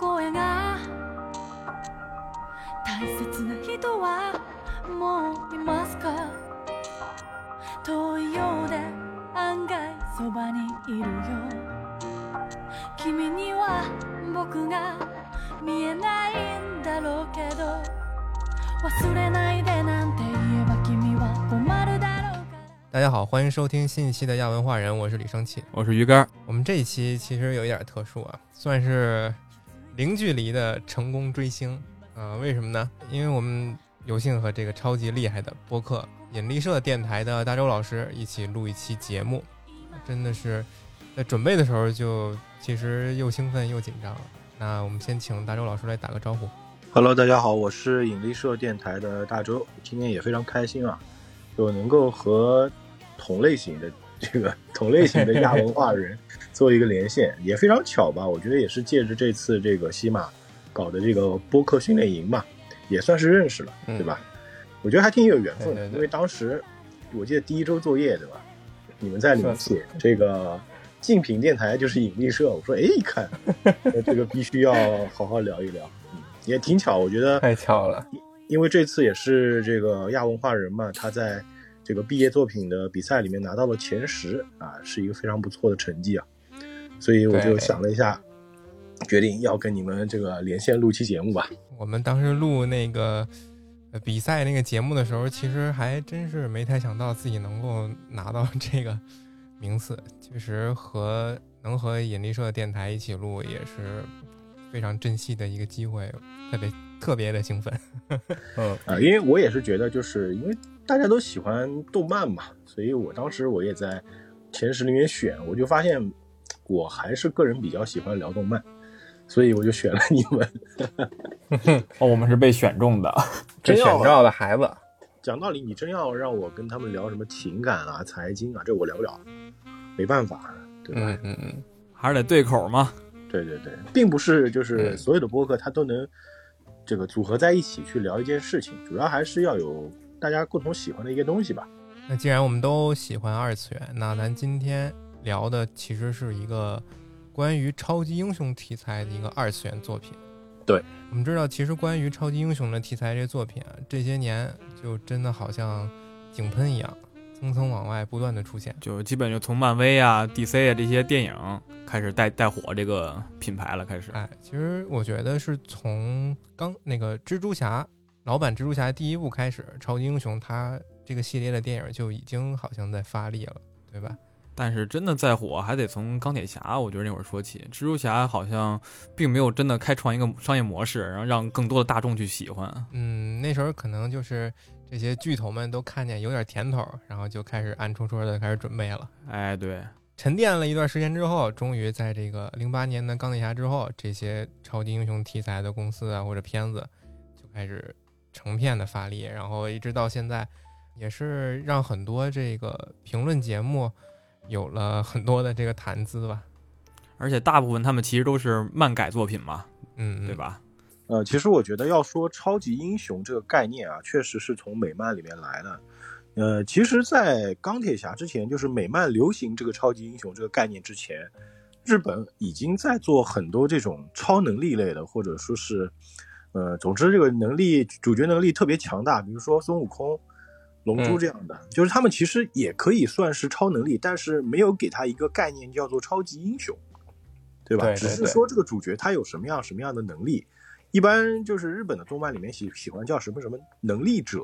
声が大切な人はもういますか遠いようで案外そばにいるよ君には僕が見えないんだろうけど忘れないでなんて言えば君は困るだろうから大家好，欢迎收听新一期的亚文化人，我是李生气。我是鱼竿，我们这一期其实有一点特殊啊，算是 零距离的成功追星啊、为什么呢？因为我们有幸和这个超级厉害的播客引力社电台的大周老师一起录一期节目，真的是在准备的时候就其实又兴奋又紧张。那我们先请大周老师来打个招呼。Hello，大家好，我是引力社电台的大周，今天也非常开心啊，就能够和同类型的这个同类型的亚文化人做一个连线，也非常巧吧？我觉得也是借着这次这个西马搞的这个播客训练营嘛，也算是认识了，嗯对吧？我觉得还挺有缘分的，对对对因为当时我记得第一周作业，对吧？你们在里面写这个竞品电台就是引力社，我说哎，一看 这个必须要好好聊一聊，嗯，也挺巧，我觉得太巧了，因为这次也是这个亚文化人嘛，他在这个毕业作品的比赛里面拿到了前十啊，是一个非常不错的成绩啊，所以我就想了一下，决定要跟你们这个连线录期节目吧。我们当时录那个呃比赛那个节目的时候，其实还真是没太想到自己能够拿到 这个名次。确实和能和引力社电台一起录，也是非常珍惜的一个机会，特别特别的兴奋。嗯，啊，因为我也是觉得，就是因为大家都喜欢动漫嘛，所以我当时我也在前十里面选，我就发现我还是个人比较喜欢聊动漫，所以我就选了你们。哦，我们是被选中的，真要选召的孩子，讲道理，你真要让我跟他们聊什么情感啊、财经啊，这我聊不了，没办法，对吧？嗯嗯嗯，还是得对口嘛。对对对，并不是就是嗯所有的播客它都能这个组合在一起去聊一件事情，主要还是要有大家共同喜欢的一些东西吧。那既然我们都喜欢二次元，那咱今天聊的其实是一个关于超级英雄题材的一个二次元作品。对，我们知道，其实关于超级英雄的题材这作品啊，这些年就真的好像井喷一样，层层往外不断的出现。就基本就从漫威啊、DC 啊这些电影开始带带火这个品牌了，开始。哎，其实我觉得是从刚那个蜘蛛侠老版蜘蛛侠第一部开始，超级英雄它这个系列的电影就已经好像在发力了，对吧？但是真的再火，还得从钢铁侠，我觉得那会儿说起。蜘蛛侠好像并没有真的开创一个商业模式，然后让更多的大众去喜欢。嗯，那时候可能就是这些巨头们都看见有点甜头，然后就开始暗戳戳的开始准备了。哎，对，沉淀了一段时间之后，终于在这个零八年的钢铁侠之后，这些超级英雄题材的公司啊或者片子就开始成片的发力，然后一直到现在，也是让很多这个评论节目有了很多的这个谈资吧。而且大部分他们其实都是漫改作品嘛，嗯，对？吧？呃，其实我觉得要说超级英雄这个概念啊，确实是从美漫里面来的。呃，其实，在钢铁侠之前，就是美漫流行这个超级英雄这个概念之前，日本已经在做很多这种超能力类的，或者说是，呃，总之这个能力主角能力特别强大，比如说孙悟空、龙珠嗯这样的，就是他们其实也可以算是超能力，但是没有给他一个概念叫做超级英雄，对吧？对对对只是说这个主角他有什么样什么样的能力。一般就是日本的动漫里面喜喜欢叫什么什么能力者，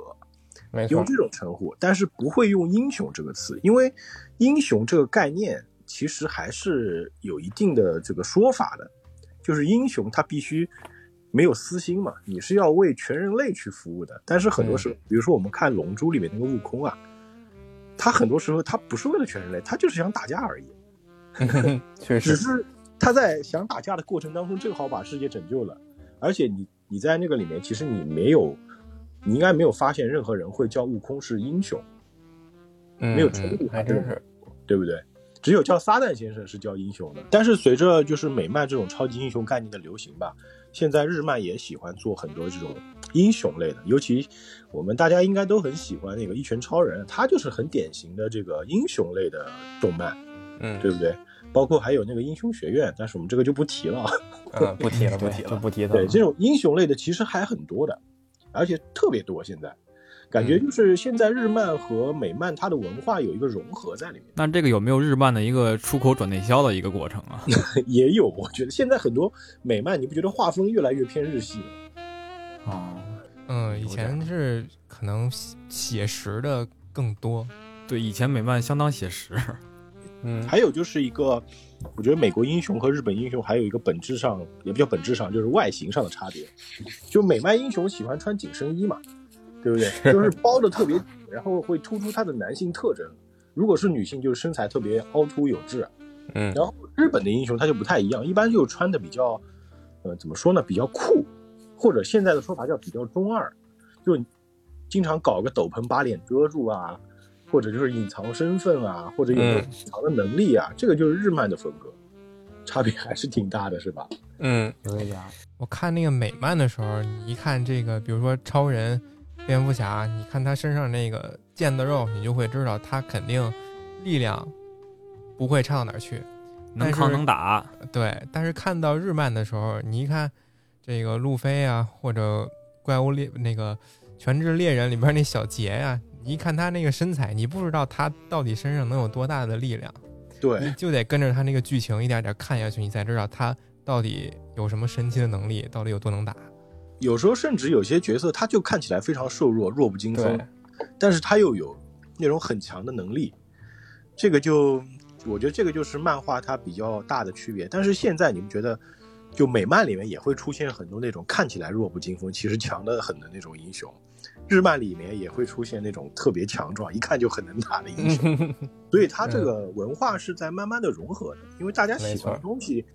用，这种称呼，但是不会用英雄这个词，因为英雄这个概念其实还是有一定的这个说法的，就是英雄他必须没有私心嘛，你是要为全人类去服务的。但是很多时候，比如说我们看《龙珠》里面那个悟空啊，他很多时候他不是为了全人类，他就是想打架而已，确实，只是他在想打架的过程当中正好把世界拯救了，而且你你在那个里面，其实你没有，你应该没有发现任何人会叫悟空是英雄，嗯没有冲突嗯还真是。对不对？只有叫撒旦先生是叫英雄的。但是随着就是美漫这种超级英雄概念的流行吧，现在日漫也喜欢做很多这种英雄类的，尤其我们大家应该都很喜欢那个一拳超人，他就是很典型的这个英雄类的动漫，嗯，对不对？包括还有那个英雄学院，但是我们这个就不提了。嗯，不提了，不提了。就不提了对，这种英雄类的其实还很多的，而且特别多。现在感觉就是现在日漫和美漫它的文化有一个融合在里面，那这个有没有日漫的一个出口转内销的一个过程啊？也有。我觉得现在很多美漫，你不觉得画风越来越偏日系了？哦，嗯，以前是可能写写实的更多。对，以前美漫相当写实。嗯还有就是一个，我觉得美国英雄和日本英雄还有一个本质上，也不叫本质上，就是外形上的差别。就美漫英雄喜欢穿紧身衣嘛，对不对？就是包的特别紧，然后会突出他的男性特征。如果是女性，就是身材特别凹凸有致。嗯然后日本的英雄他就不太一样，一般就穿的比较，呃，怎么说呢？比较酷，或者现在的说法叫比较中二，就经常搞个斗篷把脸遮住啊，或者就是隐藏身份啊，或者有隐藏的能力啊，这个就是日漫的风格，差别还是挺大的，是吧？嗯，有一点。我看那个美漫的时候，你一看这个，比如说超人、蝙蝠侠，你看他身上那个腱子肉，你就会知道他肯定力量不会差到哪儿去。能抗能打，对，但是看到日漫的时候，你一看这个路飞啊，或者怪物猎那个全职猎人里边那小杰呀、你一看他那个身材，你不知道他到底身上能有多大的力量，你对，就得跟着他那个剧情一点点看下去，你才知道他到底有什么神奇的能力，到底有多能打。有时候甚至有些角色他就看起来非常瘦弱、弱不禁风，但是他又有那种很强的能力，这个就我觉得这个就是漫画它比较大的区别。但是现在你们觉得，就美漫里面也会出现很多那种看起来弱不禁风，其实强的很的那种英雄，日漫里面也会出现那种特别强壮，一看就很能打的英雄。所以它这个文化是在慢慢的融合的，因为大家喜欢的东西，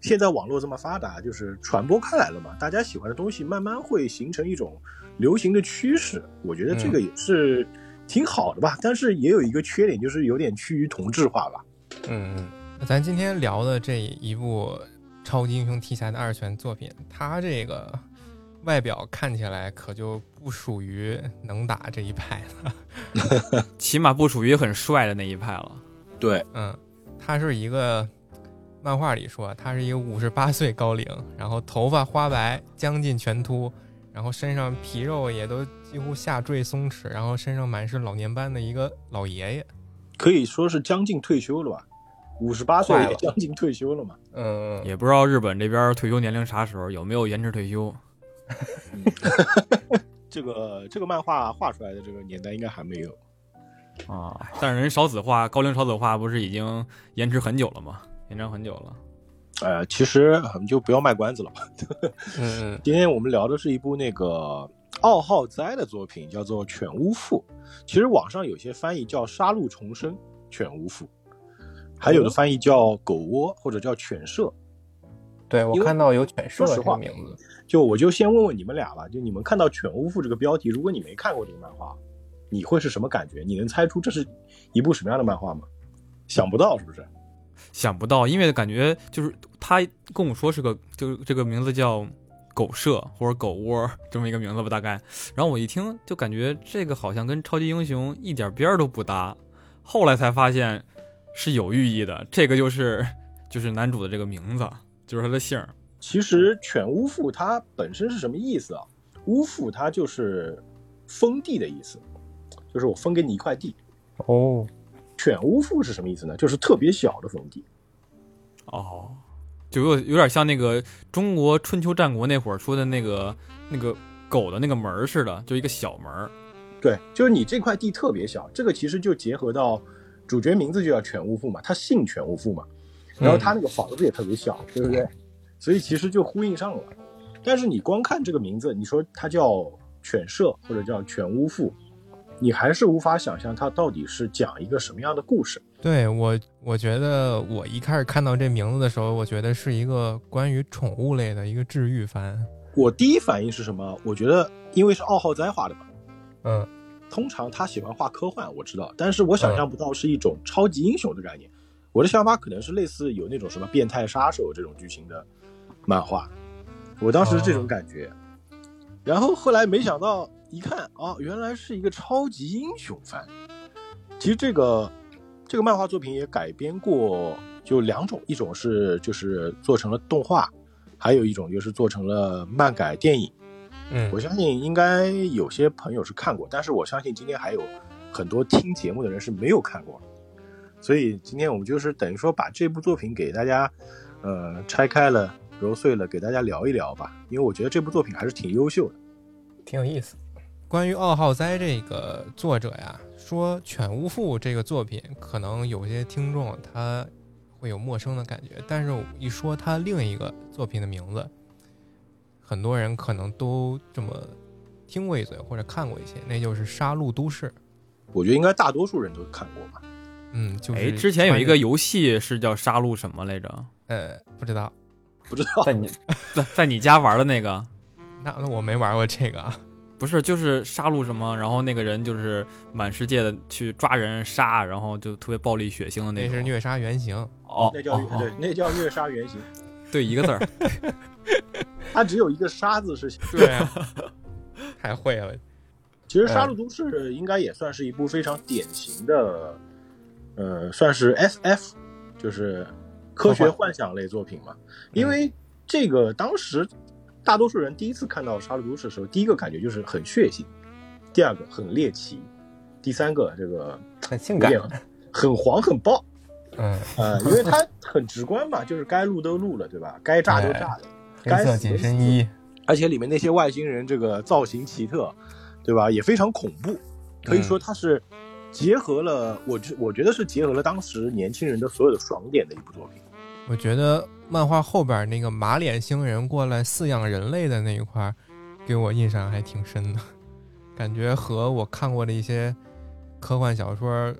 现在网络这么发达，就是传播开来了嘛，大家喜欢的东西慢慢会形成一种流行的趋势。我觉得这个也是挺好的吧，但是也有一个缺点，就是有点趋于同质化吧。嗯嗯，那咱今天聊的这一部超级英雄题材的二选作品，它这个外表看起来可就不属于能打这一派了。起码不属于很帅的那一派了。对，嗯，他是一个漫画里说他是一个五十八岁高龄，然后头发花白，将近全秃，然后身上皮肉也都几乎下坠松弛，然后身上满是老年斑的一个老爷爷。可以说是将近退休了吧，五十八岁也将近退休了嘛。嗯，也不知道日本这边退休年龄啥时候，有没有延迟退休？这个这个漫画画出来的这个年代应该还没有。啊，但是人少子化，高龄少子化不是已经延迟很久了吗？延长很久了。呃，其实我们就不要卖关子了吧。嗯嗯今天我们聊的是一部那个奥浩哉的作品，叫做《犬巫赋》。其实网上有些翻译叫《杀戮重生犬巫赋》，还有的翻译叫《狗窝》或者叫《犬舍》。对我看到有犬舍这个名字，就我就先问问你们俩吧，就你们看到《犬巫赋》这个标题，如果你没看过这个漫画，你会是什么感觉？你能猜出这是一部什么样的漫画吗？想不到是不是？想不到，因为感觉就是他跟我说是个，就这个名字叫狗舍或者狗窝这么一个名字吧，大概。然后我一听就感觉这个好像跟超级英雄一点边儿都不搭，后来才发现是有寓意的，这个就是 就是男主的这个名字，就是他的姓。其实“犬巫赋”它本身是什么意思啊？巫赋它就是封地的意思，就是我分给你一块地。哦，犬巫赋是什么意思呢？就是特别小的封地。哦，就有有点像那个中国春秋战国那会儿说的那个那个狗的那个门儿似的，就一个小门儿。对，就是你这块地特别小，这个其实就结合到主角名字就叫犬巫赋嘛，他姓犬巫赋嘛，然后他那个房子也特别小，对不对？所以其实就呼应上了。但是你光看这个名字，你说它叫犬舍或者叫犬巫赋，你还是无法想象它到底是讲一个什么样的故事。对我，我觉得我一开始看到这名字的时候，我觉得是一个关于宠物类的一个治愈番。我第一反应是什么？我觉得因为是奥浩哉画的嘛，嗯通常他喜欢画科幻，我知道，但是我想象不到是一种超级英雄的概念。我的想法可能是类似有那种什么变态杀手这种剧情的漫画，我当时是这种感觉。然后后来没想到一看啊，原来是一个超级英雄番。其实这个这个漫画作品也改编过就两种，一种是就是做成了动画，还有一种就是做成了漫改电影。嗯我相信应该有些朋友是看过，但是我相信今天还有很多听节目的人是没有看过的，所以今天我们就是等于说把这部作品给大家，呃，拆开了揉碎了，给大家聊一聊吧，因为我觉得这部作品还是挺优秀的。挺有意思。关于奥浩哉这个作者呀，说《犬巫赋》这个作品，可能有些听众他会有陌生的感觉，但是一说他另一个作品的名字，很多人可能都这么听过一嘴或者看过一些，那就是《杀戮都市》。我觉得应该大多数人都看过吧。嗯，就是哎，之前有一个游戏是叫杀戮什么来着？呃，不知道，不知道在你在在你家玩的那个，那那我没玩过这个啊。不是就是杀戮什么？然后那个人就是满世界的去抓人杀，然后就特别暴力血腥的那种。那是虐杀原型，哦，那叫、对，那叫虐杀原型，对一个字儿。它只有一个杀字是。对啊，太会了。其实《杀戮都市》应该也算是一部非常典型的，呃，算是 SF，就是科学幻想类作品嘛。因为这个当时大多数人第一次看到《杀戮都市》的时候，第一个感觉就是很血腥，第二个很猎奇，第三个这个很性感很黄很暴，嗯，呃，因为它很直观嘛，就是该录都录了，对吧？该炸就炸了，黑色紧身衣，而且里面那些外星人这个造型奇特，对吧？也非常恐怖，可以说它是结合了我觉我觉得是结合了当时年轻人的所有的爽点的一部作品。我觉得漫画后边那个马脸星人过来饲养人类的那一块儿，给我印象还挺深的，感觉和我看过的一些科幻小说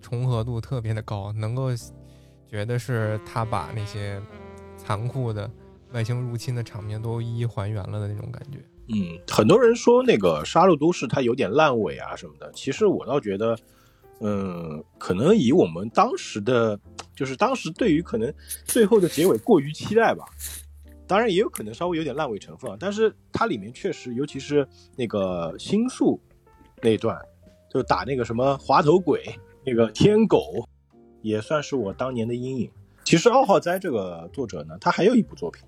重合度特别的高，能够觉得是他把那些残酷的外星入侵的场面都一一还原了的那种感觉。嗯，很多人说那个《杀戮都市》它有点烂尾啊什么的，其实我倒觉得，嗯，可能以我们当时的，就是当时对于可能最后的结尾过于期待吧。当然也有可能稍微有点烂尾成分啊，但是它里面确实，尤其是那个星宿那一段，就打那个什么滑头鬼、那个天狗，也算是我当年的阴影。其实奥浩哉这个作者呢，他还有一部作品，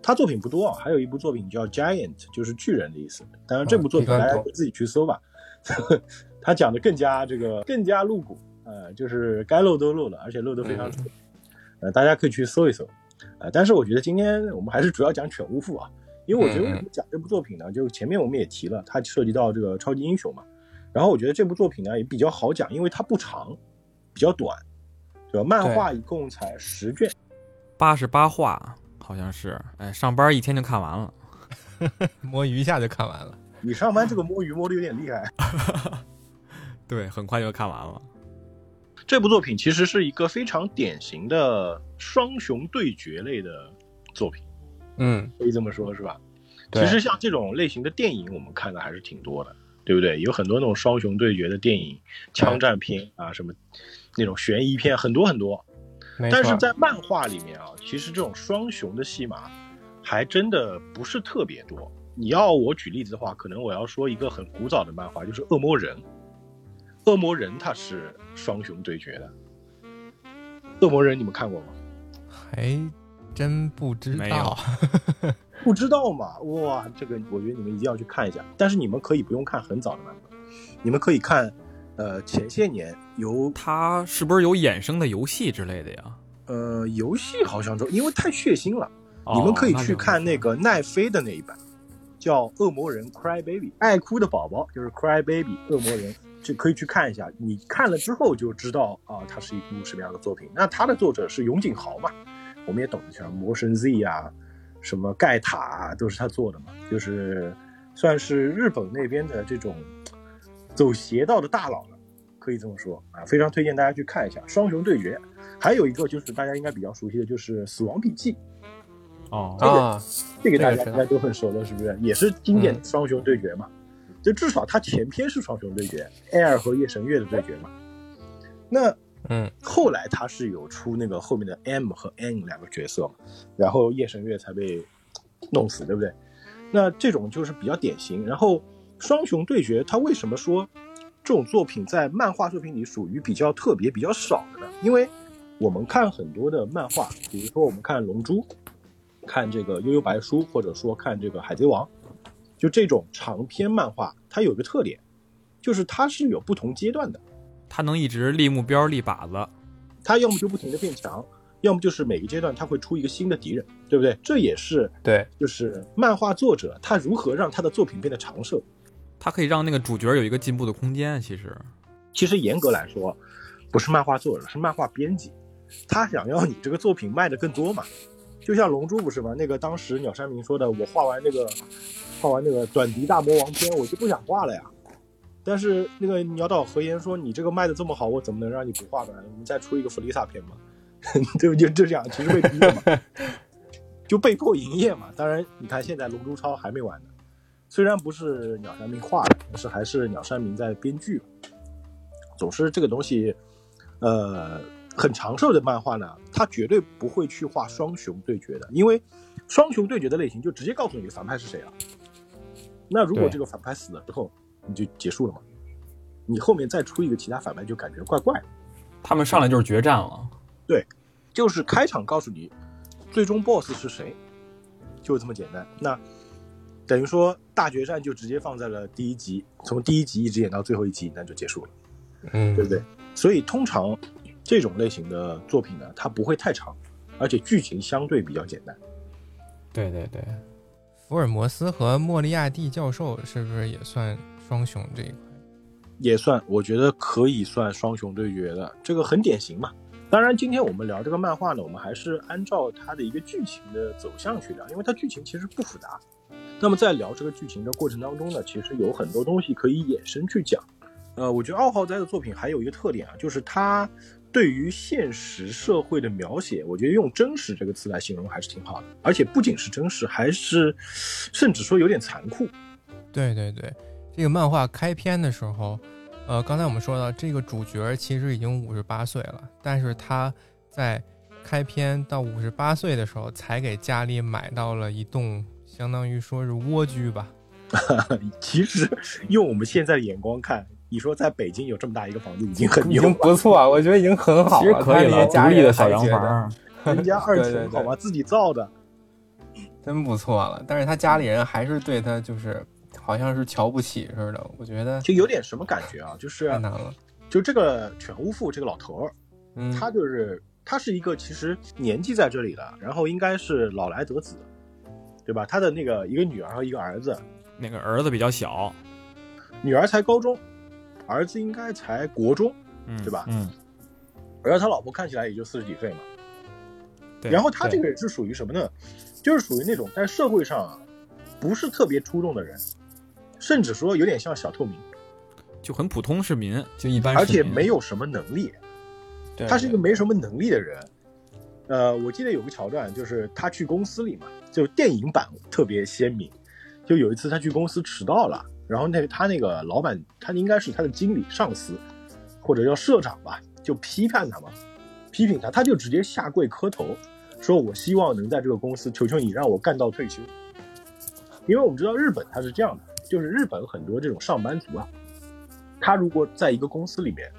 他作品不多啊，还有一部作品叫 Giant，就是巨人的意思。当然这部作品嗯大家自己去搜吧，他讲的更加这个更加露骨，呃，就是该露都露了，而且露得非常准，呃，大家可以去搜一搜。呃，但是我觉得今天我们还是主要讲犬巫赋啊，因为我觉得为什么讲这部作品呢？就是前面我们也提了，它涉及到这个超级英雄嘛。然后我觉得这部作品呢也比较好讲，因为它不长，比较短，对吧？漫画一共才十卷，八十八话好像是，哎，上班一天就看完了。摸鱼一下就看完了。你上班这个摸鱼摸的有点厉害。对，很快就看完了。这部作品其实是一个非常典型的双雄对决类的作品，嗯，可以这么说，是吧？其实像这种类型的电影，我们看的还是挺多的，对不对？有很多那种双雄对决的电影、枪战片啊，什么那种悬疑片，很多很多。但是在漫画里面啊，其实这种双雄的戏码还真的不是特别多。你要我举例子的话，可能我要说一个很古早的漫画，就是《恶魔人》。恶魔人他是双雄对决的。恶魔人你们看过吗？还真不知没有道。不知道嘛？哇，这个我觉得你们一定要去看一下。但是你们可以不用看很早的版本，你们可以看，呃，前些年由他是不是有衍生的游戏之类的呀？呃游戏好像都因为太血腥了，哦你们可以去看那个奈飞的那一版，叫《恶魔人 Cry Baby》，爱哭的宝宝就是 Cry Baby 恶魔人，就可以去看一下。你看了之后就知道啊，它是一部什么样的作品。那它的作者是永井豪嘛，我们也懂得，像《魔神 Z》啊，什么盖塔啊，都是他做的嘛，就是算是日本那边的这种走邪道的大佬了，可以这么说啊，非常推荐大家去看一下《双雄对决》。还有一个就是大家应该比较熟悉的，就是《死亡笔记》。哦这个啊，这个大家应该都很熟了，是不是？也是经典的双雄对决嘛。就至少它前篇是双雄对决，Air 和夜神月的对决嘛。那嗯，后来他是有出那个后面的 M 和 N 两个角色嘛，然后夜神月才被弄死，对不对？那这种就是比较典型。然后双雄对决，他为什么说这种作品在漫画作品里属于比较特别、比较少的呢？因为我们看很多的漫画，比如说我们看《龙珠》，看这个《悠悠白书》，或者说看这个《海贼王》，就这种长篇漫画，它有一个特点，就是它是有不同阶段的。它能一直立目标、立靶子。它要么就不停的变强，要么就是每个阶段它会出一个新的敌人，对不对？这也是对，就是漫画作者他如何让他的作品变得长寿。他可以让那个主角有一个进步的空间。其实，其实严格来说，不是漫画作者，是漫画编辑，他想要你这个作品卖的更多嘛。就像《龙珠》不是吗？那个当时鸟山明说的，我画完那个画完那个短笛大魔王篇，我就不想画了呀。但是那个鸟岛和彦说：“你这个卖的这么好，我怎么能让你不画呢？我们再出一个弗利萨篇嘛，对不？就就这样，其实被逼的嘛，就被迫营业嘛。当然，你看现在《龙珠超》还没完呢，虽然不是鸟山明画的，但是还是鸟山明在编剧。总是这个东西，呃，很长寿的漫画呢，它绝对不会去画双雄对决的，因为双雄对决的类型就直接告诉你反派是谁了。那如果这个反派死了之后，你就结束了嘛？你后面再出一个其他反派就感觉怪怪的。他们上来就是决战了。对就是开场告诉你最终 BOSS 是谁，就这么简单。那等于说大决战就直接放在了第一集，从第一集一直演到最后一集，那就结束了，嗯，对不对？所以通常这种类型的作品呢，它不会太长，而且剧情相对比较简单。对对对，福尔摩斯和莫利亚蒂教授是不是也算双雄这一块？也算，我觉得可以算双雄对决的，这个很典型嘛。当然，今天我们聊这个漫画呢，我们还是按照它的一个剧情的走向去聊，因为它剧情其实不复杂。那么在聊这个剧情的过程当中呢，其实有很多东西可以衍生去讲。呃，我觉得二号斋的作品还有一个特点啊，就是它对于现实社会的描写，我觉得用真实这个词来形容还是挺好的，而且不仅是真实，还是甚至说有点残酷。对对对，这个漫画开篇的时候，呃，刚才我们说到这个主角其实已经五十八岁了，但是他在开篇到五十八岁的时候才给家里买到了一栋，相当于说是蜗居吧。其实用我们现在的眼光看，你说在北京有这么大一个房子已经很已经，不错，我觉得已经很好其实了。可以了，独立的小洋房。人家二对对对层好吧？自己造的。真不错了。但是他家里人还是对他就是好像是瞧不起似的，我觉得就有点什么感觉啊？就是太难了。就这个犬屋父这个老头儿，嗯，他就是他是一个其实年纪在这里的，然后应该是老来得子，对吧？他的那个一个女儿和一个儿子，那个儿子比较小，女儿才高中，儿子应该才国中，嗯，对吧嗯，然后他老婆看起来也就四十几岁嘛。对然后他这个人是属于什么呢？就是属于那种在社会上啊不是特别出众的人，甚至说有点像小透明，就很普通市民，就一般而且没有什么能力。对他是一个没什么能力的人。呃，我记得有个桥段，就是他去公司里嘛，就电影版特别鲜明。就有一次他去公司迟到了，然后那个他那个老板，他应该是他的经理上司，或者叫社长吧，就批判他嘛，批评他，他就直接下跪磕头，说我希望能在这个公司，求求你让我干到退休。因为我们知道日本它是这样的，就是日本很多这种上班族啊，他如果在一个公司里面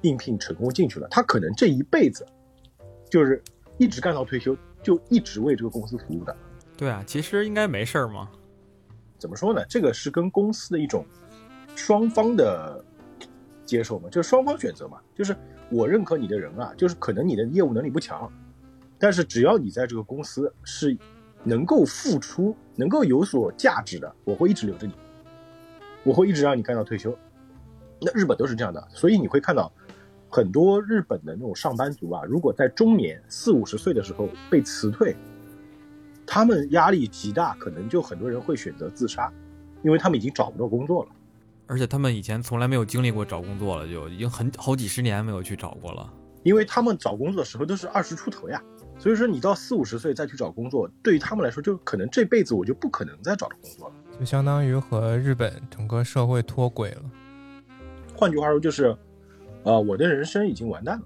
应聘成功进去了，他可能这一辈子就是一直干到退休，就一直为这个公司服务的。对啊，其实应该没事儿嘛。怎么说呢？这个是跟公司的一种双方的接受嘛，就是双方选择嘛。就是我认可你的人啊，就是可能你的业务能力不强，但是只要你在这个公司是能够付出、能够有所价值的，我会一直留着你，我会一直让你干到退休。那日本都是这样的，所以你会看到很多日本的那种上班族啊，如果在中年四五十岁的时候被辞退，他们压力极大，可能就很多人会选择自杀，因为他们已经找不到工作了。而且他们以前从来没有经历过找工作了，就已经很好几十年没有去找过了。因为他们找工作的时候都是二十出头呀，所以说你到四五十岁再去找工作，对于他们来说，就可能这辈子我就不可能再找到工作了。就相当于和日本整个社会脱轨了。换句话说，就是，呃，我的人生已经完蛋了。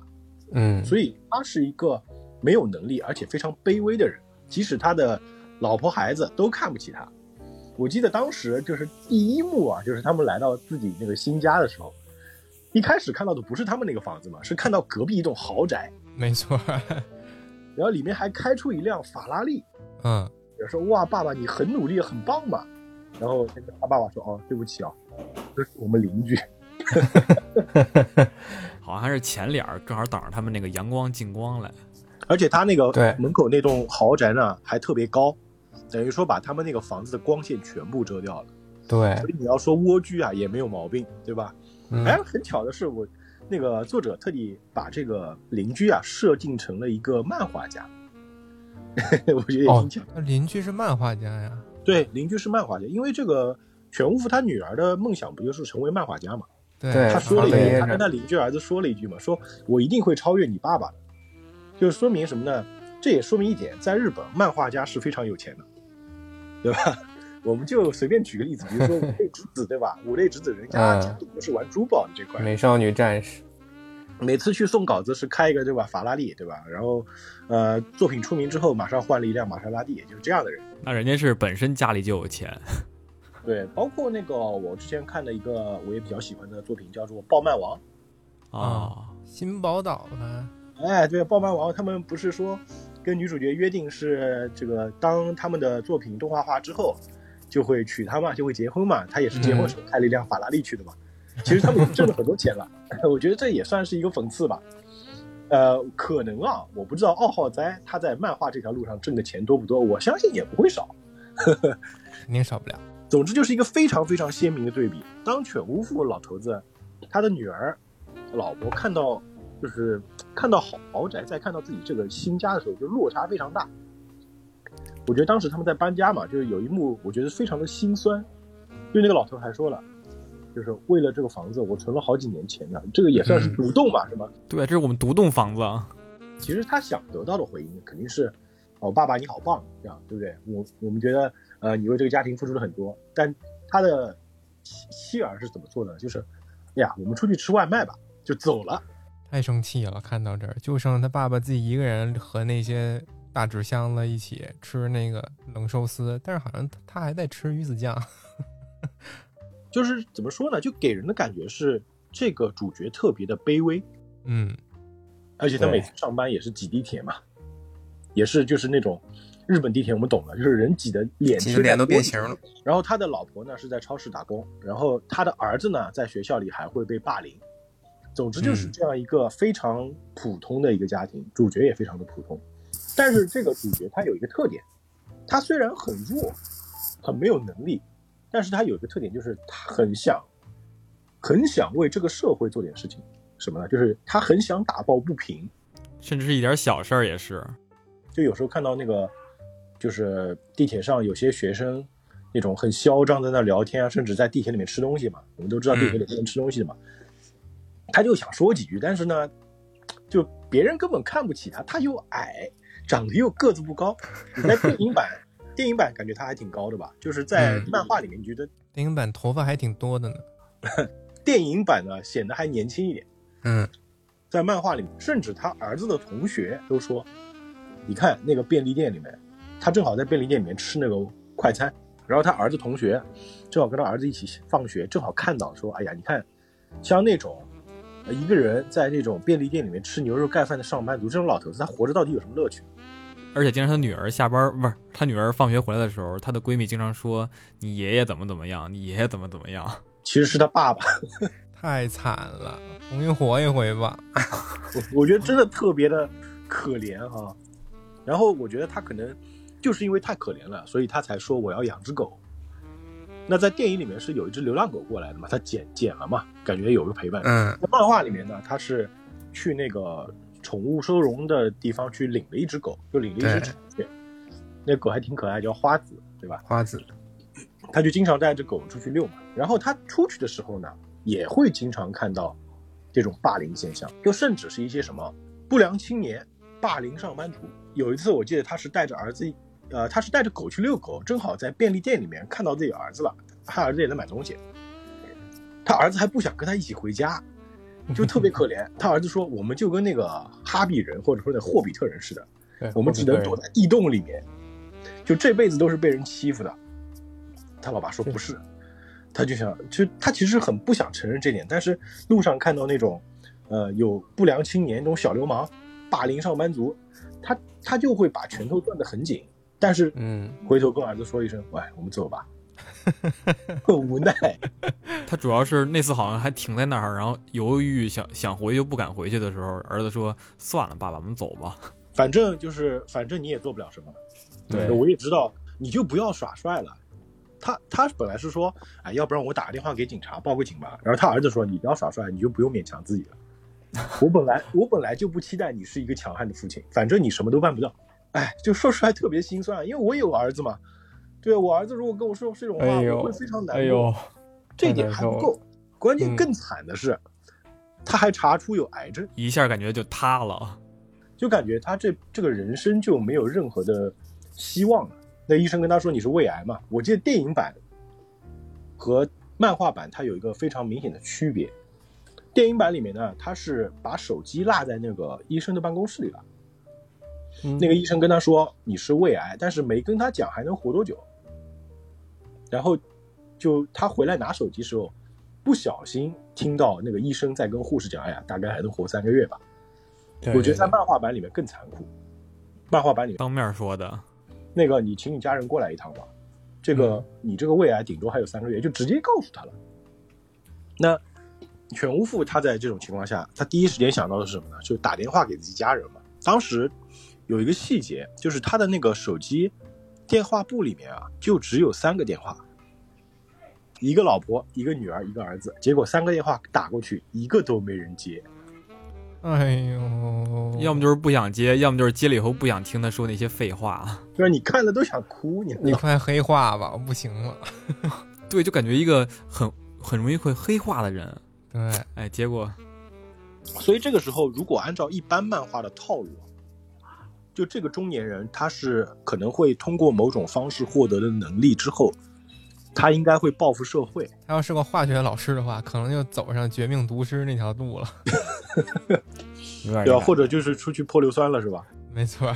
嗯所以他是一个没有能力而且非常卑微的人，即使他的老婆孩子都看不起他。我记得当时就是第一幕啊，就是他们来到自己那个新家的时候，一开始看到的不是他们那个房子嘛，是看到隔壁一栋豪宅，没错，然后里面还开出一辆法拉利。嗯，我说哇，爸爸你很努力，很棒嘛。然后那个他爸爸说哦，对不起啊，这是我们邻居。好像还是前脸儿正好挡着他们那个阳光进光来。而且他那个对门口那栋豪宅呢还特别高，等于说把他们那个房子的光线全部遮掉了。对所，以你要说蜗居啊也没有毛病，对吧？嗯哎，很巧的是我那个作者特地把这个邻居啊设定成了一个漫画家，我觉得也哦挺巧。那邻居是漫画家呀，对，邻居是漫画家，因为这个犬巫夫他女儿的梦想不就是成为漫画家嘛？对对他说了一句，他跟他邻居儿子说了一句嘛，说我一定会超越你爸爸的，就是说明什么呢？这也说明一点，在日本漫画家是非常有钱的，对吧？我们就随便举个例子，比如说五类 之子，对吧？五类之子人家都是玩珠宝的这块，美少女战士，每次去送稿子是开一个对吧法拉利，对吧？然后呃作品出名之后，马上换了一辆玛莎拉蒂，也就是这样的人。那人家是本身家里就有钱，对，包括那个我之前看的一个我也比较喜欢的作品，叫做《暴漫王》。啊，新宝岛呢，哎，对，爆漫王他们不是说跟女主角约定是这个，当他们的作品动画化之后，就会娶她嘛，就会结婚嘛。他也是结婚时候开了一辆法拉利去的嘛。其实他们已经挣了很多钱了，我觉得这也算是一个讽刺吧。呃，可能啊，我不知道奥浩哉他在漫画这条路上挣的钱多不多，我相信也不会少。肯定少不了。总之就是一个非常非常鲜明的对比。当犬巫父老头子他的女儿、老婆看到就是看到豪豪宅，再看到自己这个新家的时候，就落差非常大。我觉得当时他们在搬家嘛，就是有一幕，我觉得非常的心酸，因为那个老头还说了，就是为了这个房子，我存了好几年钱呢，这个也算是独栋吧，是吗？对，这是我们独栋房子啊。其实他想得到的回应肯定是，哦，爸爸你好棒，这样对不对？我我们觉得，呃，你为这个家庭付出了很多，但他的妻妻儿是怎么做的？就是，哎呀，我们出去吃外卖吧，就走了。太生气了，看到这儿就剩他爸爸自己一个人和那些大纸箱子一起吃那个冷寿司，但是好像他还在吃鱼子酱。就是怎么说呢？就给人的感觉是这个主角特别的卑微，嗯，而且他每次上班也是挤地铁嘛，也是就是那种日本地铁我们懂了，就是人挤的脸其实脸都变形了。然后他的老婆呢是在超市打工，然后他的儿子呢在学校里还会被霸凌。总之就是嗯这样一个非常普通的一个家庭，主角也非常的普通。但是这个主角他有一个特点，他虽然很弱，很没有能力，但是他有一个特点就是他很想，很想为这个社会做点事情。什么呢？就是他很想打抱不平。甚至是一点小事儿也是。就有时候看到那个，就是地铁上有些学生那种很嚣张在那聊天啊，甚至在地铁里面吃东西嘛。我们都知道地铁里不能吃东西的嘛。他就想说几句，但是呢，就别人根本看不起他，他又矮，长得又个子不高。你在电影版，电影版感觉他还挺高的吧？就是在嗯漫画里面，你觉得电影版头发还挺多的呢。电影版呢显得还年轻一点。嗯，在漫画里面，甚至他儿子的同学都说：“你看那个便利店里面，他正好在便利店里面吃那个快餐，然后他儿子同学正好跟他儿子一起放学，正好看到说，哎呀，你看，像那种呃一个人在那种便利店里面吃牛肉盖饭的上班族，这种老头子他活着到底有什么乐趣？而且经常他女儿下班不是他女儿放学回来的时候，她的闺蜜经常说你爷爷怎么怎么样，你爷爷怎么怎么样。其实是他爸爸。太惨了，重新活一回吧。我我觉得真的特别的可怜哈。然后我觉得他可能就是因为太可怜了，所以他才说我要养只狗。那在电影里面是有一只流浪狗过来的嘛，它捡捡了嘛，感觉有个陪伴。嗯在漫画里面呢，他是去那个宠物收容的地方去领了一只狗，就领了一只对柴犬。那狗还挺可爱，叫花子，对吧？花子，他就经常带着狗出去遛嘛。然后他出去的时候呢，也会经常看到这种霸凌现象，就甚至是一些什么不良青年霸凌上班族。有一次我记得他是带着儿子，呃，他是带着狗去遛狗，正好在便利店里面看到自己儿子了，他儿子也在买东西，他儿子还不想跟他一起回家，就特别可怜。他儿子说：“我们就跟那个哈比人或者说那霍比特人似的，我们只能躲在地洞里面，就这辈子都是被人欺负的。他老爸说不是，他就想，就他其实很不想承认这点，但是路上看到那种，呃，有不良青年、那种小流氓霸凌上班族，他他就会把拳头攥得很紧，但是嗯，回头跟儿子说一声：“喂，我们走吧。”很无奈。他主要是那次好像还停在那儿，然后犹豫想想回又不敢回去的时候，儿子说：“算了，爸爸，我们走吧。反正就是，反正你也做不了什么。对我也知道，你就不要耍帅了。他他本来是说，哎，要不然我打个电话给警察报个警吧。然后他儿子说，你不要耍帅，你就不用勉强自己了。我本来我本来就不期待你是一个强悍的父亲，反正你什么都办不到。哎，就说出来特别心酸，因为我有儿子嘛。对我儿子如果跟我说这种话，哎我会非常难过。哎呦，这一点还不够，关键嗯更惨的是，他还查出有癌症。”一下感觉就塌了。就感觉他这这个人生就没有任何的希望了。那医生跟他说你是胃癌嘛？我记得电影版和漫画版它有一个非常明显的区别。电影版里面呢，他是把手机落在那个医生的办公室里了。嗯那个医生跟他说你是胃癌，但是没跟他讲还能活多久。然后就他回来拿手机时候，不小心听到那个医生在跟护士讲：“哎呀，大概还能活三个月吧。”我觉得在漫画版里面更残酷。漫画版里面当面说的，那个，你请你家人过来一趟吧。这个、你这个胃癌顶多还有三个月，就直接告诉他了。那犬巫父他在这种情况下，他第一时间想到的是什么呢？就打电话给自己家人嘛。当时有一个细节，就是他的那个手机电话簿里面啊，就只有三个电话，一个老婆，一个女儿，一个儿子。结果三个电话打过去，一个都没人接。哎呦，要么就是不想接，要么就是接了以后不想听他说那些废话。就是你看了都想哭，你你快黑化吧，我不行了。对，就感觉一个很很容易会黑化的人。对，哎，结果所以这个时候，如果按照一般漫画的套路，就这个中年人他是可能会通过某种方式获得的能力之后，他应该会报复社会。他要是个化学老师的话，可能就走上绝命毒师那条路了。对吧？或者就是出去泼硫酸了，是吧？没错，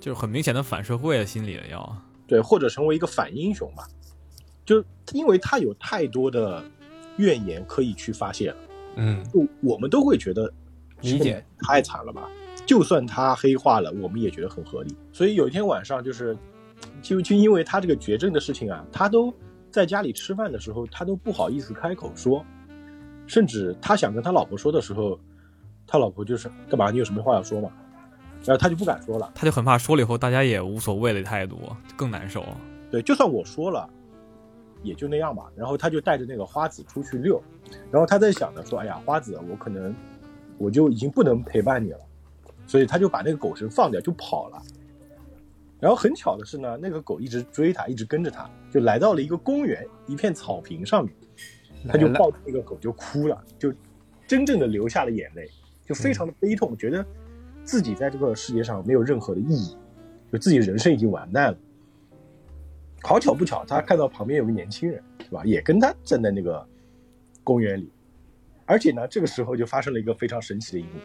就是很明显的反社会的心理了要。对，或者成为一个反英雄吧。就因为他有太多的怨言可以去发泄了，嗯，就我们都会觉得理解，太惨了吧？就算他黑化了，我们也觉得很合理。所以有一天晚上，就是就就因为他这个绝症的事情啊，他都在家里吃饭的时候，他都不好意思开口说，甚至他想跟他老婆说的时候，他老婆就是干嘛？你有什么话要说吗？然后他就不敢说了。他就很怕说了以后大家也无所谓的态度，更难受。对，就算我说了，也就那样吧。然后他就带着那个花子出去遛，然后他在想着说：“哎呀，花子，我可能我就已经不能陪伴你了。”所以他就把那个狗绳放掉，就跑了。然后很巧的是呢，那个狗一直追他，一直跟着他，就来到了一个公园一片草坪上面，他就抱着那个狗就哭了，就真正的流下了眼泪，就非常的悲痛，觉得自己在这个世界上没有任何的意义，就自己人生已经完蛋了。好巧不巧，他看到旁边有个年轻人，是吧？也跟他站在那个公园里，而且呢，这个时候就发生了一个非常神奇的一幕，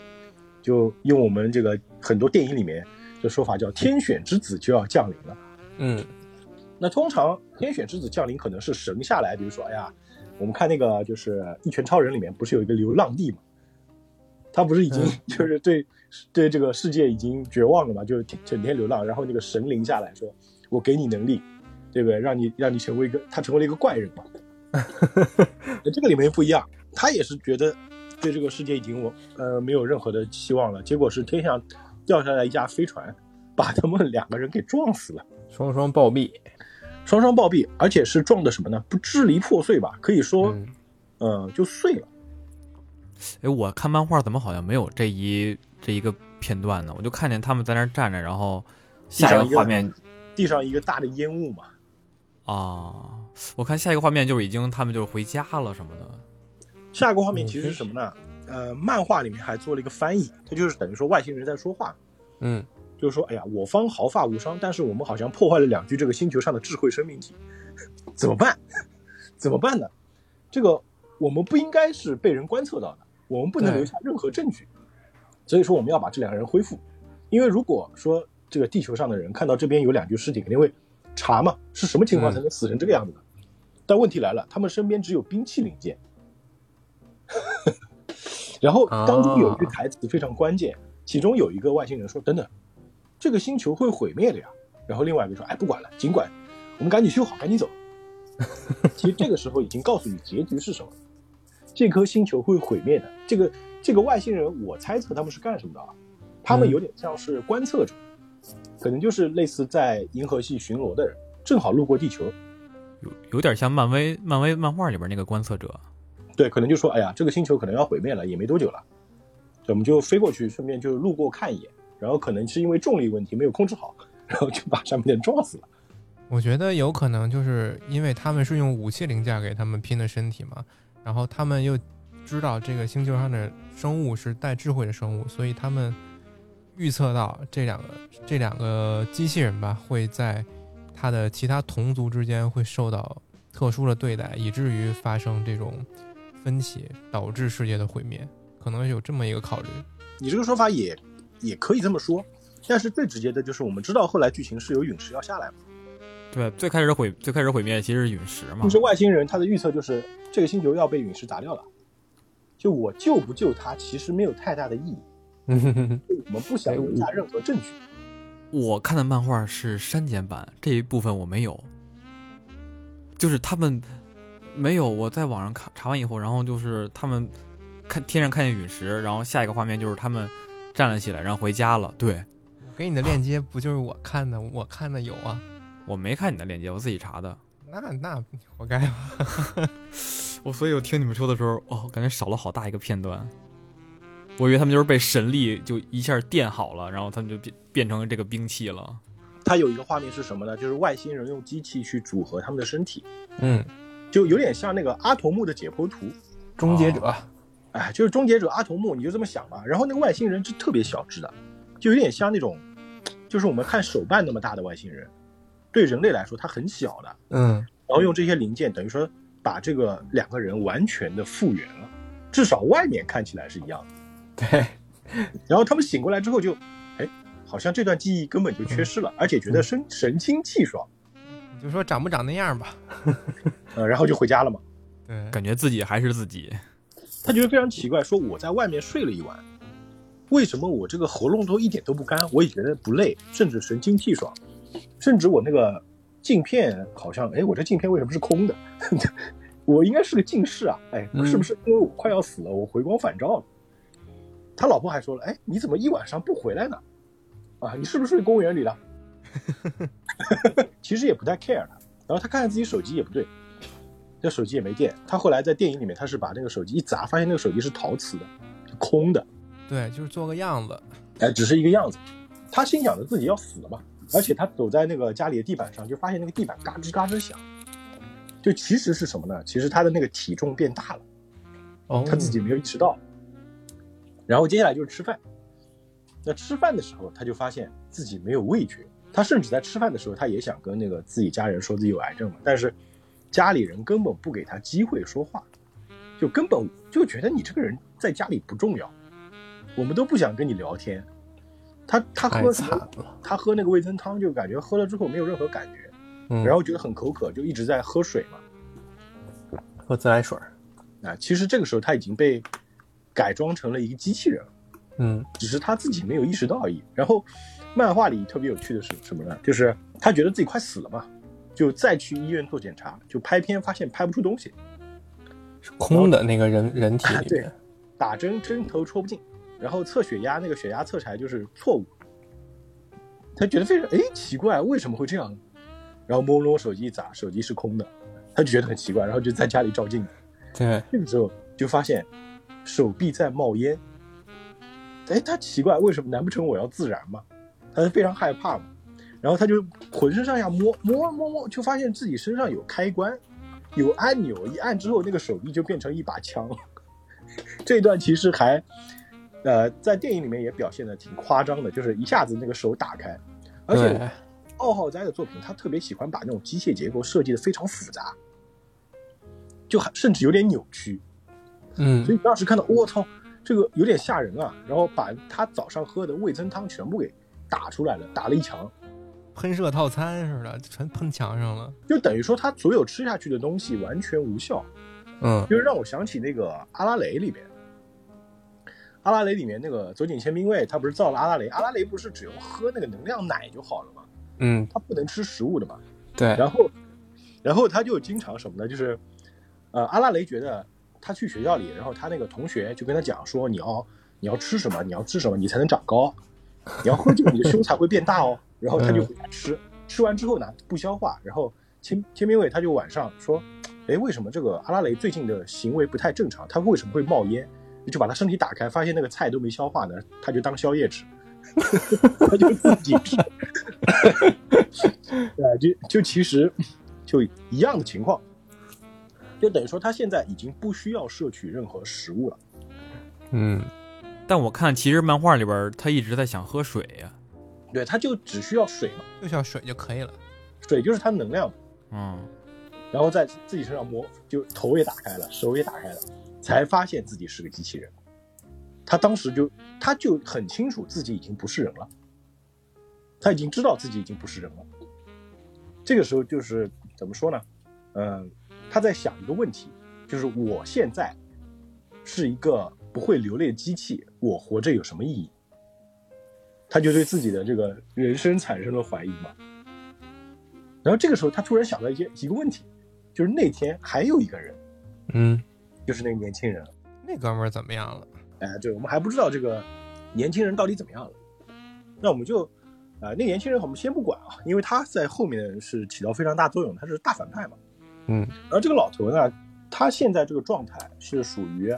就用我们这个很多电影里面的说法叫“天选之子就要降临了”。嗯，那通常天选之子降临可能是神下来，比如说，哎呀，我们看那个就是《一拳超人》里面不是有一个流浪地嘛？他不是已经嗯 就是对、对这个世界已经绝望了嘛？就是整天流浪，然后那个神灵下来说：“我给你能力，对不对？让你让你成为一个，他成为了一个怪人嘛。” 这个里面不一样，他也是觉得对这个世界已经我呃没有任何的希望了。结果是天上掉下来一架飞船，把他们两个人给撞死了。双双暴毙。双双暴毙，而且是撞的什么呢？不支离破碎吧？可以说，嗯，呃，就碎了。哎，我看漫画怎么好像没有这一这一个片段呢？我就看见他们在那儿站着，然后下一个一个画面地上一个大的烟雾嘛。啊，我看下一个画面就是已经他们就是回家了什么的。下一个画面嗯其实是什么呢？呃，漫画里面还做了一个翻译，它就是等于说外星人在说话，嗯，就是说，哎呀，我方毫发无伤，但是我们好像破坏了两具这个星球上的智慧生命体，怎么办？怎么办呢？这个我们不应该是被人观测到的，我们不能留下任何证据，所以说我们要把这两个人恢复，因为如果说这个地球上的人看到这边有两具尸体，肯定会查嘛，是什么情况才能死成这个样子的？但问题来了，他们身边只有兵器零件。然后当中有一句台词非常关键，其中有一个外星人说：“等等，这个星球会毁灭的呀。”然后另外一个说：“哎，不管了，尽管我们赶紧修好，赶紧走。”其实这个时候已经告诉你结局是什么，这颗星球会毁灭的。这个这个外星人，我猜测他们是干什么的啊？他们有点像是观测者，可能就是类似在银河系巡逻的人，正好路过地球。有有点像漫威漫威漫画里边那个观测者，对，可能就说，哎呀，这个星球可能要毁灭了，也没多久了，我们就飞过去，顺便就路过看一眼。然后可能是因为重力问题没有控制好，然后就把上面的人撞死了。我觉得有可能就是因为他们是用武器零件给他们拼的身体嘛，然后他们又知道这个星球上的生物是带智慧的生物，所以他们预测到这两个这两个机器人吧会在他的其他同族之间会受到特殊的对待，以至于发生这种分歧，导致世界的毁灭，可能有这么一个考虑。你这个说法也也可以这么说，但是最直接的就是我们知道后来剧情是有陨石要下来嘛。对，最开始毁最开始毁灭其实是陨石嘛，就是外星人他的预测就是这个星球要被陨石砸掉了，就我救不救他其实没有太大的意义，我们不想留下任何证据。我看的漫画是删减版，这一部分我没有，就是他们没有。我在网上看查完以后，然后就是他们看天上看见陨石，然后下一个画面就是他们站了起来，然后回家了。对，我给你的链接不就是我看的？我看的有啊。我没看你的链接，我自己查的。那那活该吧。我所以，我听你们说的时候，哦，感觉少了好大一个片段。我以为他们就是被神力就一下电好了，然后他们就变变成这个兵器了。它有一个画面是什么呢？就是外星人用机器去组合他们的身体，嗯，就有点像那个阿童木的解剖图，终结者。哎，就是终结者阿童木，你就这么想吧。然后那个外星人是特别小只的，就有点像那种，就是我们看手办那么大的外星人。对人类来说，它很小的，嗯，然后用这些零件，等于说把这个两个人完全的复原了，至少外面看起来是一样的。对，然后他们醒过来之后就，哎，好像这段记忆根本就缺失了，而且觉得神神清气爽。你就说长不长那样吧，呃，然后就回家了嘛。对，感觉自己还是自己。他觉得非常奇怪，说我在外面睡了一晚，为什么我这个喉咙都一点都不干，我也觉得不累，甚至神清气爽。甚至我那个镜片好像，哎，我这镜片为什么是空的？我应该是个近视啊！哎，是不是因为我快要死了，我回光返照了？他老婆还说了，哎，你怎么一晚上不回来呢？啊，你是不是睡公园里了？其实也不太 care 的。然后他看看自己手机也不对，这手机也没电。他后来在电影里面，他是把那个手机一砸，发现那个手机是陶瓷的，空的。对，就是做个样子。哎，只是一个样子。他心想着自己要死了嘛。而且他走在那个家里的地板上，就发现那个地板嘎吱嘎吱响，就其实是什么呢？其实他的那个体重变大了，哦，他自己没有意识到。然后接下来就是吃饭，那吃饭的时候他就发现自己没有味觉，他甚至在吃饭的时候他也想跟那个自己家人说自己有癌症嘛，但是家里人根本不给他机会说话，就根本就觉得你这个人在家里不重要，我们都不想跟你聊天。他他喝他喝那个味增汤，就感觉喝了之后没有任何感觉，嗯，然后觉得很口渴，就一直在喝水嘛，喝自来水啊，其实这个时候他已经被改装成了一个机器人，嗯，只是他自己没有意识到而已。然后漫画里特别有趣的是什么呢？就是他觉得自己快死了嘛，就再去医院做检查，就拍片发现拍不出东西，是空的那个人人体里面，打针针头戳不进。然后测血压，那个血压测出来就是错误。他觉得非常哎奇怪，为什么会这样？然后摸摸手机一砸，手机是空的，他就觉得很奇怪，然后就在家里照镜子。对，这个时候就发现手臂在冒烟。哎，他奇怪，为什么？难不成我要自燃吗？他就非常害怕嘛。然后他就浑身上下摸摸摸摸，就发现自己身上有开关，有按钮，一按之后那个手臂就变成一把枪。这段其实还。呃，在电影里面也表现的挺夸张的，就是一下子那个手打开，而且奥浩哉的作品他特别喜欢把那种机械结构设计的非常复杂，就还甚至有点扭曲，嗯，所以当时看到我操，这个有点吓人啊，然后把他早上喝的味噌汤全部给打出来了，打了一墙，喷射套餐似的，全喷墙上了。就等于说他所有吃下去的东西完全无效，嗯就是让我想起那个阿拉蕾里面，阿拉蕾里面那个走井千兵卫，他不是造了阿拉蕾，阿拉蕾不是只用喝那个能量奶就好了吗？嗯，他不能吃食物的嘛。对，然后，然后他就经常什么呢？就是，呃，阿拉蕾觉得他去学校里，然后他那个同学就跟他讲说，你要你要吃什么，你要吃什么，你才能长高，你要喝这个，你的胸才会变大哦。然后他就回家吃，吃完之后呢不消化，然后千千兵卫他就晚上说，哎，为什么这个阿拉蕾最近的行为不太正常？他为什么会冒烟？就把他身体打开，发现那个菜都没消化呢，他就当宵夜吃，他就自己吃。对，啊就就其实就一样的情况，就等于说他现在已经不需要摄取任何食物了。嗯但我看其实漫画里边他一直在想喝水呀、对，他就只需要水嘛，就需要水就可以了。水就是他的能量嘛，嗯，然后在自己身上摸，就头也打开了，手也打开了，才发现自己是个机器人。他当时就他就很清楚自己已经不是人了，他已经知道自己已经不是人了。这个时候就是怎么说呢？嗯，他在想一个问题，就是我现在是一个不会流泪的机器，我活着有什么意义？他就对自己的这个人生产生了怀疑嘛。然后这个时候，他突然想到一些一个问题，就是那天还有一个人，嗯，就是那个年轻人。那哥们儿怎么样了？哎，对，我们还不知道这个年轻人到底怎么样了。那我们就，啊、那年轻人我们先不管啊，因为他在后面是起到非常大作用，他是大反派嘛。嗯然后这个老头呢，他现在这个状态是属于，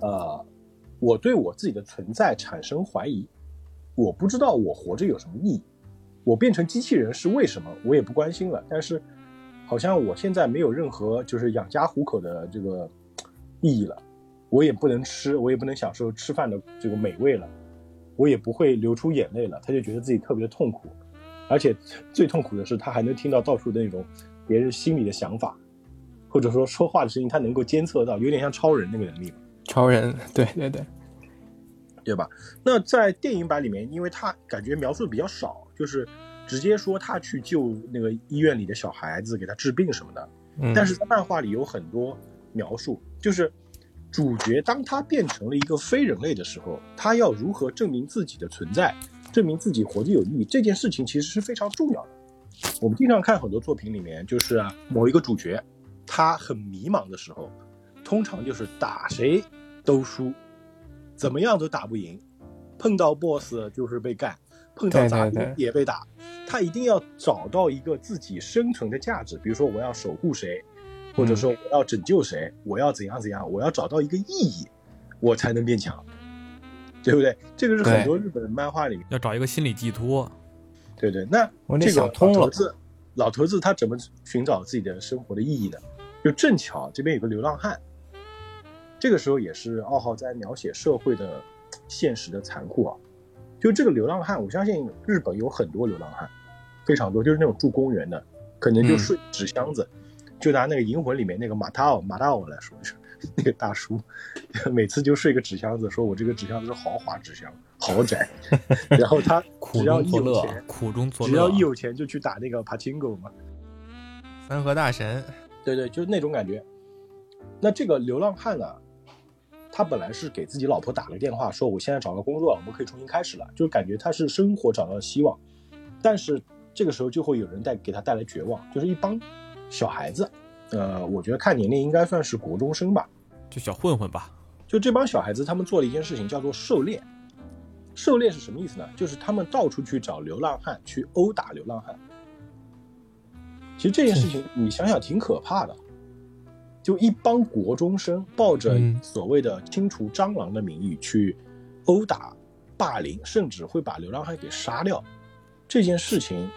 呃，我对我自己的存在产生怀疑，我不知道我活着有什么意义，我变成机器人是为什么，我也不关心了。但是，好像我现在没有任何就是养家糊口的这个意义了，我也不能吃，我也不能享受吃饭的这个美味了，我也不会流出眼泪了。他就觉得自己特别的痛苦，而且最痛苦的是，他还能听到到处的那种别人心里的想法。或者说说话的声音，他能够监测到，有点像超人那个能力，超人，对对对，对吧？那在电影版里面，因为他感觉描述的比较少，就是直接说他去救那个医院里的小孩子，给他治病什么的。嗯，但是在漫画里有很多描述，就是主角当他变成了一个非人类的时候，他要如何证明自己的存在，证明自己活得有意义，这件事情其实是非常重要的。我们经常看很多作品里面，就是啊，某一个主角他很迷茫的时候，通常就是打谁都输，怎么样都打不赢，碰到 BOSS 就是被干，碰到对杂兵也被打。他一定要找到一个自己生存的价值，比如说我要守护谁，或者说我要拯救谁，我要怎样怎样，我要找到一个意义，我才能变强，对不对？这个是很多日本的漫画里面，要找一个心理寄托。对对。那这个老头子，老头子他怎么寻找自己的生活的意义呢？就正巧这边有个流浪汉，这个时候也是二号在描写社会的现实的残酷啊。就这个流浪汉，我相信日本有很多流浪汉，非常多，就是那种住公园的，可能就嗯睡纸箱子。就拿那个《银魂》里面那个马达奥马达奥来说，就是 那个大叔，每次就睡个纸箱子，说我这个纸箱子是豪华纸箱，豪宅。然后他苦只要一中作乐有钱，，苦中作乐。只要一有钱就去打那个帕金狗嘛。三河大神，对对，就是那种感觉。那这个流浪汉呢，他本来是给自己老婆打了电话，说我现在找到工作了，我们可以重新开始了，就是感觉他是生活找到了希望。但是这个时候就会有人带给他带来绝望，就是一帮小孩子，呃，我觉得看年龄应该算是国中生吧。就小混混吧。就这帮小孩子，他们做了一件事情，叫做狩猎。狩猎是什么意思呢？就是他们到处去找流浪汉，去殴打流浪汉。其实这件事情你想想挺可怕的，就一帮国中生抱着嗯所谓的清除蟑螂的名义去殴打、霸凌，甚至会把流浪汉给杀掉。这件事情，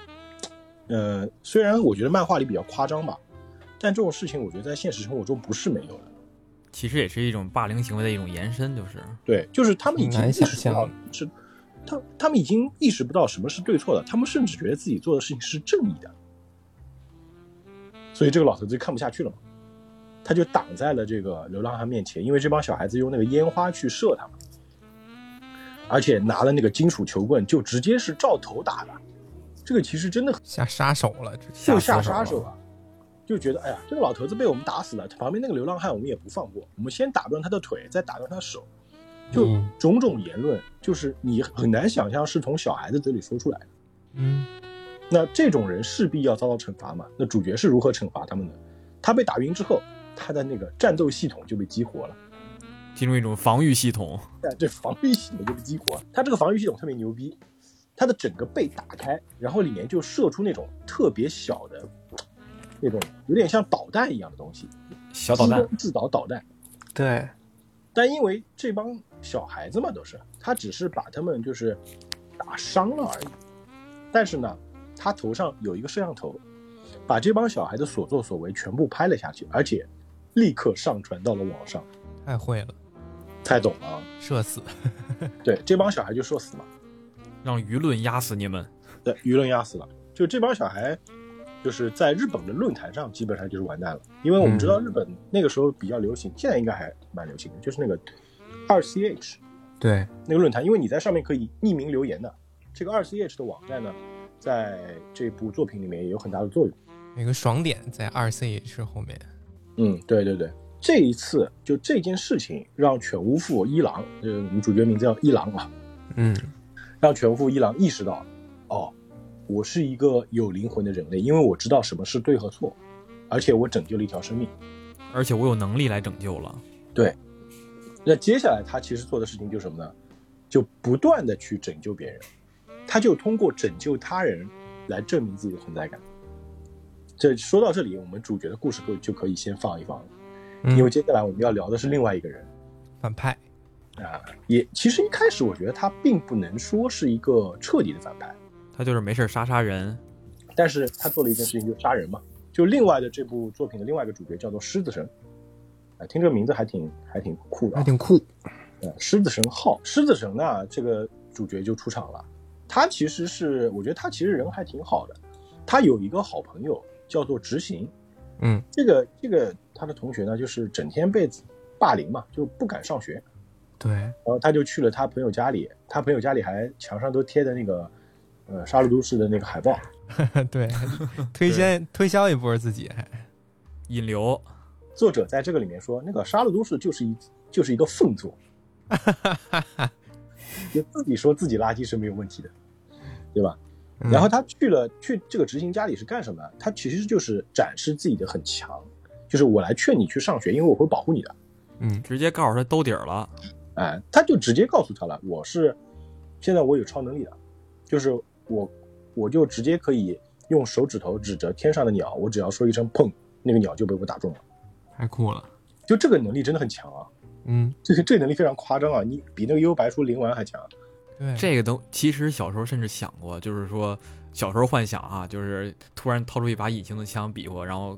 呃，虽然我觉得漫画里比较夸张吧，但这种事情我觉得在现实生活中不是没有的。其实也是一种霸凌行为的一种延伸，就是对，就是他们已经意识不想象到是，他他们已经意识不到什么是对错的，他们甚至觉得自己做的事情是正义的，所以这个老头子就看不下去了嘛，他就挡在了这个流浪汉面前，因为这帮小孩子用那个烟花去射他们，而且拿了那个金属球棍就直接是照头打的，这个其实真的很下杀手了，就下死手了杀手啊，就觉得哎呀，这个老头子被我们打死了，旁边那个流浪汉我们也不放过，我们先打断他的腿，再打断他的手，就嗯种种言论，就是你很难想象是从小孩子嘴里说出来的。嗯那这种人势必要遭到惩罚嘛？那主角是如何惩罚他们的？他被打晕之后，他的那个战斗系统就被激活了，进入一种防御系统，哎对防御系统就被激活了。他这个防御系统特别牛逼，他的整个背打开，然后里面就射出那种特别小的，那种有点像导弹一样的东西，小导弹自，导导弹。对，但因为这帮小孩子嘛，都是他只是把他们就是打伤了而已。但是呢，他头上有一个摄像头，把这帮小孩的所作所为全部拍了下去，而且立刻上传到了网上。太会了，太懂了啊？社死，对，这帮小孩就社死嘛，让舆论压死你们。对，舆论压死了。就这帮小孩，就是在日本的论坛上基本上就是完蛋了，因为我们知道日本那个时候比较流行，现在应该还蛮流行的，就是那个二 ch 对，那个论坛，因为你在上面可以匿名留言的。这个二 ch 的网站呢，在这部作品里面也有很大的作用。有个爽点在二 ch 后面，嗯，对对对，这一次就这件事情让犬巫父一郎，呃，我们主角名字叫一郎啊，嗯让犬巫父一郎意识到，哦，我是一个有灵魂的人类，因为我知道什么是对和错，而且我拯救了一条生命。而且我有能力来拯救了。对那接下来他其实做的事情就是什么呢？就不断的去拯救别人，他就通过拯救他人来证明自己的存在感。这说到这里，我们主角的故事就就可以先放一放了，嗯因为接下来我们要聊的是另外一个人反派，啊。也其实一开始我觉得他并不能说是一个彻底的反派，他就是没事杀杀人，但是他做了一件事情，就是杀人嘛。就另外的这部作品的另外一个主角叫做狮子神，啊，听这个名字还挺还挺酷的、啊还。挺酷，呃，狮子神号，狮子神呢，这个主角就出场了。他其实是，我觉得他其实人还挺好的。他有一个好朋友叫做执行，嗯这个这个他的同学呢，就是整天被霸凌嘛，就不敢上学。对，然后他就去了他朋友家里，他朋友家里还墙上都贴的那个，呃，杀戮都市的那个海报。对，推荐推销一波自己还，引流。作者在这个里面说，那个杀戮都市就是一就是一个粪作，就自己说自己垃圾是没有问题的，对吧？嗯然后他去了去这个执行家里是干什么？他其实就是展示自己的很强，就是我来劝你去上学，因为我会保护你的。嗯直接告诉他兜底儿了。哎，他就直接告诉他了，我是现在我有超能力的，就是我我就直接可以用手指头指着天上的鸟，我只要说一声砰，那个鸟就被我打中了。太酷了，就这个能力真的很强啊！嗯，这个这个能力非常夸张啊！你比那个幽白书灵丸还强。对，这个都其实小时候甚至想过，就是说小时候幻想啊，就是突然掏出一把隐形的枪比划，然后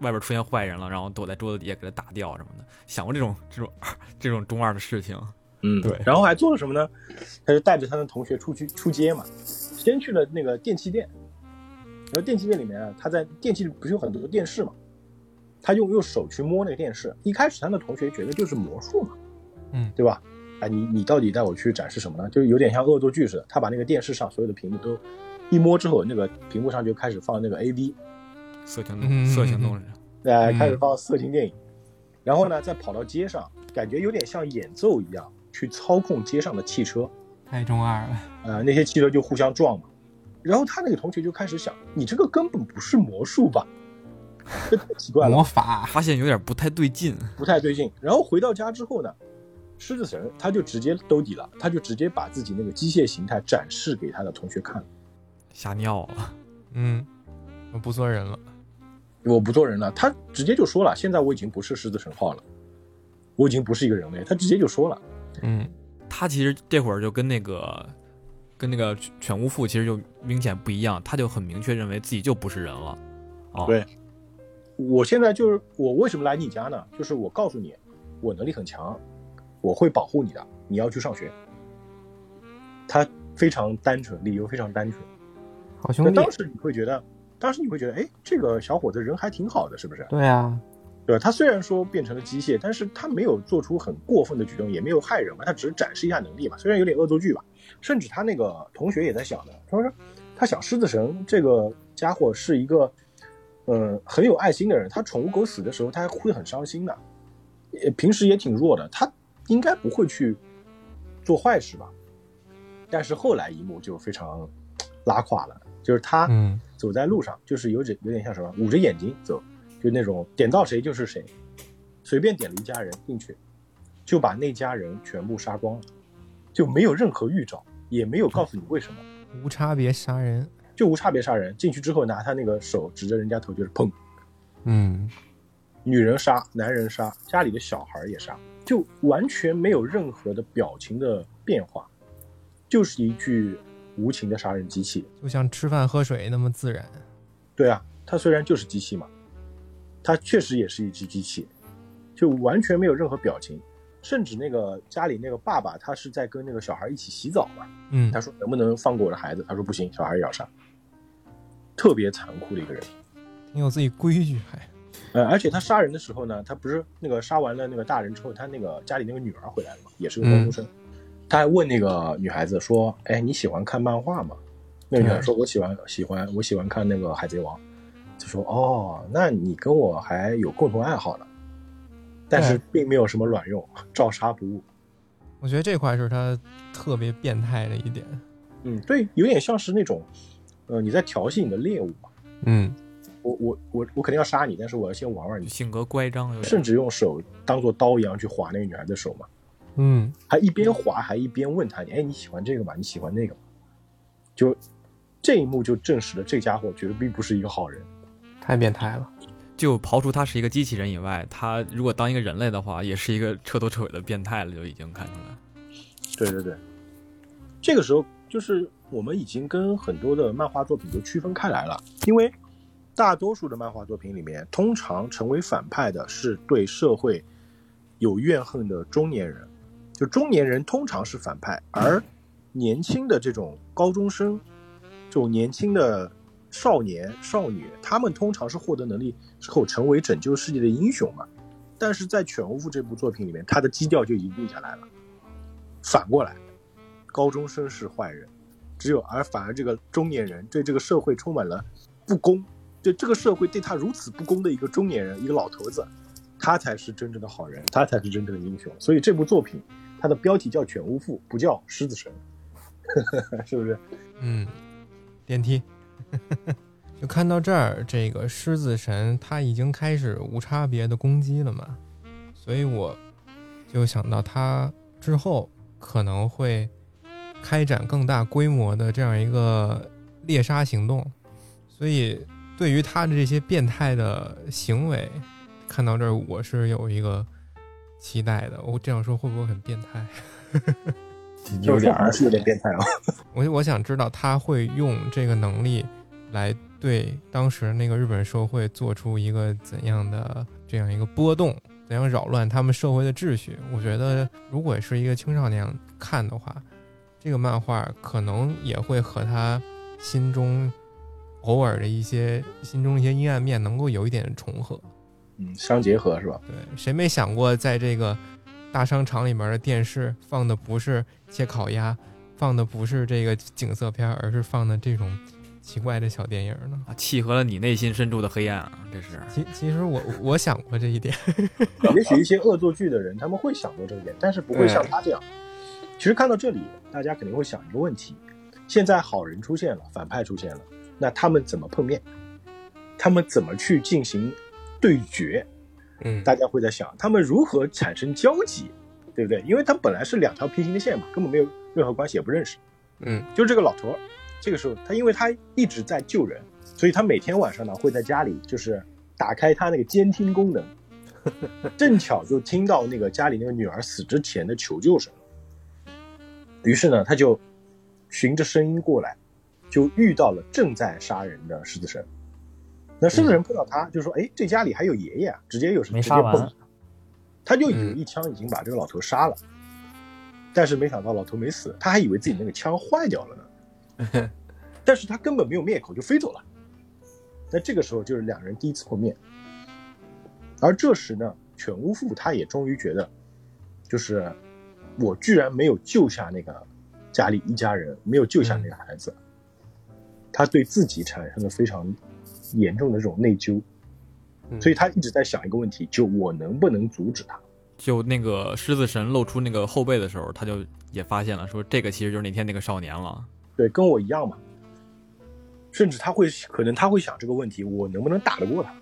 外边出现坏人了，然后躲在桌子底下给他打掉什么的，想过这种这种 这种中二的事情。嗯对然后还做了什么呢？他就带着他的同学出去出街嘛，先去了那个电器店，然后电器店里面啊，他在电器里不是有很多电视嘛，他用用手去摸那个电视。一开始他的同学觉得就是魔术嘛，嗯对吧？哎，你你到底带我去展示什么呢？就有点像恶作剧似的。他把那个电视上所有的屏幕都一摸之后，那个屏幕上就开始放那个 A V，色情嗯动色情动呃，嗯开始放色情电影，然后呢，再跑到街上，感觉有点像演奏一样，去操控街上的汽车。太中二了，呃，那些汽车就互相撞嘛。然后他那个同学就开始想，你这个根本不是魔术吧？这太奇怪了，魔法，发现有点不太对劲。不太对劲。然后回到家之后呢，狮子神他就直接兜底了，他就直接把自己那个机械形态展示给他的同学看。吓尿了，嗯，我不做人了，我不做人了，他直接就说了，现在我已经不是狮子神号了，我已经不是一个人类。他直接就说了，嗯他其实这会儿就跟那个跟那个犬巫父其实就明显不一样，他就很明确认为自己就不是人了。哦，对我现在就是我为什么来你家呢？就是我告诉你，我能力很强，我会保护你的，你要去上学。他非常单纯，理由非常单纯。好兄弟，那当时你会觉得，当时你会觉得，哎，这个小伙子人还挺好的，是不是？对啊，对吧？他虽然说变成了机械，但是他没有做出很过分的举动，也没有害人嘛，他只是展示一下能力嘛，虽然有点恶作剧吧。甚至他那个同学也在想呢，他说他他想狮子神这个家伙是一个，呃，很有爱心的人。他宠物狗死的时候，他还哭得很伤心的。也，平时也挺弱的，他应该不会去做坏事吧？但是后来一幕就非常拉垮了，就是他嗯走在路上，就是有点有点像什么，捂着眼睛走，就那种点到谁就是谁，随便点了一家人进去，就把那家人全部杀光了，就没有任何预兆，也没有告诉你为什么。无差别杀人，就无差别杀人。进去之后拿他那个手指着人家头，就是砰，嗯女人杀，男人杀，家里的小孩也杀，就完全没有任何的表情的变化，就是一具无情的杀人机器。就像吃饭喝水那么自然。对啊，他虽然就是机器嘛，他确实也是一只机器，就完全没有任何表情。甚至那个家里那个爸爸，他是在跟那个小孩一起洗澡嘛，嗯他说能不能放过我的孩子？他说不行，小孩也要杀，特别残酷的一个人。挺有自己规矩，还呃，而且他杀人的时候呢，他不是那个杀完了那个大人之后，他那个家里那个女儿回来了嘛，也是个高中生，他还问那个女孩子说：“哎，你喜欢看漫画吗？”那个女孩说：“我喜欢，喜欢，我喜欢看那个海贼王。”就说：“哦，那你跟我还有共同爱好呢。”但是并没有什么卵用，照杀不误。我觉得这块是他特别变态的一点。嗯，对，有点像是那种，呃，你在调戏你的猎物嘛。嗯我我我我肯定要杀你，但是我要先玩玩你，性格乖张，甚至用手当做刀一样去划那个女孩的手嘛。嗯，还一边划还一边问他：“哎，你喜欢这个吗？你喜欢那个吗？”就这一幕就证实了这家伙绝对并不是一个好人。太变态了。就刨除他是一个机器人以外，他如果当一个人类的话，也是一个彻头彻尾的变态了，就已经看出来。对对对，这个时候就是我们已经跟很多的漫画作品都区分开来了，因为大多数的漫画作品里面，通常成为反派的是对社会有怨恨的中年人，就中年人通常是反派，而年轻的这种高中生，这种年轻的少年少女，他们通常是获得能力之后成为拯救世界的英雄嘛。但是在《犬巫》这部作品里面，他的基调就已经定下来了。反过来，高中生是坏人，只有而反而这个中年人对这个社会充满了不公，对这个社会对他如此不公的一个中年人，一个老头子，他才是真正的好人，他才是真正的英雄。所以这部作品，它的标题叫《犬巫妇》，不叫狮子神，是不是？嗯，电梯。就看到这儿，这个狮子神他已经开始无差别的攻击了嘛，所以我就想到他之后可能会开展更大规模的这样一个猎杀行动，所以对于他的这些变态的行为，看到这儿我是有一个期待的。我这样说会不会很变态？有点儿是有点变态啊。我 我想知道他会用这个能力来对当时那个日本社会做出一个怎样的这样一个波动，怎样扰乱他们社会的秩序。我觉得如果是一个青少年看的话，这个漫画可能也会和他心中偶尔的一些心中一些阴暗面能够有一点重合。嗯，相结合是吧？对，谁没想过在这个大商场里面的电视放的不是切烤鸭，放的不是这个景色片，而是放的这种奇怪的小电影呢？啊，契合了你内心深处的黑暗啊！这是其其实我我想过这一点，也许一些恶作剧的人他们会想过这一点，但是不会像他这样。其实看到这里，大家肯定会想一个问题：现在好人出现了，反派出现了，那他们怎么碰面？他们怎么去进行对决？嗯大家会在想，他们如何产生交集，对不对？因为他本来是两条平行的线嘛，根本没有任何关系，也不认识。嗯就是这个老头儿，这个时候他因为他一直在救人，所以他每天晚上呢会在家里就是打开他那个监听功能，正巧就听到那个家里那个女儿死之前的求救声，于是呢他就循着声音过来，就遇到了正在杀人的狮子神。那狮子神碰到他，就说：“哎，这家里还有爷爷啊！”直接有没杀完直接蹦他就以为一枪已经把这个老头杀了，但是没想到老头没死，他还以为自己那个枪坏掉了呢。但是他根本没有灭口就飞走了。那这个时候就是两人第一次碰面，而这时呢，犬巫妇他也终于觉得，就是我居然没有救下那个家里一家人，没有救下那个孩子，他对自己产生了非常严重的这种内疚，嗯所以他一直在想一个问题：就我能不能阻止他？就那个狮子神露出那个后背的时候，他就也发现了，说这个其实就是那天那个少年了。对，跟我一样嘛。甚至他会可能他会想这个问题：我能不能打得过他？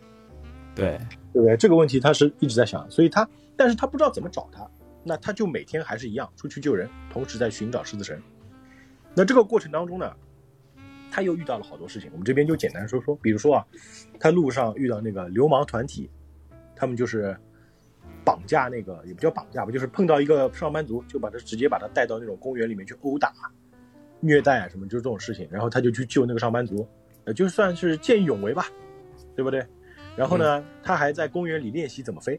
对，对不对？这个问题他是一直在想，所以他，但是他不知道怎么找他，那他就每天还是一样出去救人，同时在寻找狮子神。那这个过程当中呢，他又遇到了好多事情，我们这边就简单说说，比如说啊，他路上遇到那个流氓团体，他们就是绑架那个也不叫绑架吧，就是碰到一个上班族，就把他直接把他带到那种公园里面去殴打、虐待啊什么，就是这种事情，然后他就去救那个上班族，呃，就算是见义勇为吧，对不对？然后呢，他还在公园里练习怎么飞，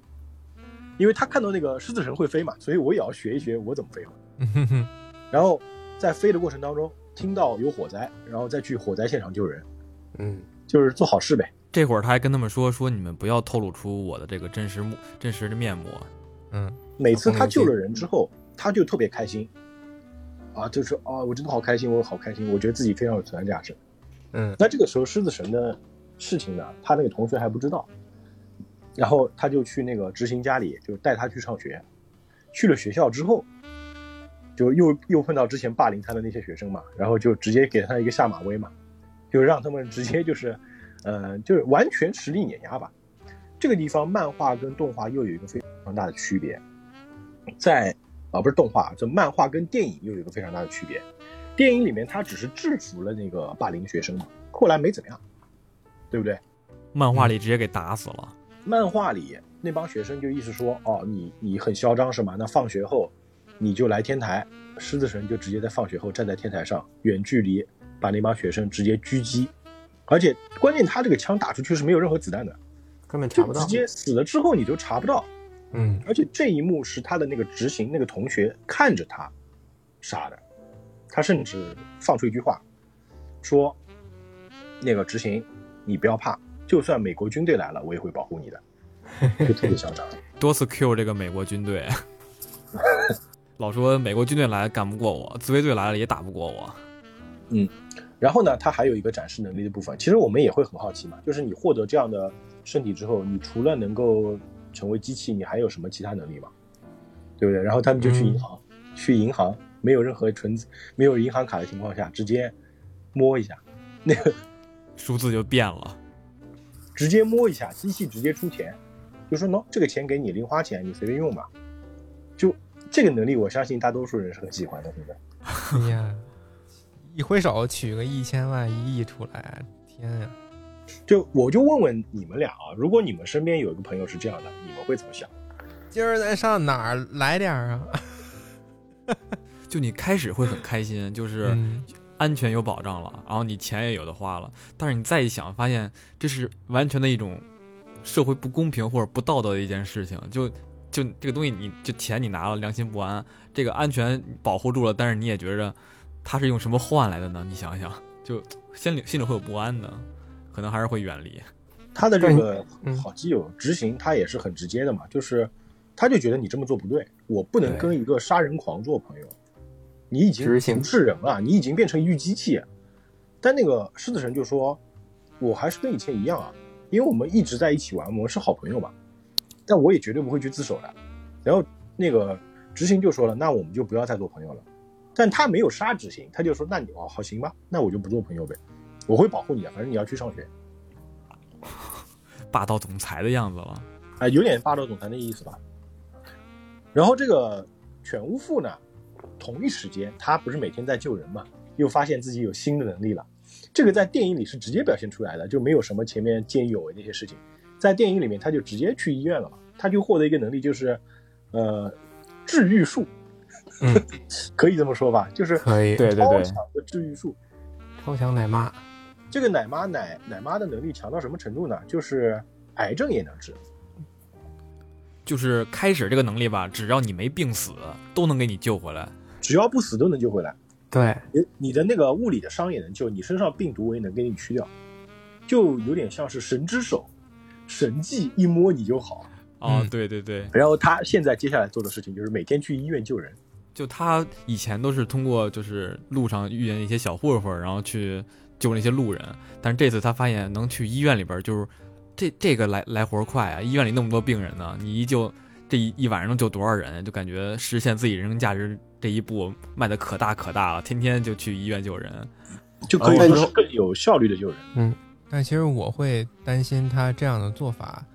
因为他看到那个狮子神会飞嘛，所以我也要学一学我怎么飞嘛。然后在飞的过程当中，听到有火灾，然后再去火灾现场救人，嗯就是做好事呗。这会儿他还跟他们说说你们不要透露出我的这个真实目真实的面目。嗯每次他救了人之后，他就特别开心，啊，就是啊，我真的好开心，我好开心，我觉得自己非常有存在价值。嗯那这个时候狮子神的事情呢，他那个同学还不知道，然后他就去那个执行家里，就带他去上学。去了学校之后，就又又碰到之前霸凌他的那些学生嘛，然后就直接给他一个下马威嘛，就让他们直接就是，呃，就是完全实力碾压吧。这个地方漫画跟动画又有一个非常大的区别，在啊不是动画，这漫画跟电影又有一个非常大的区别。电影里面他只是制服了那个霸凌学生嘛，后来没怎么样，对不对？漫画里直接给打死了。漫画里那帮学生就意思说，哦，你你很嚣张是吗？那放学后你就来天台，狮子神就直接在放学后站在天台上，远距离把那帮学生直接狙击，而且关键他这个枪打出去是没有任何子弹的，根本查不到。就直。接死了之后你都查不到，嗯。而且这一幕是他的那个执行那个同学看着他杀的，他甚至放出一句话，说那个执行你不要怕，就算美国军队来了，我也会保护你的，就特别嚣张。多次 Q 这个美国军队，老说美国军队来干不过我，自卫队来了也打不过我。嗯然后呢，他还有一个展示能力的部分，其实我们也会很好奇嘛，就是你获得这样的身体之后，你除了能够成为机器，你还有什么其他能力吗？对不对？然后他们就去银行，去银行没有任何存没有银行卡的情况下，直接摸一下，那个 数字就变了。直接摸一下，机器直接出钱，就说喏，这个钱给你零花钱，你随便用吧。就这个能力，我相信大多数人是很喜欢的，对不对？哎呀，一挥手取个一千万一亿出来，天呀！就我就问问你们俩啊，如果你们身边有一个朋友是这样的，你们会怎么想？今儿咱上哪儿来点儿啊？就你开始会很开心，就是嗯安全有保障了，然后你钱也有的花了。但是你再一想，发现这是完全的一种社会不公平或者不道德的一件事情。就就这个东西你，就钱你拿了，良心不安；这个安全保护住了，但是你也觉着他是用什么换来的呢？你想想，就心里心里会有不安的，可能还是会远离。他的这个嗯好基友执行，他也是很直接的嘛，就是他就觉得你这么做不对，我不能跟一个杀人狂做朋友，你已经不是人了，你已经变成一具机器。但那个狮子神就说，我还是跟以前一样啊，因为我们一直在一起玩，我们是好朋友嘛，但我也绝对不会去自首的。然后那个执行就说了，那我们就不要再做朋友了。但他没有杀执行，他就说，那你哦好行吧，那我就不做朋友呗，我会保护你的，反正你要去上学。霸道总裁的样子了。啊、有点霸道总裁的意思吧。然后这个犬巫妇呢，同一时间他不是每天在救人嘛，又发现自己有新的能力了。这个在电影里是直接表现出来的，就没有什么前面见义勇为那些事情。在电影里面，他就直接去医院了嘛，他就获得一个能力，就是呃治愈术，嗯，可以这么说吧，就是可以，对对对，超强的治愈术。超强奶妈，这个奶妈奶奶妈的能力强到什么程度呢？就是癌症也能治。就是开始这个能力吧，只要你没病死，都能给你救回来。只要不死都能救回来。对，你你的那个物理的伤也能救，你身上病毒我也能给你去掉，就有点像是神之手，神迹一摸你就好。哦，嗯对对对，然后他现在接下来做的事情就是每天去医院救人，就他以前都是通过就是路上遇见一些小混混，然后去救那些路人，但是这次他发现能去医院里边，就是这这个来来活快啊！医院里那么多病人呢，你一救这一一晚上能救多少人？就感觉实现自己人生价值这一步迈的可大可大了，天天就去医院救人。就可以说是更有效率的救人。嗯但其实我会担心他这样的做法，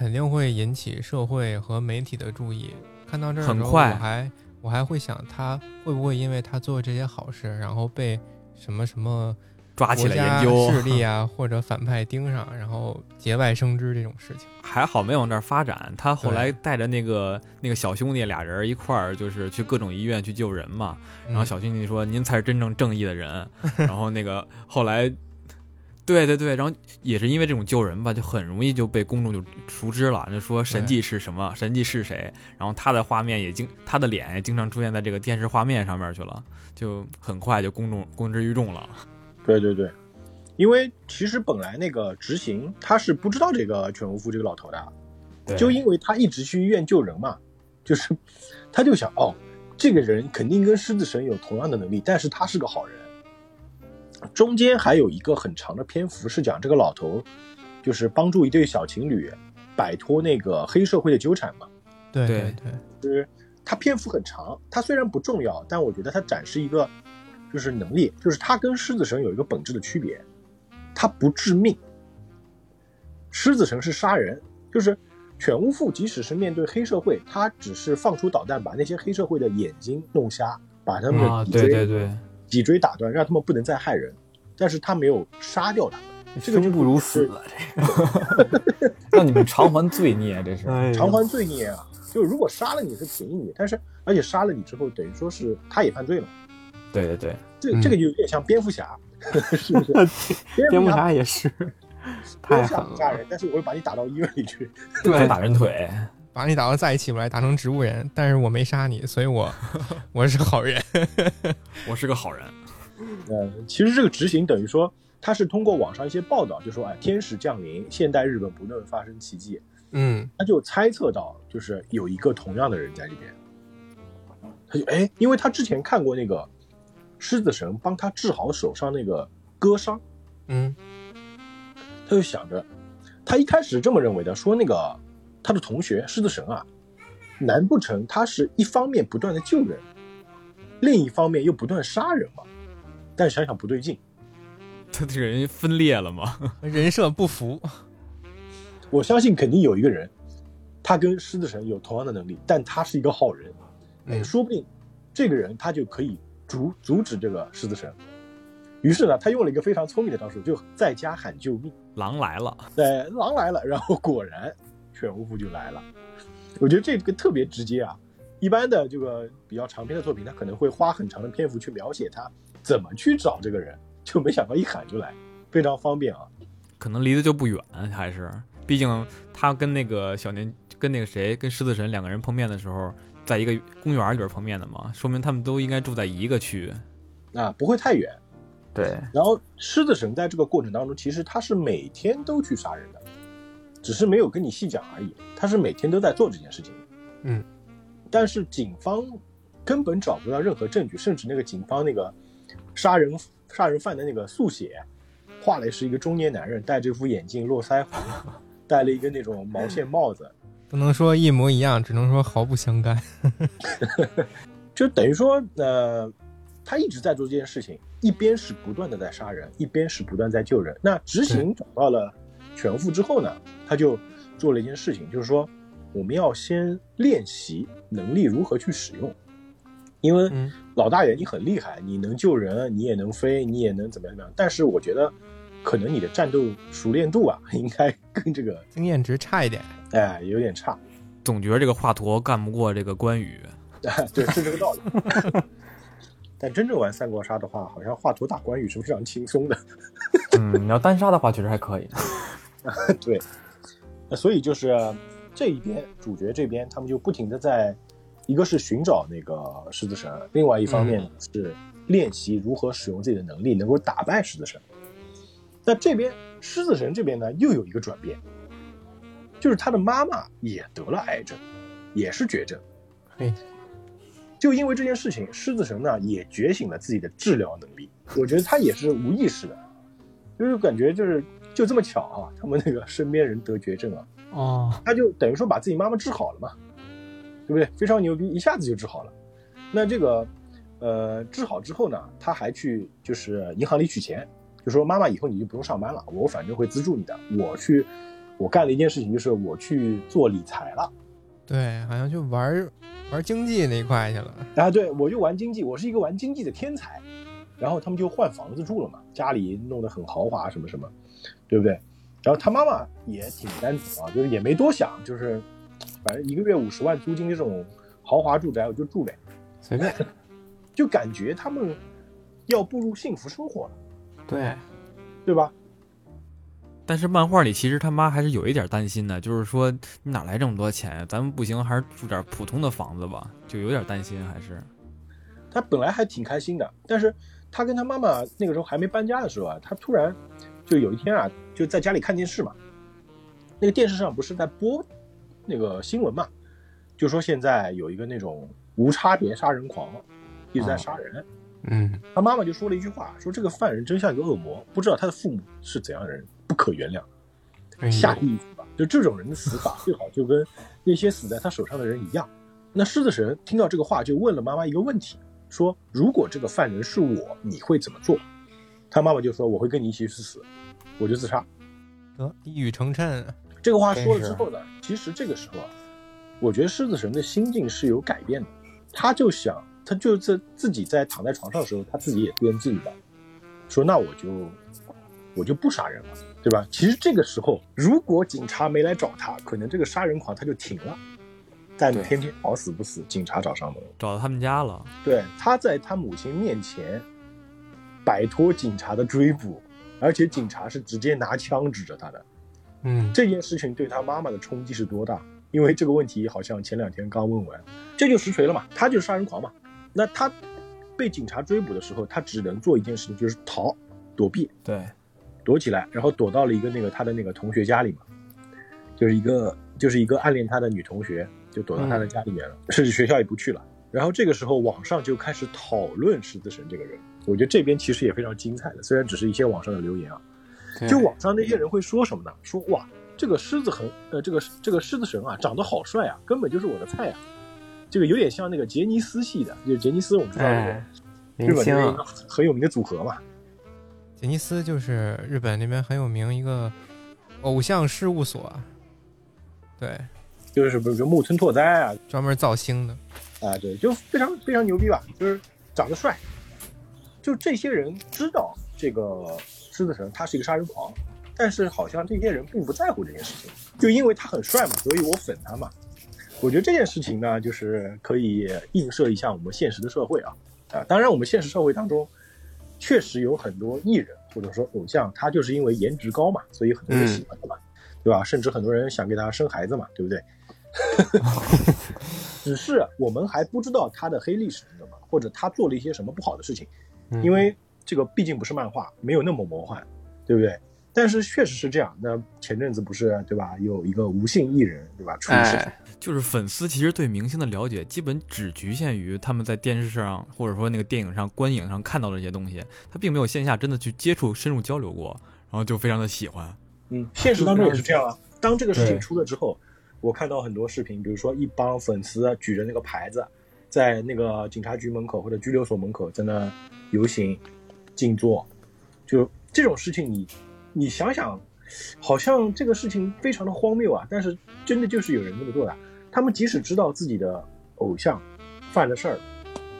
肯定会引起社会和媒体的注意。看到这儿的时候，很快我还我还会想，他会不会因为他做这些好事，然后被什么什么抓起来研究势力啊，或者反派盯上，然后节外生枝这种事情。还好没往那儿发展，他后来带着那个那个小兄弟俩人一块儿，就是去各种医院去救人嘛。然后嗯小兄弟说：“您才是真正正义的人。”然后那个后来，对对对，然后也是因为这种救人吧，就很容易就被公众就熟知了，就说神迹是什么，神迹是谁。然后他的画面也经，他的脸也经常出现在这个电视画面上面去了，就很快就公众公之于众了。对对对，因为其实本来那个执行他是不知道这个犬无夫这个老头的，就因为他一直去医院救人嘛，就是他就想哦，这个人肯定跟狮子神有同样的能力，但是他是个好人。中间还有一个很长的篇幅是讲这个老头，就是帮助一对小情侣摆脱那个黑社会的纠缠嘛。对对对对，就是他篇幅很长，他虽然不重要，但我觉得他展示一个就是能力，就是他跟狮子神有一个本质的区别，他不致命。狮子神是杀人，就是犬巫妇，即使是面对黑社会，他只是放出导弹把那些黑社会的眼睛弄瞎，把他们啊，的脊椎、对对对，脊椎打断，让他们不能再害人，但是他没有杀掉他们。这个生不如死了，这个 让你们偿还罪孽，这是。哎偿还罪孽啊！就如果杀了你是便宜你，但是而且杀了你之后，等于说是他也犯罪了。对对对，这嗯这个就有点像蝙蝠侠，是不是？蝙蝠侠侠也是，蝙太狠了。蝠侠不杀人，但是我会把你打到医院里去。对，打人腿，把你打到再也起不来，打成植物人，但是我没杀你，所以我我是好人。我是个好人。嗯，其实这个执行等于说，他是通过网上一些报道，就说哎，天使降临，现代日本不断发生奇迹，嗯他就猜测到就是有一个同样的人在里边。他就哎，因为他之前看过那个狮子神帮他治好手上那个割伤。嗯他就想着，他一开始是这么认为的，说那个他的同学狮子神啊，难不成他是一方面不断的救人，另一方面又不断杀人吗？但想想不对劲，他这个人分裂了吗？人设不符。我相信肯定有一个人，他跟狮子神有同样的能力，但他是一个好人，哎，嗯说不定这个人他就可以阻阻止这个狮子神。于是呢，他用了一个非常聪明的招数，就在家喊救命。狼来了，对，狼来了，然后果然犬巫妇就来了。我觉得这个特别直接啊。一般的这个比较长篇的作品，他可能会花很长的篇幅去描写他怎么去找这个人，就没想到一喊就来，非常方便啊。可能离得就不远，还是，毕竟他跟那个小年跟那个谁跟狮子神两个人碰面的时候，在一个公园里边碰面的嘛，说明他们都应该住在一个区。啊，不会太远。对，然后狮子神在这个过程当中，其实他是每天都去杀人的，只是没有跟你细讲而已。他是每天都在做这件事情。嗯，但是警方根本找不到任何证据，甚至那个警方那个杀人杀人犯的那个速写，画的是一个中年男人，戴着副眼镜，络腮胡，戴了一个那种毛线帽子，不能说一模一样，只能说毫不相干。就等于说，呃，他一直在做这件事情，一边是不断的在杀人，一边是不断在救人。那执行找到了犬妇之后呢，他就做了一件事情，就是说，我们要先练习能力如何去使用，因为嗯老大爷你很厉害，你能救人，你也能飞，你也能怎么样怎么样，但是我觉得，可能你的战斗熟练度啊，应该跟这个经验值差一点。哎有点差。总觉得这个华佗干不过这个关羽，对，是这个道理。但真正玩三国杀的话，好像华佗打关羽是非常轻松的。嗯，你要单杀的话，确实还可以。对，所以就是这一边主角这边，他们就不停的在，一个是寻找那个狮子神，另外一方面是练习如何使用自己的能力，能够打败狮子神。那这边狮子神这边呢，又有一个转变，就是他的妈妈也得了癌症，也是绝症。嘿，就因为这件事情，狮子神呢也觉醒了自己的治疗能力。我觉得他也是无意识的，就是感觉就是就这么巧啊，他们那个身边人得绝症啊，哦，他就等于说把自己妈妈治好了嘛，对不对？非常牛逼，一下子就治好了。那这个呃治好之后呢，他还去就是银行里取钱，就说妈妈以后你就不用上班了，我反正会资助你的。我去，我干了一件事情，就是我去做理财了。对，好像就玩玩经济那一块去了。啊，对，我就玩经济，我是一个玩经济的天才。然后他们就换房子住了嘛，家里弄得很豪华，什么什么，对不对？然后他妈妈也挺单纯啊，就是也没多想，就是反正一个月五十万租金这种豪华住宅我就住呗，随便。就感觉他们要步入幸福生活了，对，对吧？但是漫画里其实他妈还是有一点担心的，就是说你哪来这么多钱呀？咱们不行，还是住点普通的房子吧，就有点担心，还是。他本来还挺开心的，但是他跟他妈妈那个时候还没搬家的时候啊，他突然就有一天啊，就在家里看电视嘛，那个电视上不是在播那个新闻嘛，就说现在有一个那种无差别杀人狂一直在杀人，嗯，他妈妈就说了一句话，说这个犯人真像一个恶魔，不知道他的父母是怎样的人，不可原谅，哎下地狱吧。就这种人的死法，最好就跟那些死在他手上的人一样。那狮子神听到这个话，就问了妈妈一个问题，说如果这个犯人是我，你会怎么做？他妈妈就说我会跟你一起去死，我就自杀。得一语成谶啊。这个话说了之后呢，其实这个时候啊，我觉得狮子神的心境是有改变的，他就想，他就在自己在躺在床上的时候，他自己也编自己吧，说那我就我就不杀人了，对吧？其实这个时候，如果警察没来找他，可能这个杀人狂他就停了，但对偏偏好死不死，警察找上门。找到他们家了，对，他在他母亲面前摆脱警察的追捕，而且警察是直接拿枪指着他的。嗯，这件事情对他妈妈的冲击是多大？因为这个问题好像前两天刚问完，这就实锤了嘛，他就是杀人狂嘛。那他被警察追捕的时候，他只能做一件事情，就是逃、躲避、对，躲起来，然后躲到了一个那个他的那个同学家里嘛，就是一个就是一个暗恋他的女同学，就躲到他的家里面了，甚至学校也不去了。然后这个时候，网上就开始讨论狮子神这个人，我觉得这边其实也非常精彩的，虽然只是一些网上的留言啊。就网上那些人会说什么呢？说哇，这个狮子很呃，这个这个狮子神啊，长得好帅啊，根本就是我的菜啊。这个有点像那个杰尼斯系的，就是杰尼斯，我们知道那个哎，日明星啊本的一个很有名的组合嘛。杰尼斯就是日本那边很有名一个偶像事务所，对，就是比如说木村拓哉啊，专门造星的。啊，对，就非常非常牛逼吧，就是长得帅。就这些人知道这个狮子神他是一个杀人狂，但是好像这些人并不在乎这件事情，就因为他很帅嘛，所以我粉他嘛。我觉得这件事情呢，就是可以映射一下我们现实的社会啊啊！当然，我们现实社会当中确实有很多艺人或者说偶像，他就是因为颜值高嘛，所以很多人喜欢他嘛，对吧？甚至很多人想给他生孩子嘛，对不对？只是我们还不知道他的黑历史是什么，或者他做了一些什么不好的事情，嗯因为这个毕竟不是漫画，没有那么魔幻，对不对？但是确实是这样。那前阵子不是对吧？有一个无姓艺人对吧出事，哎，就是粉丝其实对明星的了解基本只局限于他们在电视上或者说那个电影上、观影上看到的这些东西，他并没有线下真的去接触、深入交流过，然后就非常的喜欢。嗯，现实当中也是这样啊。当这个事情出了之后，我看到很多视频，比如说一帮粉丝举着那个牌子，在那个警察局门口或者拘留所门口在那游行、静坐，就这种事情你，你想想，好像这个事情非常的荒谬啊，但是真的就是有人这么做的。他们即使知道自己的偶像犯了事儿，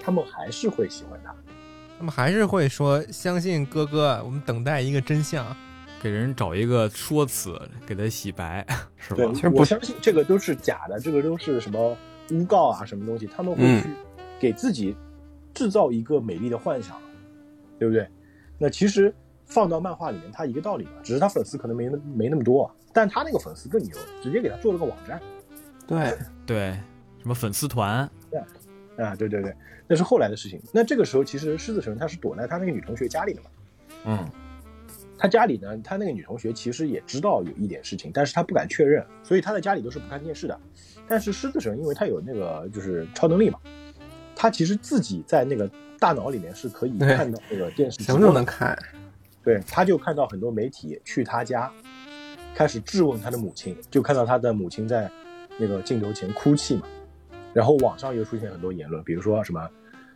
他们还是会喜欢他。他们还是会说相信哥哥，我们等待一个真相。给人找一个说辞，给他洗白，是对吧？其实，不我相信这个都是假的，这个都是什么诬告啊，什么东西，他们会嗯。去给自己制造一个美丽的幻想，对不对？那其实放到漫画里面，它一个道理嘛，只是他粉丝可能没那没那么多啊，但他那个粉丝更牛，直接给他做了个网站。对，对，什么粉丝团，对啊，对对对，那是后来的事情。那这个时候，其实狮子神他是躲在他那个女同学家里的嘛，嗯，他家里呢，他那个女同学其实也知道有一点事情，但是他不敢确认，所以他在家里都是不看电视的。但是狮子神因为他有那个就是超能力嘛，他其实自己在那个大脑里面是可以看到那个电视直什么都能看。对，他就看到很多媒体去他家，开始质问他的母亲，就看到他的母亲在那个镜头前哭泣嘛。然后网上又出现很多言论，比如说什么，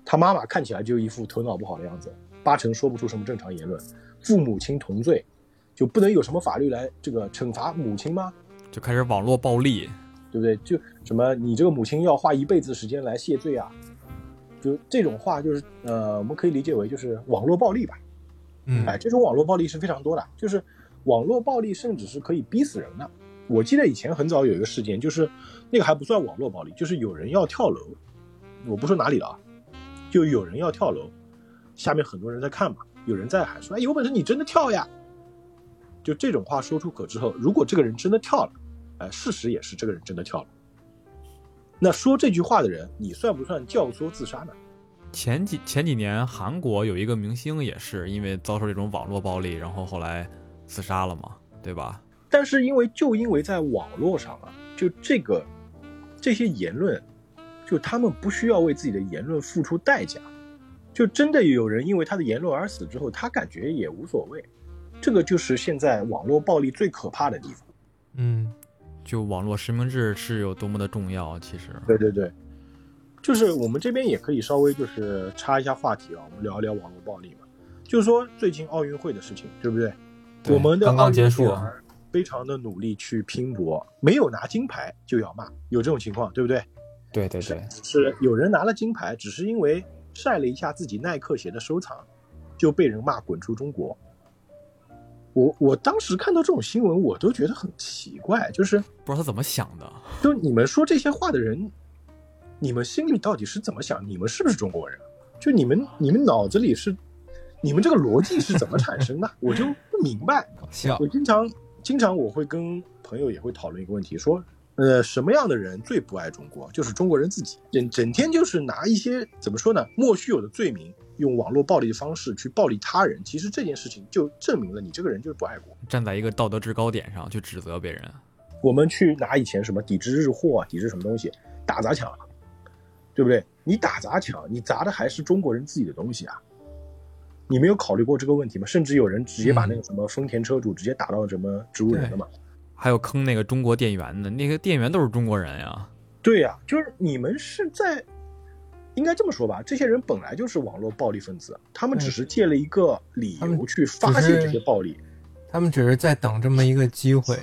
他妈妈看起来就一副头脑不好的样子，八成说不出什么正常言论，父母亲同罪，就不能有什么法律来这个惩罚母亲吗？就开始网络暴力，对不对？就什么你这个母亲要花一辈子时间来谢罪啊，就这种话就是呃，我们可以理解为就是网络暴力吧。嗯哎，这种网络暴力是非常多的，就是网络暴力甚至是可以逼死人的。我记得以前很早有一个事件，就是那个还不算网络暴力，就是有人要跳楼，我不说哪里了啊，就有人要跳楼，下面很多人在看嘛，有人在喊说：“哎，有本事你真的跳呀！”就这种话说出口之后，如果这个人真的跳了，哎，事实也是这个人真的跳了，那说这句话的人，你算不算教唆自杀呢？前几前几年，韩国有一个明星也是因为遭受这种网络暴力，然后后来自杀了嘛，对吧？但是因为就因为在网络上啊，就这个这些言论，就他们不需要为自己的言论付出代价，就真的有人因为他的言论而死之后，他感觉也无所谓。这个就是现在网络暴力最可怕的地方。嗯就网络实名制是有多么的重要，其实对对对，就是我们这边也可以稍微就是插一下话题啊，我们聊一聊网络暴力嘛。就是说最近奥运会的事情，对不对？对我们的刚刚结束非常的努力去拼搏，没有拿金牌就要骂，有这种情况，对不对？对对对，是有人拿了金牌，只是因为晒了一下自己耐克鞋的收藏，就被人骂滚出中国。我我当时看到这种新闻，我都觉得很奇怪，就是不知道他怎么想的。就你们说这些话的人，你们心里到底是怎么想？你们是不是中国人？就你们你们脑子里是，你们这个逻辑是怎么产生的？我就不明白。我。经常经常我会跟朋友也会讨论一个问题，说，呃，什么样的人最不爱中国？就是中国人自己，整整天就是拿一些怎么说呢，莫须有的罪名，用网络暴力的方式去暴力他人。其实这件事情就证明了你这个人就是不爱国。站在一个道德制高点上去指责别人，我们去拿以前什么抵制日货啊，抵制什么东西，打砸抢，对不对？你打砸抢，你砸的还是中国人自己的东西啊。你没有考虑过这个问题吗？甚至有人直接把那个什么丰田车主直接打到什么植物人了嘛？还有坑那个中国店员的，那个店员都是中国人呀。对呀、就是你们是在，应该这么说吧，这些人本来就是网络暴力分子，他们只是借了一个理由去发泄这些暴力。他们只是在等这么一个机会。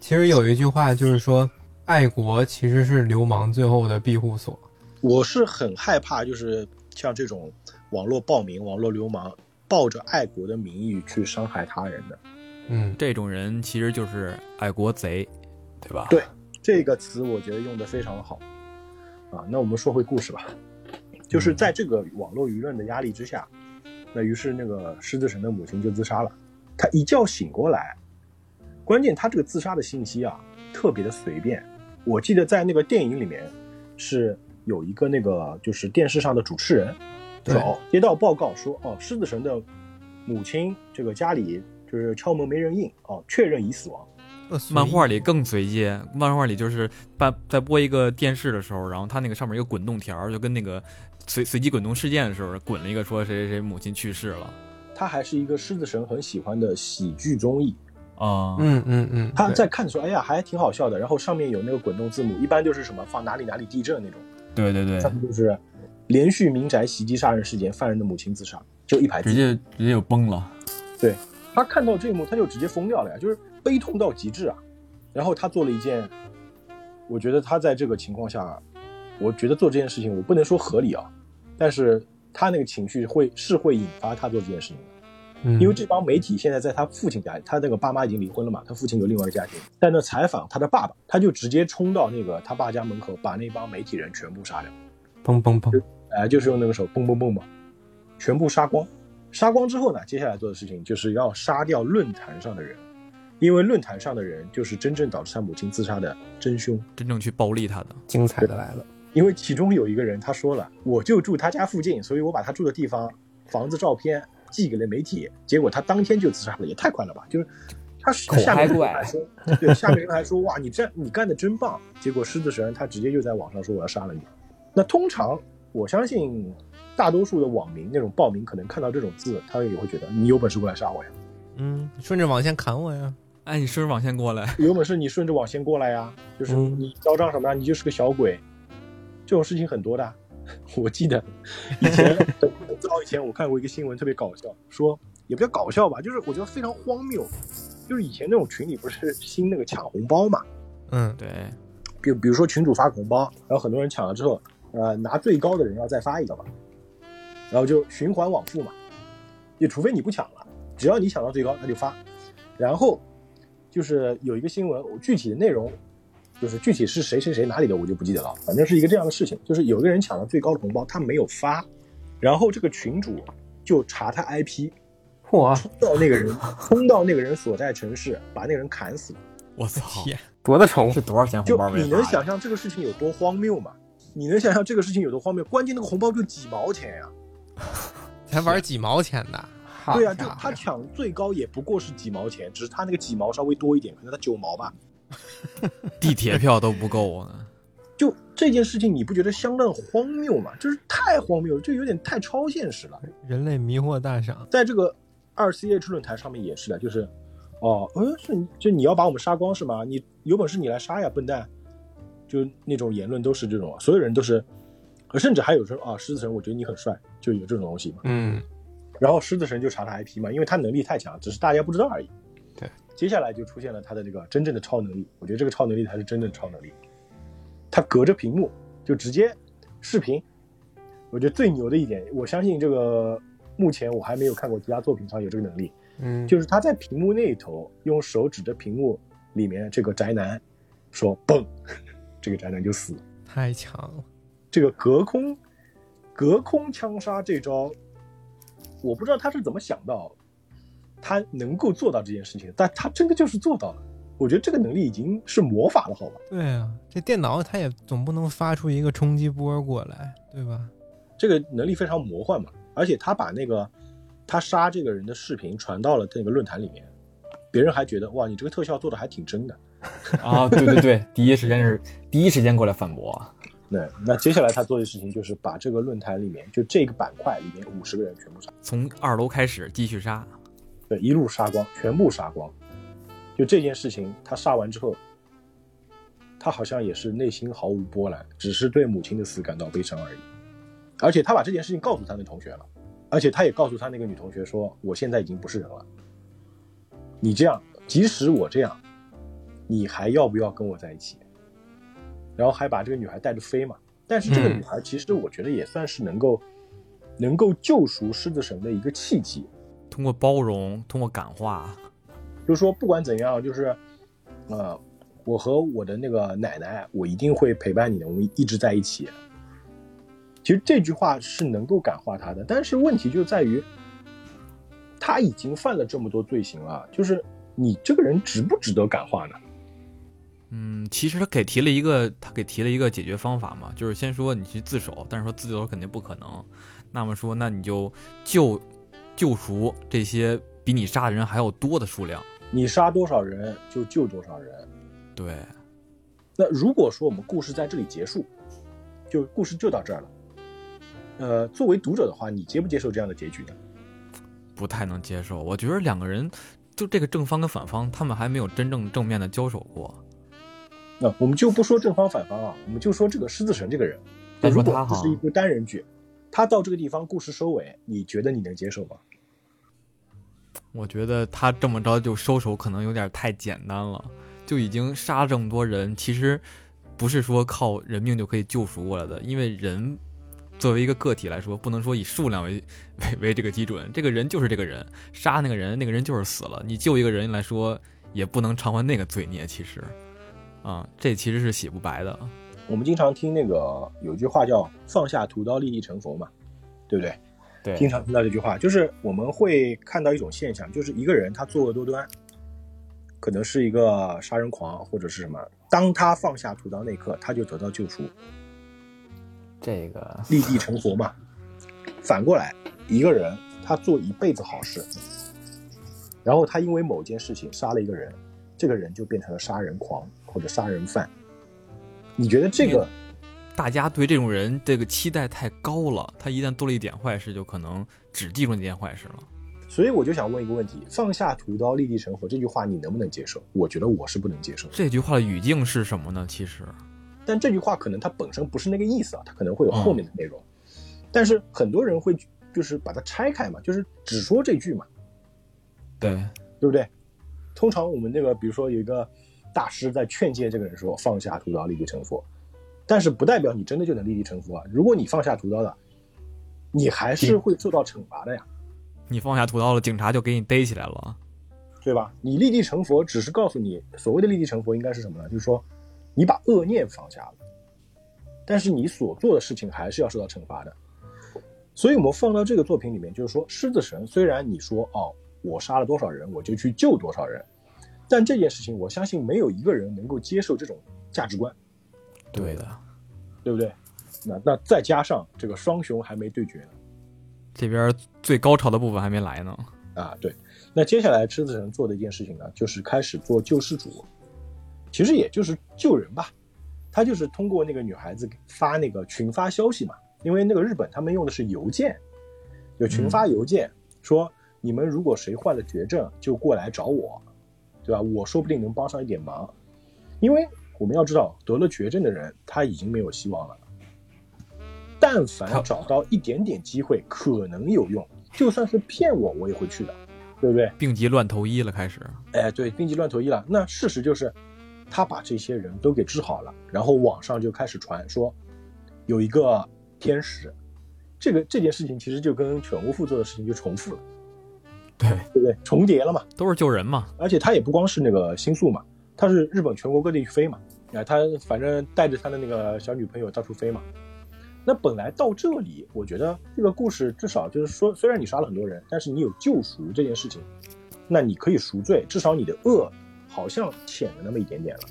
其实有一句话就是说，爱国其实是流氓最后的庇护所。我是很害怕，就是像这种网络暴民、网络流氓，抱着爱国的名义去伤害他人的。嗯，这种人其实就是爱国贼，对吧？对这个词我觉得用的非常好啊。那我们说回故事吧，就是在这个网络舆论的压力之下，那于是那个狮子神的母亲就自杀了。他一觉醒过来，关键他这个自杀的信息啊特别的随便。我记得在那个电影里面是有一个那个就是电视上的主持人对说哦接到报告说哦狮子神的母亲这个家里就是敲门没人应哦确认已死亡。漫画里更随机，漫画里就是把在播一个电视的时候，然后它那个上面有个滚动条，就跟那个随随机滚动事件的时候滚了一个说谁谁谁母亲去世了。它还是一个狮子神很喜欢的喜剧综艺。啊，嗯嗯嗯，他在看的时候，哎呀，还挺好笑的。然后上面有那个滚动字母，一般就是什么放哪里哪里地震那种，对对对，上面就是连续民宅袭击杀人事件，犯人的母亲自杀，就一排字。直接直接就崩了。他看到这一幕，他就直接疯掉了呀，就是悲痛到极致啊。然后他做了一件，我觉得他在这个情况下，我觉得做这件事情，我不能说合理啊，但是他那个情绪会是会引发他做这件事情的。嗯因为这帮媒体现在在他父亲家，他那个爸妈已经离婚了嘛，他父亲有另外一个家庭，在那采访他的爸爸，他就直接冲到那个他爸家门口，把那帮媒体人全部杀掉，砰砰砰，哎、就是用那个手嘣嘣嘣嘛，全部杀光。杀光之后呢，接下来做的事情就是要杀掉论坛上的人，因为论坛上的人就是真正导致他母亲自杀的真凶。真正去暴力他的，精彩的来了。因为其中有一个人他说了，我就住他家附近，所以我把他住的地方、房子照片寄给了媒体，结果他当天就自杀了，也太快了吧！就是 他下面人还说，对，下面人还说哇，你这你干的真棒。结果狮子神他直接就在网上说我要杀了你。那通常我相信大多数的网民那种报名可能看到这种字，他也会觉得你有本事过来杀我呀，嗯，顺着网线砍我呀。哎，你顺着网线过来，有本事你顺着网线过来呀，就是嗯你嚣张什么呀？你就是个小鬼，这种事情很多的。我记得以前很早以前我看过一个新闻，特别搞笑，说也不叫搞笑吧，就是我觉得非常荒谬。就是以前那种群里不是兴那个抢红包嘛，嗯，对，比比如说群主发红包，然后很多人抢了之后，呃，拿最高的人要再发一个嘛，然后就循环往复嘛，就除非你不抢了，只要你抢到最高，他就发。然后就是有一个新闻，我具体的内容就是具体是谁谁谁哪里的我就不记得了，反正是一个这样的事情，就是有一个人抢了最高的红包，他没有发，然后这个群主就查他 IP，嚯，冲到那个人，冲到那个人所在城市，把那个人砍死了。我操，天，多大仇？是多少钱红就包没你能？想象这个事情有多荒谬吗？你能想象这个事情有多荒谬？关键那个红包就几毛钱呀、才玩几毛钱的。对呀、就他抢最高也不过是几毛钱，只是他那个几毛稍微多一点，可能他九毛吧。地铁票都不够啊。就这件事情，你不觉得相当荒谬吗？就是太荒谬了，就有点太超现实了。人类迷惑大赏。在这个二 C H 论坛上面也是的，就是，哦，嗯，是你就你要把我们杀光是吗？你有本事你来杀呀，笨蛋！就那种言论都是这种，所有人都是，呃甚至还有说啊，狮子神，我觉得你很帅，就有这种东西嘛。嗯，然后狮子神就查他 IP 嘛，因为他能力太强，只是大家不知道而已。对，接下来就出现了他的这个真正的超能力，我觉得这个超能力才是真正的超能力。他隔着屏幕就直接视频，我觉得最牛的一点，我相信这个目前我还没有看过其他作品上有这个能力，嗯，就是他在屏幕那一头用手指着屏幕里面这个宅男说“嘣”，这个宅男就死了。太强了。这个隔空隔空枪杀这招，我不知道他是怎么想到，他能够做到这件事情，但他真的就是做到了。我觉得这个能力已经是魔法了，好吧？对啊，这电脑它也总不能发出一个冲击波过来，对吧？这个能力非常魔幻嘛，而且他把那个他杀这个人的视频传到了那个论坛里面，别人还觉得哇，你这个特效做的还挺真的。啊，对对对，第一时间是第一时间过来反驳。对，那接下来他做的事情就是把这个论坛里面就这个板块里面五十个人全部杀，从二楼开始继续杀，对，一路杀光，全部杀光。就这件事情，他杀完之后，他好像也是内心毫无波澜，只是对母亲的死感到悲伤而已。而且他把这件事情告诉他的同学了，而且他也告诉他那个女同学说：“我现在已经不是人了，你这样，即使我这样，你还要不要跟我在一起？”然后还把这个女孩带着飞嘛。但是这个嗯女孩其实我觉得也算是能够，能够救赎狮子神的一个契机。通过包容，通过感化，就是说不管怎样，就是，呃，我和我的那个奶奶，我一定会陪伴你的，我们一直在一起。其实这句话是能够感化他的，但是问题就在于，他已经犯了这么多罪行了，就是你这个人值不值得感化呢？嗯，其实他给提了一个，他给提了一个解决方法嘛，就是先说你去自首，但是说自首肯定不可能，那么说那你就救救赎这些比你杀的人还要多的数量，你杀多少人就救多少人。对，那如果说我们故事在这里结束，就故事就到这儿了，呃，作为读者的话，你接不接受这样的结局呢？不太能接受。我觉得两个人就这个正方跟反方，他们还没有真正正面的交手过。那我们就不说正方反方啊，我们就说这个狮子神这个人。再说如果他是一部单人剧，他到这个地方故事收尾，你觉得你能接受吗？我觉得他这么着就收手可能有点太简单了，就已经杀这么多人，其实不是说靠人命就可以救赎过来的，因为人作为一个个体来说，不能说以数量为为为这个基准，这个人就是这个人，杀那个人，那个人就是死了，你救一个人来说，也不能偿还那个罪孽，其实，啊，这其实是洗不白的。我们经常听那个有句话叫“放下屠刀，立地成佛”嘛，对不对？对，经常听到这句话，就是我们会看到一种现象，就是一个人他作恶多端，可能是一个杀人狂或者是什么，当他放下屠刀那一刻，他就得到救赎，这个立地成佛嘛。反过来，一个人他做一辈子好事，然后他因为某件事情杀了一个人，这个人就变成了杀人狂或者杀人犯。你觉得这个大家对这种人这个期待太高了，他一旦做了一点坏事，就可能只记住那件坏事了。所以我就想问一个问题：放下屠刀，立地成佛这句话你能不能接受？我觉得我是不能接受。这句话的语境是什么呢？其实，但这句话可能它本身不是那个意思啊，它可能会有后面的内容。但是很多人会就是把它拆开嘛，就是只说这句嘛，对，对不对？通常我们那个，比如说有一个大师在劝诫这个人说放下屠刀，立地成佛，但是不代表你真的就能立地成佛啊。如果你放下屠刀了，你还是会受到惩罚的呀，你放下屠刀了，警察就给你逮起来了。对吧？你立地成佛只是告诉你，所谓的立地成佛应该是什么呢？就是说，你把恶念放下了，但是你所做的事情还是要受到惩罚的。所以我们放到这个作品里面，就是说，狮子神虽然你说哦，我杀了多少人，我就去救多少人，但这件事情，我相信没有一个人能够接受这种价值观，对的，对不对？那那再加上这个双雄还没对决呢，这边最高潮的部分还没来呢。啊，对。那接下来狮子神做的一件事情呢，就是开始做救世主，其实也就是救人吧。他就是通过那个女孩子发那个群发消息嘛，因为那个日本他们用的是邮件，就群发邮件、说你们如果谁患了绝症，就过来找我，对吧？我说不定能帮上一点忙，因为我们要知道得了绝症的人他已经没有希望了，但凡找到一点点机会，可能有用，就算是骗我，我也会去的，对不对？病急乱投医了，开始。哎，对，病急乱投医了。那事实就是，他把这些人都给治好了，然后网上就开始传说，有一个天使，这个这件事情其实就跟犬巫妇做的事情就重复了，对，对不对？重叠了嘛。都是救人嘛。而且他也不光是那个星宿嘛，他是日本全国各地去飞嘛，啊，他反正带着他的那个小女朋友到处飞嘛。那本来到这里，我觉得这个故事至少就是说，虽然你杀了很多人，但是你有救赎这件事情，那你可以赎罪，至少你的恶好像浅了那么一点点了，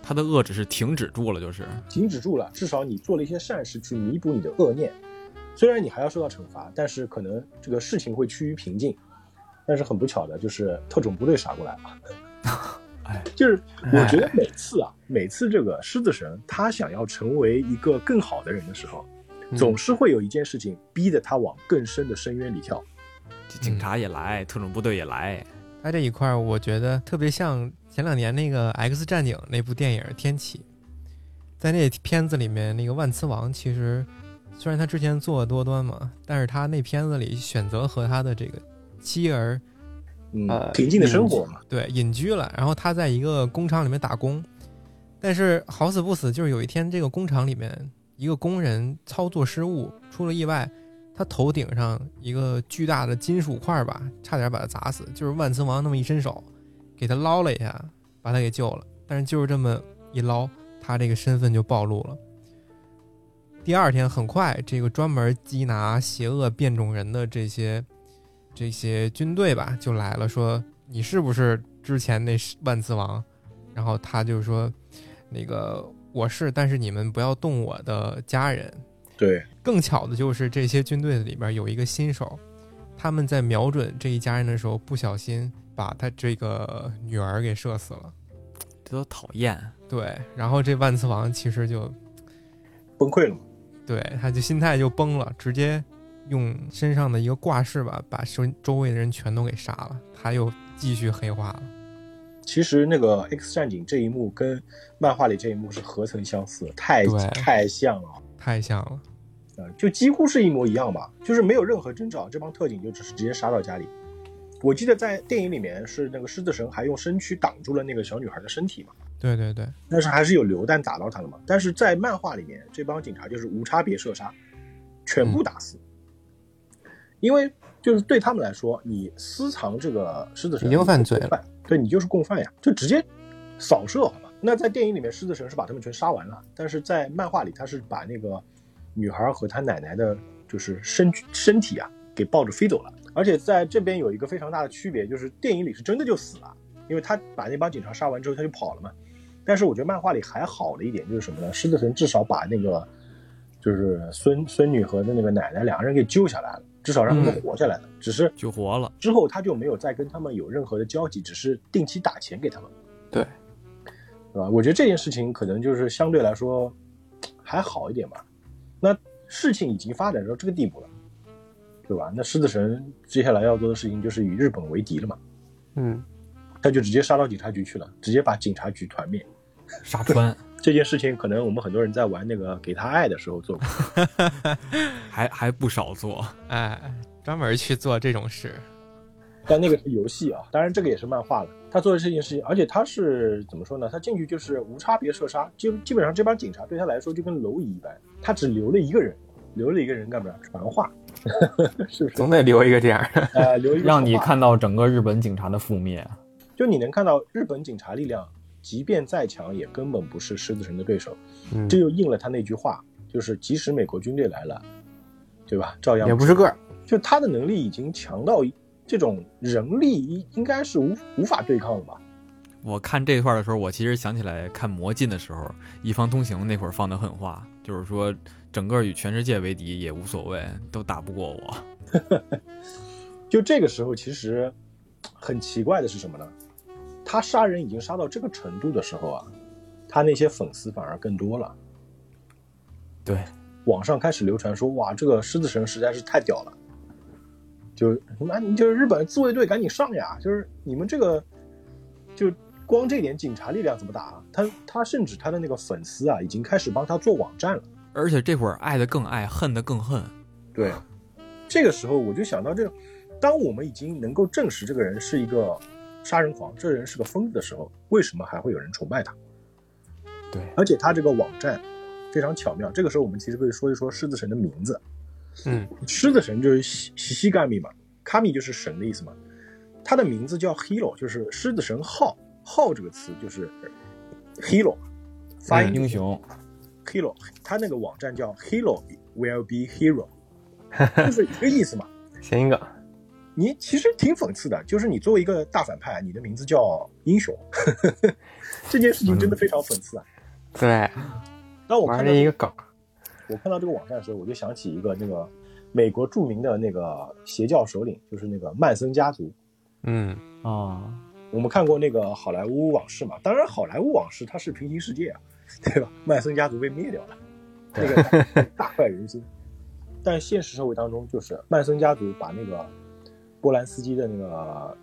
他的恶只是停止住了，就是停止住了，至少你做了一些善事去弥补你的恶念。虽然你还要受到惩罚，但是可能这个事情会趋于平静。但是很不巧的就是特种部队杀过来了。哎，就是我觉得每次啊，每次这个狮子神他想要成为一个更好的人的时候，总是会有一件事情逼着他往更深的深渊里跳。警察也来，特种部队也来。他这一块儿，我觉得特别像前两年那个《X 战警》那部电影《天启》，在那片子里面，那个万磁王其实虽然他之前作恶多端嘛，但是他那片子里选择和他的这个妻儿嗯，呃平静的生活嘛。对隐居了，然后他在一个工厂里面打工，但是好死不死，就是有一天这个工厂里面一个工人操作失误出了意外，他头顶上一个巨大的金属块吧，差点把他砸死。就是万磁王那么一伸手，给他捞了一下，把他给救了。但是就是这么一捞，他这个身份就暴露了。第二天，很快这个专门缉拿邪恶变种人的这些这些军队吧，就来了，说你是不是之前那万磁王？然后他就说，那个我是，但是你们不要动我的家人。对，更巧的就是这些军队里边有一个新手，他们在瞄准这一家人的时候，不小心把他这个女儿给射死了。这都讨厌。对，然后这万磁王其实就崩溃了嘛。对，他就心态就崩了，直接用身上的一个挂饰吧，把周周围的人全都给杀了。他又继续黑化了。其实那个 X 战警这一幕跟漫画里这一幕是何曾相似，太太像了。太像了，啊，就几乎是一模一样吧，就是没有任何征兆，这帮特警就只是直接杀到家里。我记得在电影里面是那个狮子神还用身躯挡住了那个小女孩的身体嘛，对对对，但是还是有榴弹打到她了嘛。但是在漫画里面，这帮警察就是无差别射杀，全部打死，因为就是对他们来说，你私藏这个狮子神已经犯罪了对你就是共犯呀，就直接扫射好吧。那在电影里面，狮子神是把他们全杀完了，但是在漫画里，他是把那个女孩和她奶奶的，就是身身体啊，给抱着飞走了。而且在这边有一个非常大的区别，就是电影里是真的就死了，因为他把那帮警察杀完之后他就跑了嘛。但是我觉得漫画里还好的一点就是什么呢？狮子神至少把那个就是孙孙女和的那个奶奶两个人给救下来了，至少让他们活下来了。只是就活了。之后他就没有再跟他们有任何的交集，只是定期打钱给他们，对，对吧？我觉得这件事情可能就是相对来说还好一点吧。那事情已经发展到这个地步了，对吧？那狮子神接下来要做的事情就是与日本为敌了嘛，嗯，他就直接杀到警察局去了，直接把警察局团灭。杀穿，这件事情可能我们很多人在玩那个给他爱的时候做过，还还不少做。哎，专门去做这种事，但那个是游戏啊，当然这个也是漫画了。他做的这件事情，而且他是怎么说呢？他进去就是无差别射杀，基基本上这帮警察对他来说就跟蝼蚁一般，他只留了一个人，留了一个人干嘛？传话，是不是？总得留一个这样的。呃，留一个让你看到整个日本警察的覆灭。就你能看到日本警察力量，即便再强，也根本不是狮子神的对手。嗯这又应了他那句话，就是即使美国军队来了，对吧？照样也不是个儿。就他的能力已经强到这种人力应应该是无无法对抗了吧？我看这块的时候，我其实想起来看《魔镜》的时候，《一方通行》那会儿放的狠话，就是说整个与全世界为敌也无所谓，都打不过我。就这个时候，其实很奇怪的是什么呢？他杀人已经杀到这个程度的时候啊，他那些粉丝反而更多了。对，网上开始流传说，哇，这个狮子神实在是太屌了，就那你就是日本自卫队赶紧上呀！就是你们这个，就光这点警察力量怎么打啊？他他甚至他的那个粉丝啊，已经开始帮他做网站了。而且这会儿爱的更爱，恨的更恨。对，这个时候我就想到这个，当我们已经能够证实这个人是一个杀人狂，这人是个疯子的时候，为什么还会有人崇拜他？对，而且他这个网站非常巧妙。这个时候我们其实可以说一说狮子神的名字。嗯，狮子神就是西西西嘎米嘛，卡米就是神的意思嘛。他的名字叫 Hero，就是狮子神号。号这个词就是 Hero，发音英雄，Hero，他那个网站叫 Hero will be hero，就是一个意思嘛。谐音梗。你其实挺讽刺的，就是你作为一个大反派，你的名字叫英雄，这件事情真的非常讽刺啊。对，当我看到玩了一个梗。我看到这个网站的时候，我就想起一个那个美国著名的那个邪教首领，就是那个曼森家族。嗯，啊，我们看过那个《好莱坞往事》嘛？当然，《好莱坞往事》它是平行世界啊，对吧？曼森家族被灭掉了，那个大 大快人心。但现实社会当中，就是曼森家族把那个波兰斯基的那个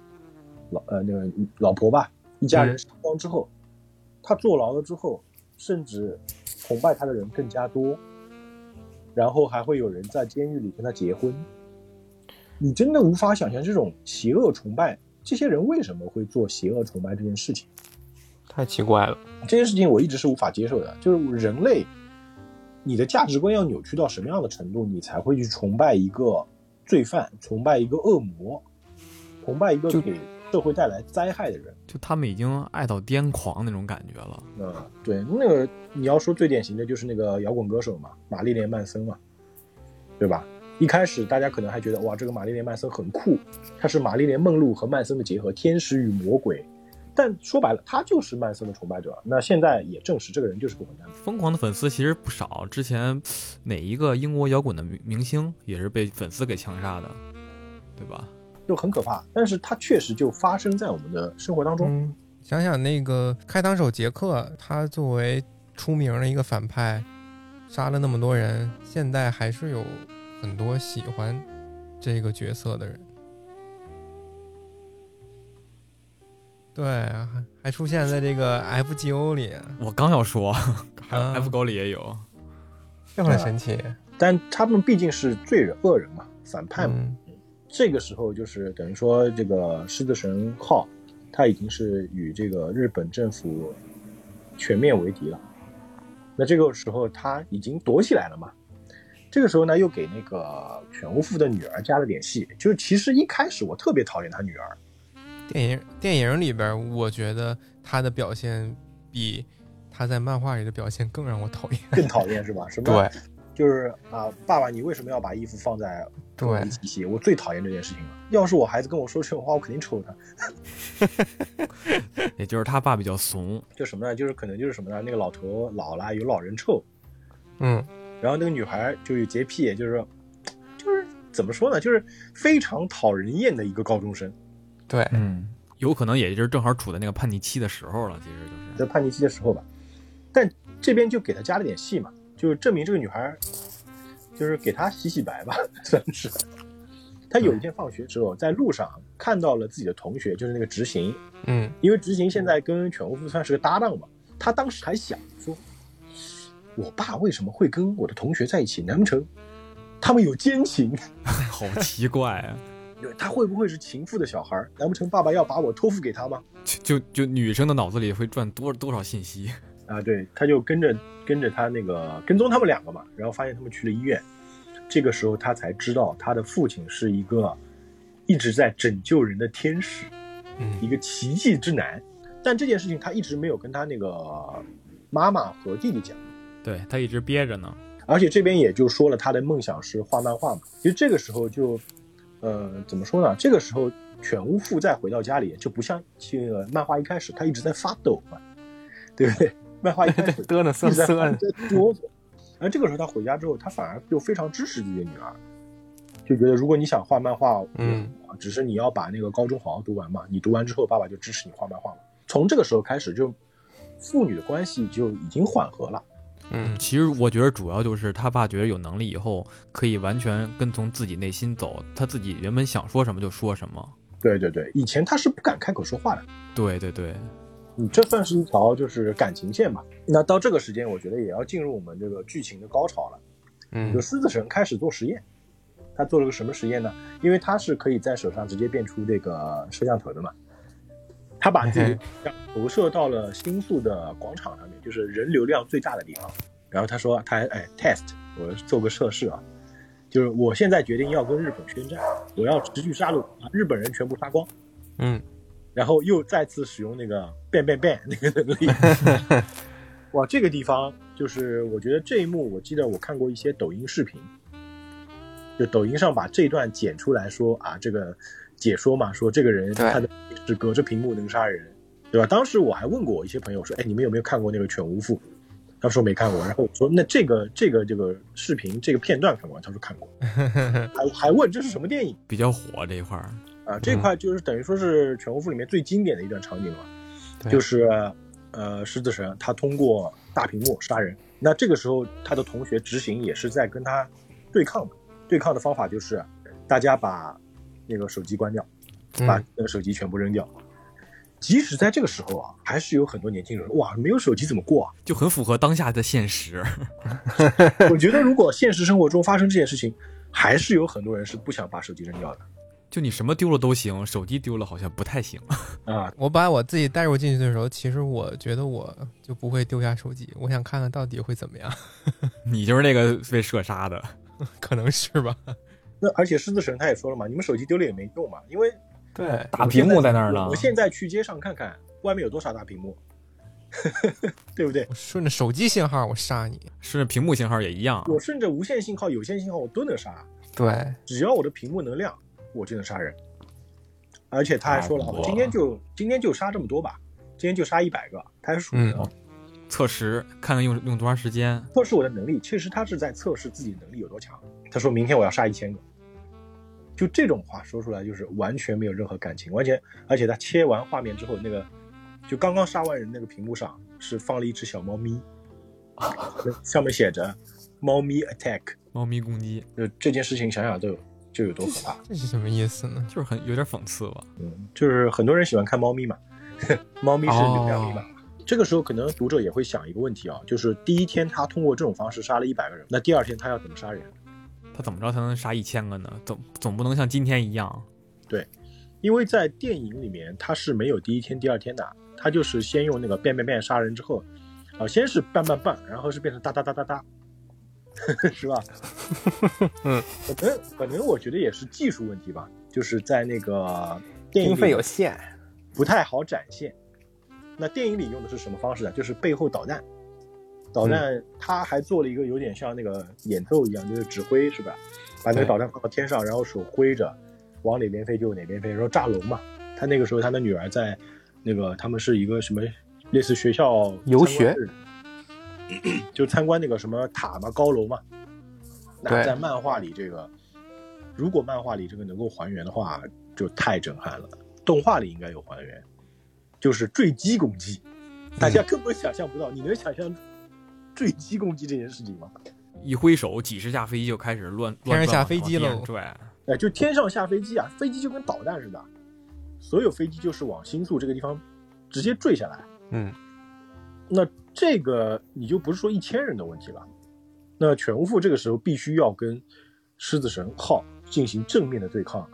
老呃那个老婆吧，一家人杀光之后，他坐牢了之后，甚至崇拜他的人更加多，然后还会有人在监狱里跟他结婚。你真的无法想象这种邪恶崇拜，这些人为什么会做邪恶崇拜这件事情？太奇怪了。这件事情我一直是无法接受的。就是人类，你的价值观要扭曲到什么样的程度，你才会去崇拜一个罪犯，崇拜一个恶魔，崇拜一个就给社会带来灾害的人？就他们已经爱到癫狂那种感觉了。嗯，对，那个你要说最典型的就是那个摇滚歌手嘛，玛丽莲曼森嘛，对吧？一开始大家可能还觉得哇，这个玛丽莲曼森很酷，他是玛丽莲梦露和曼森的结合，天使与魔鬼。但说白了，他就是曼森的崇拜者。那现在也证实这个人就是个混蛋。疯狂的粉丝其实不少，之前哪一个英国摇滚的明明星也是被粉丝给枪杀的，对吧？就很可怕，但是它确实就发生在我们的生活当中。嗯，想想那个开膛手杰克，他作为出名的一个反派，杀了那么多人，现在还是有很多喜欢这个角色的人。对，还还出现在这个 FGO 里，我刚要说，还 F 狗里也有，这很神奇。但他们毕竟是罪人、恶人嘛，反派嘛。嗯这个时候就是等于说，这个狮子神号，他已经是与这个日本政府全面为敌了。那这个时候他已经躲起来了嘛？这个时候呢，又给那个犬巫父的女儿加了点戏。就是其实一开始我特别讨厌他女儿，电影电影里边，我觉得他的表现比他在漫画里的表现更让我讨厌。更讨厌是吧？什么？对就是啊，爸爸，你为什么要把衣服放在对一起洗？我最讨厌这件事情了。要是我孩子跟我说这种话，我肯定抽他。也就是他爸比较怂，就什么呢？就是可能就是什么呢？那个老头老了，有老人臭，嗯，然后那个女孩就有洁癖，就是就是怎么说呢？就是非常讨人厌的一个高中生。对，嗯，有可能也就是正好处在那个叛逆期的时候了，其实就是在叛逆期的时候吧，但这边就给他加了点戏嘛。就是证明这个女孩就是给他洗洗白吧，算是。他有一天放学之后，在路上看到了自己的同学，就是那个执行，嗯因为执行现在跟犬巫夫算是个搭档嘛。他当时还想说，我爸为什么会跟我的同学在一起？难不成他们有奸情？好奇怪啊！他会不会是情妇的小孩？难不成爸爸要把我托付给他吗？就就就女生的脑子里会转多多少信息？啊，对，他就跟着跟着他那个跟踪他们两个嘛，然后发现他们去了医院，这个时候他才知道他的父亲是一个一直在拯救人的天使，嗯一嗯个奇迹之男。但这件事情他一直没有跟他那个妈妈和弟弟讲，对他一直憋着呢。而且这边也就说了他的梦想是画漫画嘛。其实这个时候就，呃，怎么说呢？这个时候犬屋父再回到家里，就不像这个漫画一开始他一直在发抖嘛，对不对？漫画一开始 嘚呢瑟一直在瑟的，在哆嗦。而这个时候他回家之后，他反而就非常支持自己的女儿，就觉得如果你想画漫画，嗯，只是你要把那个高中好好读完嘛，你读完之后，爸爸就支持你画漫画嘛。从这个时候开始，就父女的关系就已经缓和了。嗯其实我觉得主要就是他爸觉得有能力以后可以完全跟从自己内心走，他自己原本想说什么就说什么。对对对，以前他是不敢开口说话的。对对对，嗯，这算是一条就是感情线吧。那到这个时间，我觉得也要进入我们这个剧情的高潮了。嗯就狮子神开始做实验，他做了个什么实验呢？因为他是可以在手上直接变出这个摄像头的嘛，他把自己投射到了新宿的广场上面，就是人流量最大的地方。然后他说，他还哎 test，我做个测试啊，就是我现在决定要跟日本宣战，我要持续杀戮，把日本人全部杀光。嗯然后又再次使用那个变变变那个能力。哇，这个地方就是我觉得这一幕，我记得我看过一些抖音视频，就抖音上把这段剪出来说啊，这个解说嘛，说这个人他的是隔着屏幕能杀人，对吧？当时我还问过我一些朋友说，哎，你们有没有看过那个《犬无父》？他说没看过，然后我说那这个这个这个视频这个片段看过，他说看过，还还问这是什么电影？比较火这一块儿。啊，这块就是等于说是《犬无父》里面最经典的一段场景了嘛，就是呃狮子神他通过大屏幕杀人，那这个时候他的同学执行也是在跟他对抗的，对抗的方法就是大家把那个手机关掉，把嗯那个手机全部扔掉。即使在这个时候啊，还是有很多年轻人哇，没有手机怎么过啊？就很符合当下的现实。我觉得如果现实生活中发生这件事情，还是有很多人是不想把手机扔掉的就你什么丢了都行，手机丢了好像不太行。啊。我把我自己带入进去的时候，其实我觉得我就不会丢下手机，我想看看到底会怎么样，你就是那个被射杀的。可能是吧？那而且狮子神他也说了嘛，你们手机丢了也没用嘛，因为对，大屏幕在那儿呢我。现在去街上看看，外面有多少大屏幕，对不对？我顺着手机信号我杀你。顺着屏幕信号也一样。我顺着无线信号、有线信号我都能杀，对，只要我的屏幕能亮，我就能杀人。而且他还说了，我今天就今天就杀这么多吧，今天就杀一百个，他还数着嗯测试看看用用多长时间。测试我的能力。其实他是在测试自己能力有多强。他说明天我要杀一千个，就这种话说出来就是完全没有任何感情，完全而且他切完画面之后，那个就刚刚杀完人那个屏幕上是放了一只小猫咪，上面写着“猫咪 attack”。猫咪攻击就这件事情想想都有就有多可怕。这是什么意思呢？就是很有点讽刺吧。嗯，就是很多人喜欢看猫咪嘛，猫咪是流量密码。这个时候可能读者也会想一个问题啊，就是第一天他通过这种方式杀了一百个人，那第二天他要怎么杀人？他怎么着才能杀一千个呢？总总不能像今天一样。对因为在电影里面他是没有第一天、第二天的，他就是先用那个变变变杀人之后，啊，先是棒棒棒，然后是变成哒哒哒哒哒，是吧？嗯，可能可能我觉得也是技术问题吧，就是在那个电影经费有限。不太好展现。那电影里用的是什么方式呢？就是背后导弹，导弹他还做了一个有点像那个演奏一样，就是指挥是吧？把那个导弹放到天上，然后手挥着，往哪边飞就哪边飞，然后炸楼嘛。他那个时候他的女儿在那个他们是一个什么类似学校游学 就参观那个什么塔嘛，高楼嘛。那在漫画里这个，如果漫画里这个能够还原的话，就太震撼了。动画里应该有还原，就是坠机攻击，大家根本想象不到。你能想象坠机攻击这件事情吗？一挥手，几十架飞机就开始乱天上下飞机喽往地上拽。哎，就天上下飞机啊，飞机就跟导弹似的，所有飞机就是往新宿这个地方直接坠下来。嗯，那这个你就不是说一千人的问题了，那犬巫父这个时候必须要跟狮子神号进行正面的对抗了，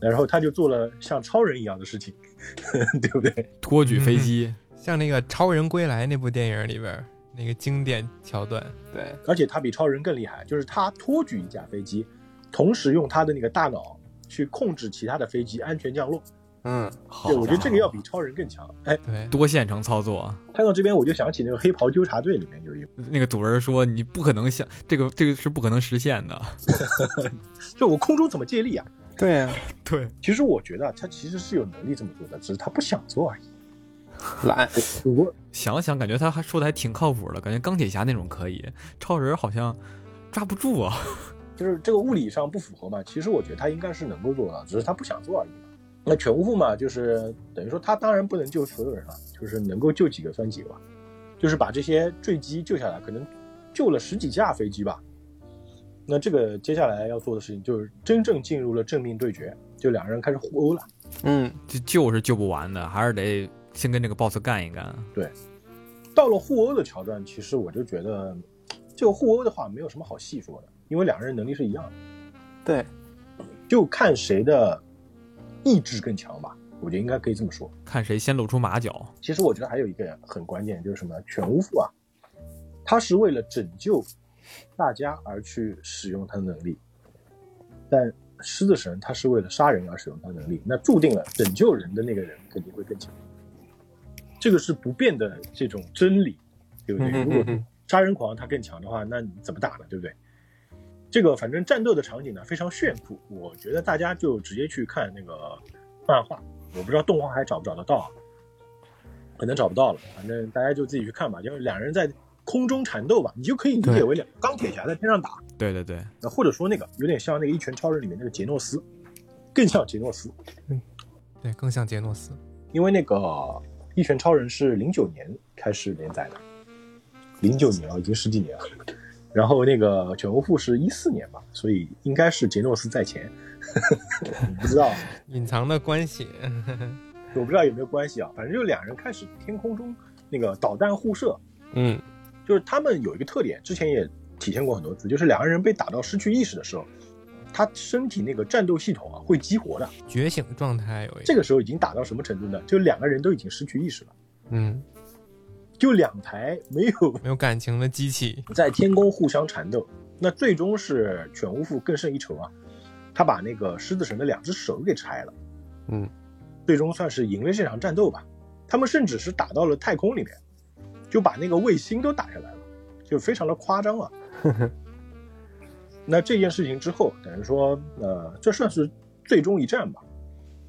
然后他就做了像超人一样的事情，对不对？托举飞机，像那个《超人归来》那部电影里边儿那个经典桥段，对，而且他比超人更厉害，就是他托举一架飞机，同时用他的那个大脑去控制其他的飞机安全降落。嗯，好对，我觉得这个要比超人更强。哎，对，多线程操作。看到这边我就想起那个黑袍纠察队里面有一个，那个主人说：“你不可能想这个，这个是不可能实现的。就我空中怎么借力啊？对呀，” 对，其实我觉得他其实是有能力这么做的，只是他不想做而已。懒，我 想了想，感觉他还说的还挺靠谱的，感觉钢铁侠那种可以，超人好像抓不住啊。就是这个物理上不符合嘛，其实我觉得他应该是能够做到，只是他不想做而已。那犬巫父嘛，就是等于说他当然不能救所有人了，就是能够救几个算几个吧，就是把这些坠机救下来，可能救了十几架飞机吧。那这个接下来要做的事情就是真正进入了正面对决，就两个人开始互殴了。嗯，这救是救不完的，还是得先跟这个 boss 干一干。对到了互殴的桥段，其实我就觉得这个互殴的话没有什么好细说的，因为两个人能力是一样的，对，就看谁的意志更强吧。我觉得应该可以这么说。看谁先露出马脚。其实我觉得还有一个很关键，就是什么？犬巫父啊，他是为了拯救大家而去使用他的能力，但狮子神他是为了杀人而使用他的能力，那注定了拯救人的那个人肯定会更强。这个是不变的这种真理，对不对？如果杀人狂他更强的话，那你怎么打呢？对不对？这个反正战斗的场景呢非常炫酷，我觉得大家就直接去看那个漫画，我不知道动画还找不找得到啊，可能找不到了，反正大家就自己去看吧。就是两人在空中缠斗吧，你就可以理解为两钢铁侠在天上打，对对对，那或者说那个有点像那个一拳超人里面那个杰诺斯，更像杰诺斯，嗯对，更像杰诺斯。因为那个一拳超人是零九年开始连载的，零九年啊，已经十几年了。然后那个犬巫父是一四年吧，所以应该是杰诺斯在前，不知道，隐藏的关系，我不知道有没有关系啊。反正就两人开始天空中那个导弹互射，嗯，就是他们有一个特点，之前也体现过很多次，就是两个人被打到失去意识的时候，他身体那个战斗系统啊会激活的。觉醒状态有一这个时候已经打到什么程度呢？就两个人都已经失去意识了，嗯，就两台没有 没有感情的机器，在天宫互相缠斗。那最终是犬巫父更胜一筹啊，他把那个狮子神的两只手给拆了，嗯，最终算是赢了这场战斗吧。他们甚至是打到了太空里面，就把那个卫星都打下来了，就非常的夸张啊。那这件事情之后，等于说，呃，这算是最终一战吧。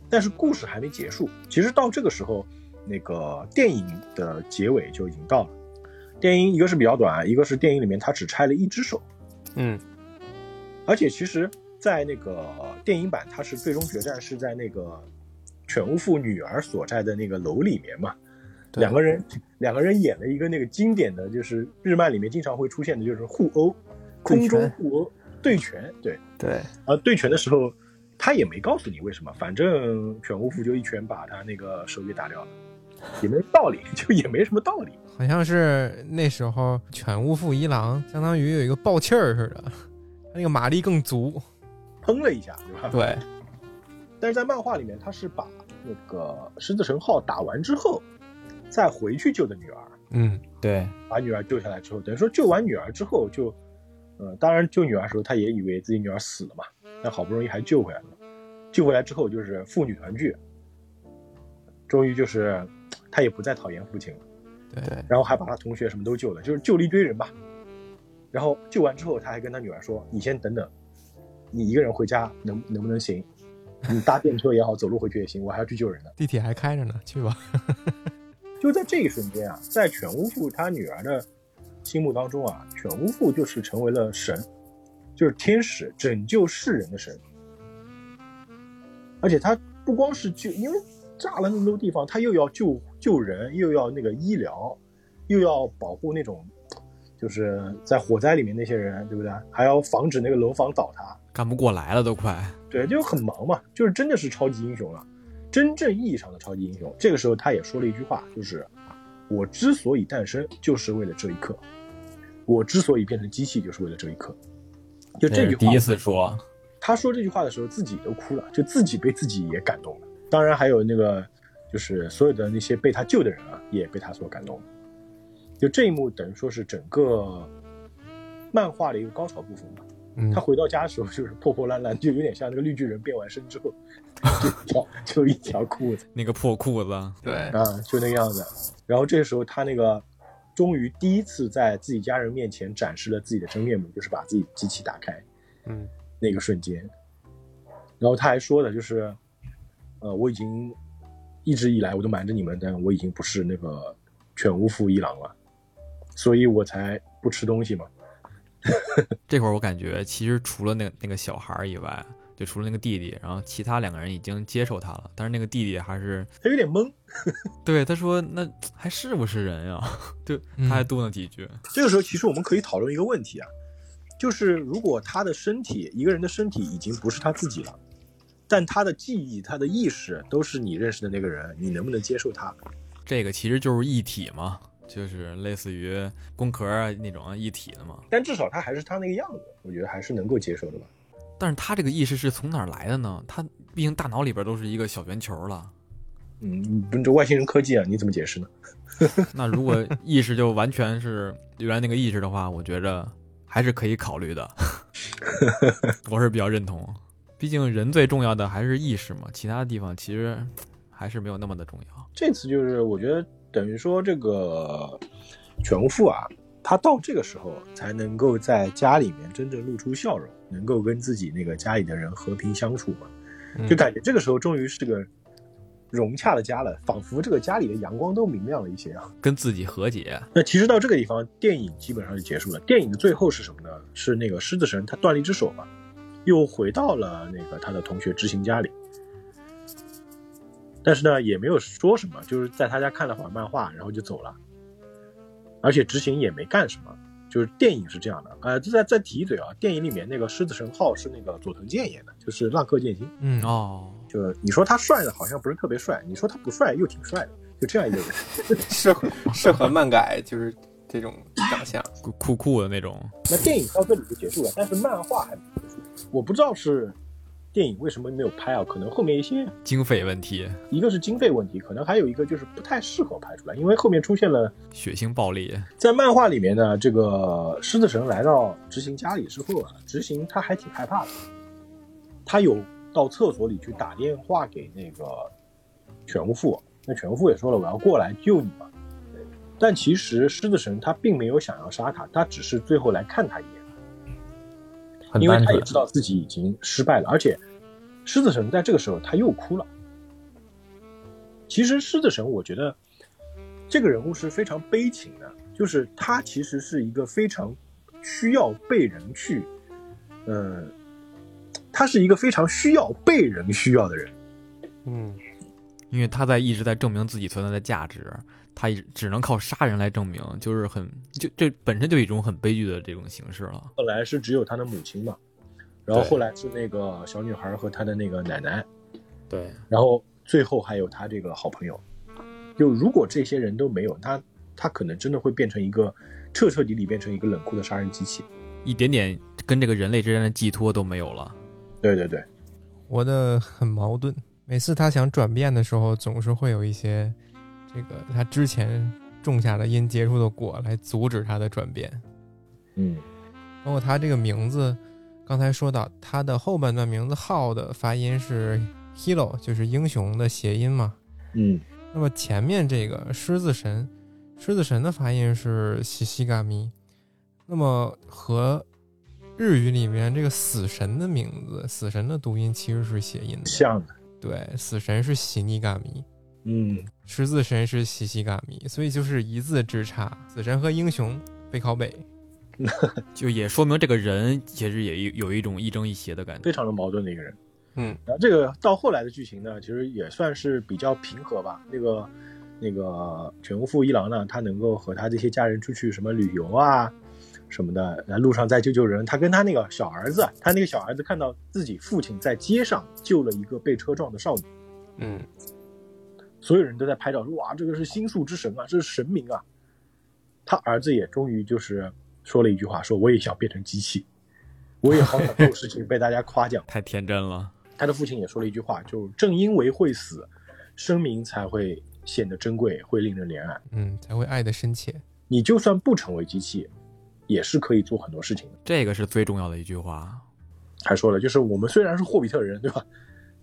但是故事还没结束，其实到这个时候，那个电影的结尾就已经到了。电影一个是比较短，一个是电影里面他只拆了一只手，嗯，而且其实，在那个电影版，它是最终决战是在那个犬巫妇女儿所在的那个楼里面嘛。两个人两个人演了一个那个经典的，就是日漫里面经常会出现的，就是互殴，空中互殴对拳，对。对，而对拳的时候，他也没告诉你为什么，反正犬巫父就一拳把他那个手给打掉了，也没道理，就也没什么道理。好像是那时候犬巫父一郎相当于有一个爆气儿似的，他那个马力更足，砰了一下，对吧？对，但是在漫画里面，他是把那个狮子神号打完之后，再回去救的女儿，嗯，对，把女儿救下来之后，等于说救完女儿之后就，呃，当然救女儿的时候，他也以为自己女儿死了嘛，但好不容易还救回来了，救回来之后就是父女团聚，终于就是他也不再讨厌父亲了。对，然后还把他同学什么都救了，就是救了一堆人吧。然后救完之后，他还跟他女儿说：“你先等等，你一个人回家能能不能行？你搭电车也好，走路回去也行，我还要去救人呢。地铁还开着呢，去吧。”就在这一瞬间啊，在犬巫父他女儿的心目当中啊，犬巫父就是成为了神，就是天使，拯救世人的神。而且他不光是救，因为炸了那么多地方，他又要救救人，又要那个医疗，又要保护那种就是在火灾里面那些人，对不对？还要防止那个楼房倒塌，干不过来了都快。对，就很忙嘛，就是真的是超级英雄了，真正意义上的超级英雄。这个时候他也说了一句话，就是我之所以诞生，就是为了这一刻；我之所以变成机器，就是为了这一刻。就这句话，第一次说，他说这句话的时候，自己都哭了，就自己被自己也感动了。当然还有那个，就是所有的那些被他救的人啊，也被他所感动了。就这一幕，等于说是整个漫画的一个高潮部分吧。嗯他回到家的时候就是破破烂烂，就有点像那个绿巨人变完身之后，就一条就一条裤子那个破裤子，对，啊，就那个样子。然后这个时候他那个终于第一次在自己家人面前展示了自己的真面目，就是把自己机器打开嗯那个瞬间。然后他还说的就是，呃，我已经一直以来我都瞒着你们，但我已经不是那个犬巫父一郎了，所以我才不吃东西嘛。这会儿我感觉其实除了那个那个小孩儿以外，就除了那个弟弟，然后其他两个人已经接受他了，但是那个弟弟还是他有点懵。对他说：“那还是不是人呀？” 对，嗯他还嘟囔几句。这个时候，其实我们可以讨论一个问题啊，就是如果他的身体，一个人的身体已经不是他自己了，但他的记忆、他的意识都是你认识的那个人，你能不能接受他？这个其实就是一体嘛，就是类似于工壳啊那种一体的嘛。但至少他还是他那个样子，我觉得还是能够接受的吧。但是他这个意识是从哪儿来的呢？他毕竟大脑里边都是一个小圆球了。嗯，不是这外星人科技啊，你怎么解释呢？那如果意识就完全是原来那个意识的话，我觉着还是可以考虑的。我是比较认同，毕竟人最重要的还是意识嘛，其他地方其实还是没有那么的重要。这次就是我觉得等于说这个犬巫父啊，他到这个时候才能够在家里面真正露出笑容，能够跟自己那个家里的人和平相处嘛。嗯就感觉这个时候终于是个融洽的家了，仿佛这个家里的阳光都明亮了一些啊。跟自己和解，那其实到这个地方，电影基本上就结束了。电影的最后是什么呢？是那个狮子神他断了一只手嘛，又回到了那个他的同学执行家里。但是呢，也没有说什么，就是在他家看了会儿漫画，然后就走了。而且执行也没干什么，就是电影是这样的。呃，再再提一嘴啊，电影里面那个狮子神号是那个佐藤健演的，就是浪客剑心。嗯哦，就你说他帅的，好像不是特别帅；你说他不帅，又挺帅的，就这样一个人。适合适合漫改，就是这种长相。酷酷酷的那种。那电影到这里就结束了，但是漫画还没结束。我不知道是电影为什么没有拍啊？可能后面一些，经费问题，一个是经费问题，可能还有一个就是不太适合拍出来，因为后面出现了血腥暴力，在漫画里面呢，这个狮子神来到执行家里之后啊，执行他还挺害怕的，他有到厕所里去打电话给那个全无父，那全无父也说了我要过来救你嘛，但其实狮子神他并没有想要杀他，他只是最后来看他一眼。因为他也。知道自己已经失败了，而且狮子神在这个时候他又哭了。其实狮子神，我觉得这个人物是非常悲情的，就是他其实是一个非常需要被人去，呃，他是一个非常需要被人需要的人。嗯，因为他在一直在证明自己存在的价值，他一只能靠杀人来证明，就是很就这本身就一种很悲剧的这种形式了。后来是只有他的母亲嘛，然后后来是那个小女孩和她的那个奶奶，对，然后最后还有他这个好朋友。就如果这些人都没有，他他可能真的会变成一个彻彻底底变成一个冷酷的杀人机器。一点点跟这个人类之间的寄托都没有了。对对对，活得很矛盾。每次他想转变的时候，总是会有一些这个他之前种下的因结出的果来阻止他的转变。嗯，包括他这个名字，刚才说到他的后半段名字“浩”的发音是 “hero”，就是英雄的谐音嘛。嗯，那么前面这个狮子神，狮子神的发音是西西嘎咪，那么和日语里面这个死神的名字，死神的读音其实是谐音的。像的，对，死神是西尼嘎咪，嗯，十字神是西西嘎米，所以就是一字之差。死神和英雄背靠背。就也说明这个人其实也有有一种亦正亦邪的感觉。非常的矛盾的一个人。嗯，然后这个到后来的剧情呢，其实也算是比较平和吧。那个那个犬巫父一郎呢，他能够和他这些家人出去什么旅游啊，什么的，呃路上再救救人。他跟他那个小儿子，他那个小儿子看到自己父亲在街上救了一个被车撞的少女，嗯，所有人都在拍照说哇，这个是星宿之神啊，这是神明啊。他儿子也终于就是说了一句话，说我也想变成机器，我也好想做事情被大家夸奖。太天真了。他的父亲也说了一句话，就正因为会死，生命才会显得珍贵，会令人怜爱。嗯，才会爱的深切。你就算不成为机器，也是可以做很多事情的。这个是最重要的一句话。还说了，就是我们虽然是霍比特人，对吧？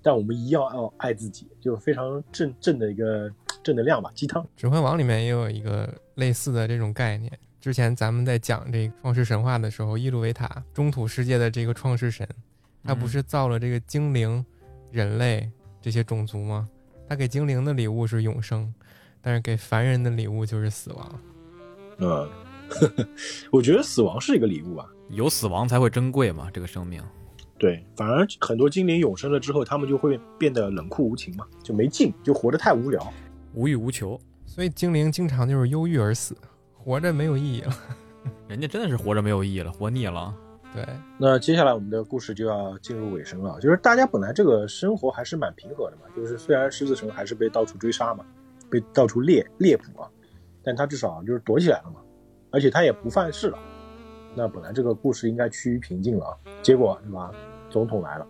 但我们一样要爱自己，就非常正正的一个正能量吧，鸡汤。《指环王》里面也有一个类似的这种概念。之前咱们在讲这个创世神话的时候，伊路维塔中土世界的这个创世神，他不是造了这个精灵、人类这些种族吗？他给精灵的礼物是永生，但是给凡人的礼物就是死亡。嗯，我觉得死亡是一个礼物吧。有死亡才会珍贵嘛，这个生命。对，反而很多精灵永生了之后，他们就会变得冷酷无情嘛，就没劲，就活得太无聊。无欲无求，所以精灵经常就是忧郁而死，活着没有意义了。人家真的是活着没有意义了，活腻了。对，那接下来我们的故事就要进入尾声了，就是大家本来这个生活还是蛮平和的嘛，就是虽然狮子城还是被到处追杀嘛，被到处猎猎捕啊，但他至少就是躲起来了嘛，而且他也不犯事了。那本来这个故事应该趋于平静了啊，结果是吧？总统来了，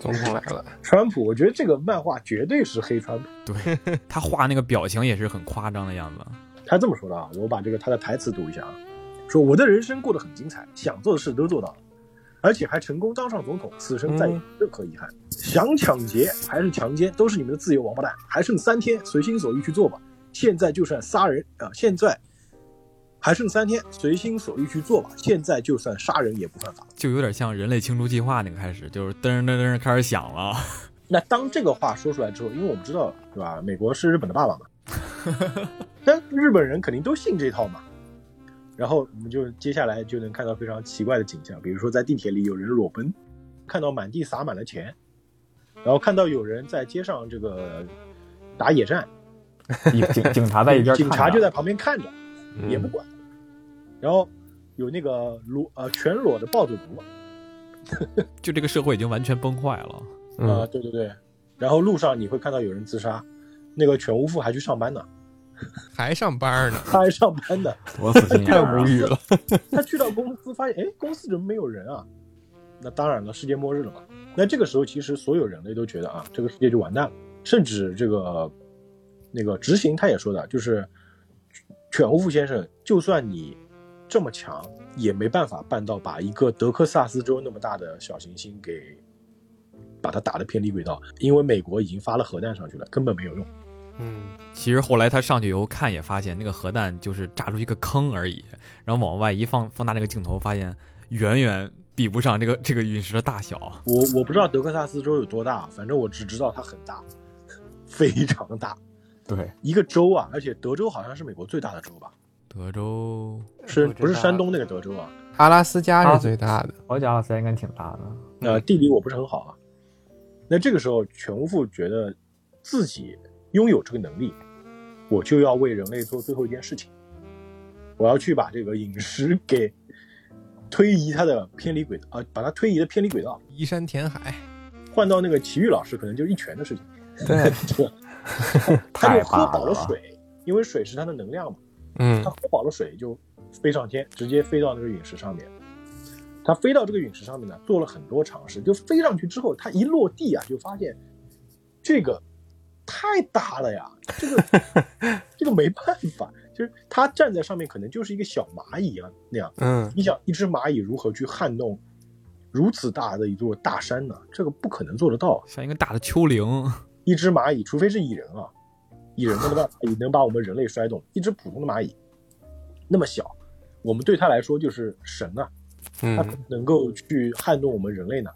总统来了。川普，我觉得这个漫画绝对是黑川普。对他画那个表情也是很夸张的样子。他这么说的啊，我把这个他的台词读一下啊，说我的人生过得很精彩，想做的事都做到了，而且还成功当上总统，此生再也任何遗憾。想抢劫还是强奸，都是你们的自由王八蛋，还剩三天，随心所欲去做吧。现在就算杀人啊、现在还剩三天，随心所欲去做吧。现在就算杀人也不犯法。就有点像人类清除计划那个开始，就是噔噔噔开始响了。那当这个话说出来之后，因为我们知道，对吧？美国是日本的爸爸嘛，但日本人肯定都信这套嘛。然后我们就接下来就能看到非常奇怪的景象，比如说在地铁里有人裸奔，看到满地撒满了钱，然后看到有人在街上这个打野战，警警警察在一边，警察就在旁边看着，嗯也不管。然后有那个裸呃全裸的暴走族，就这个社会已经完全崩坏了。啊、嗯，对对对。然后路上你会看到有人自杀，那个犬巫妇还去上班呢，还上班呢，他 还上班呢。多死心眼太！无语了。他去到公司发现，哎，公司怎么没有人啊？那当然了，世界末日了嘛。那这个时候，其实所有人类都觉得啊，这个世界就完蛋了。甚至这个那个执行他也说的，就是犬巫妇先生，就算你这么强，也没办法办到把一个德克萨斯州那么大的小行星给把它打得偏离轨道，因为美国已经发了核弹上去了，根本没有用。嗯，其实后来他上去以后看，也发现那个核弹就是炸出一个坑而已。然后往外一放放大那个镜头，发现远远比不上这个这个陨石的大小。我我不知道德克萨斯州有多大，反正我只知道它很大，非常大。对，一个州啊，而且德州好像是美国最大的州吧？德州是不是山东那个德州啊？阿拉斯加是最大的。我觉得应该挺大的。呃，地理我不是很好啊。那这个时候，犬巫妇觉得自己拥有这个能力，我就要为人类做最后一件事情，我要去把这个饮食给推移它的偏离轨道啊、把它推移的偏离轨道，移山填海，换到那个奇遇老师可能就一拳的事情。对，这 他就喝饱了水，因为水是他的能量嘛。嗯他，喝饱了水就飞上天，直接飞到那个陨石上面。他飞到这个陨石上面呢，做了很多尝试。就飞上去之后，他一落地啊，就发现这个太大了呀，这个 这个没办法，就是他站在上面可能就是一个小蚂蚁啊那样。嗯，你想，一只蚂蚁如何去撼动如此大的一座大山呢？这个不可能做得到。像一个大的丘陵。一只蚂蚁，除非是蚁人啊，蚁人那么大蚁能把我们人类摔动。一只普通的蚂蚁那么小，我们对它来说就是神啊，它嗯，能够去撼动我们人类呢？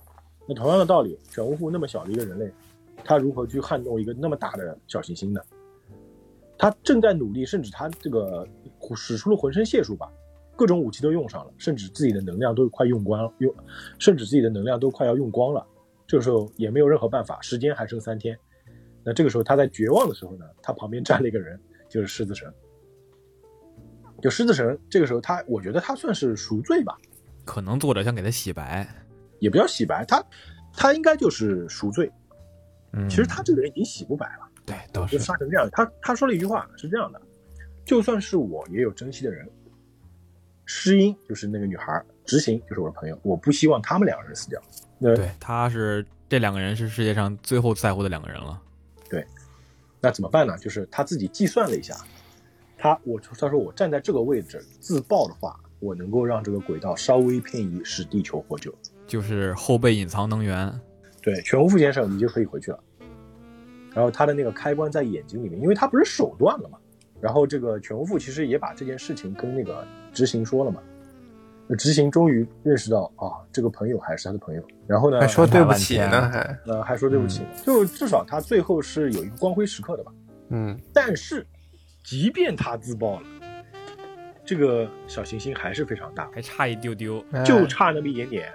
那同样的道理，犬巫妇那么小的一个人类，他如何去撼动一个那么大的小行星呢？他正在努力，甚至他这个使出了浑身解数吧，各种武器都用上了，甚至自己的能量都快用光了，用，甚至自己的能量都快要用光了。这个时候也没有任何办法，时间还剩三天。那这个时候他在绝望的时候呢，他旁边站了一个人，就是狮子神。就狮子神这个时候他，我觉得他算是赎罪吧，可能作者想给他洗白，也不叫洗白，他他应该就是赎罪。嗯，其实他这个人已经洗不白了，对，都就是杀成这样。他他说了一句话是这样的：就算是我也有珍惜的人，诗音就是那个女孩，执行就是我的朋友，我不希望他们两个人死掉。对，他是这两个人是世界上最后在乎的两个人了。那怎么办呢？就是他自己计算了一下，他我他说我站在这个位置自爆的话，我能够让这个轨道稍微偏移，使地球获救。就是后备隐藏能源，对，全无副先生，你就可以回去了。然后他的那个开关在眼睛里面，因为他不是手断了嘛。然后这个全无副其实也把这件事情跟那个执行说了嘛。那执行终于认识到啊，这个朋友还是他的朋友。然后呢，还说对不起呢，还呃还说对不起，就至少他最后是有一个光辉时刻的吧。嗯，但是，即便他自爆了，这个小行星还是非常大，还差一丢丢。哎就差那么一点点。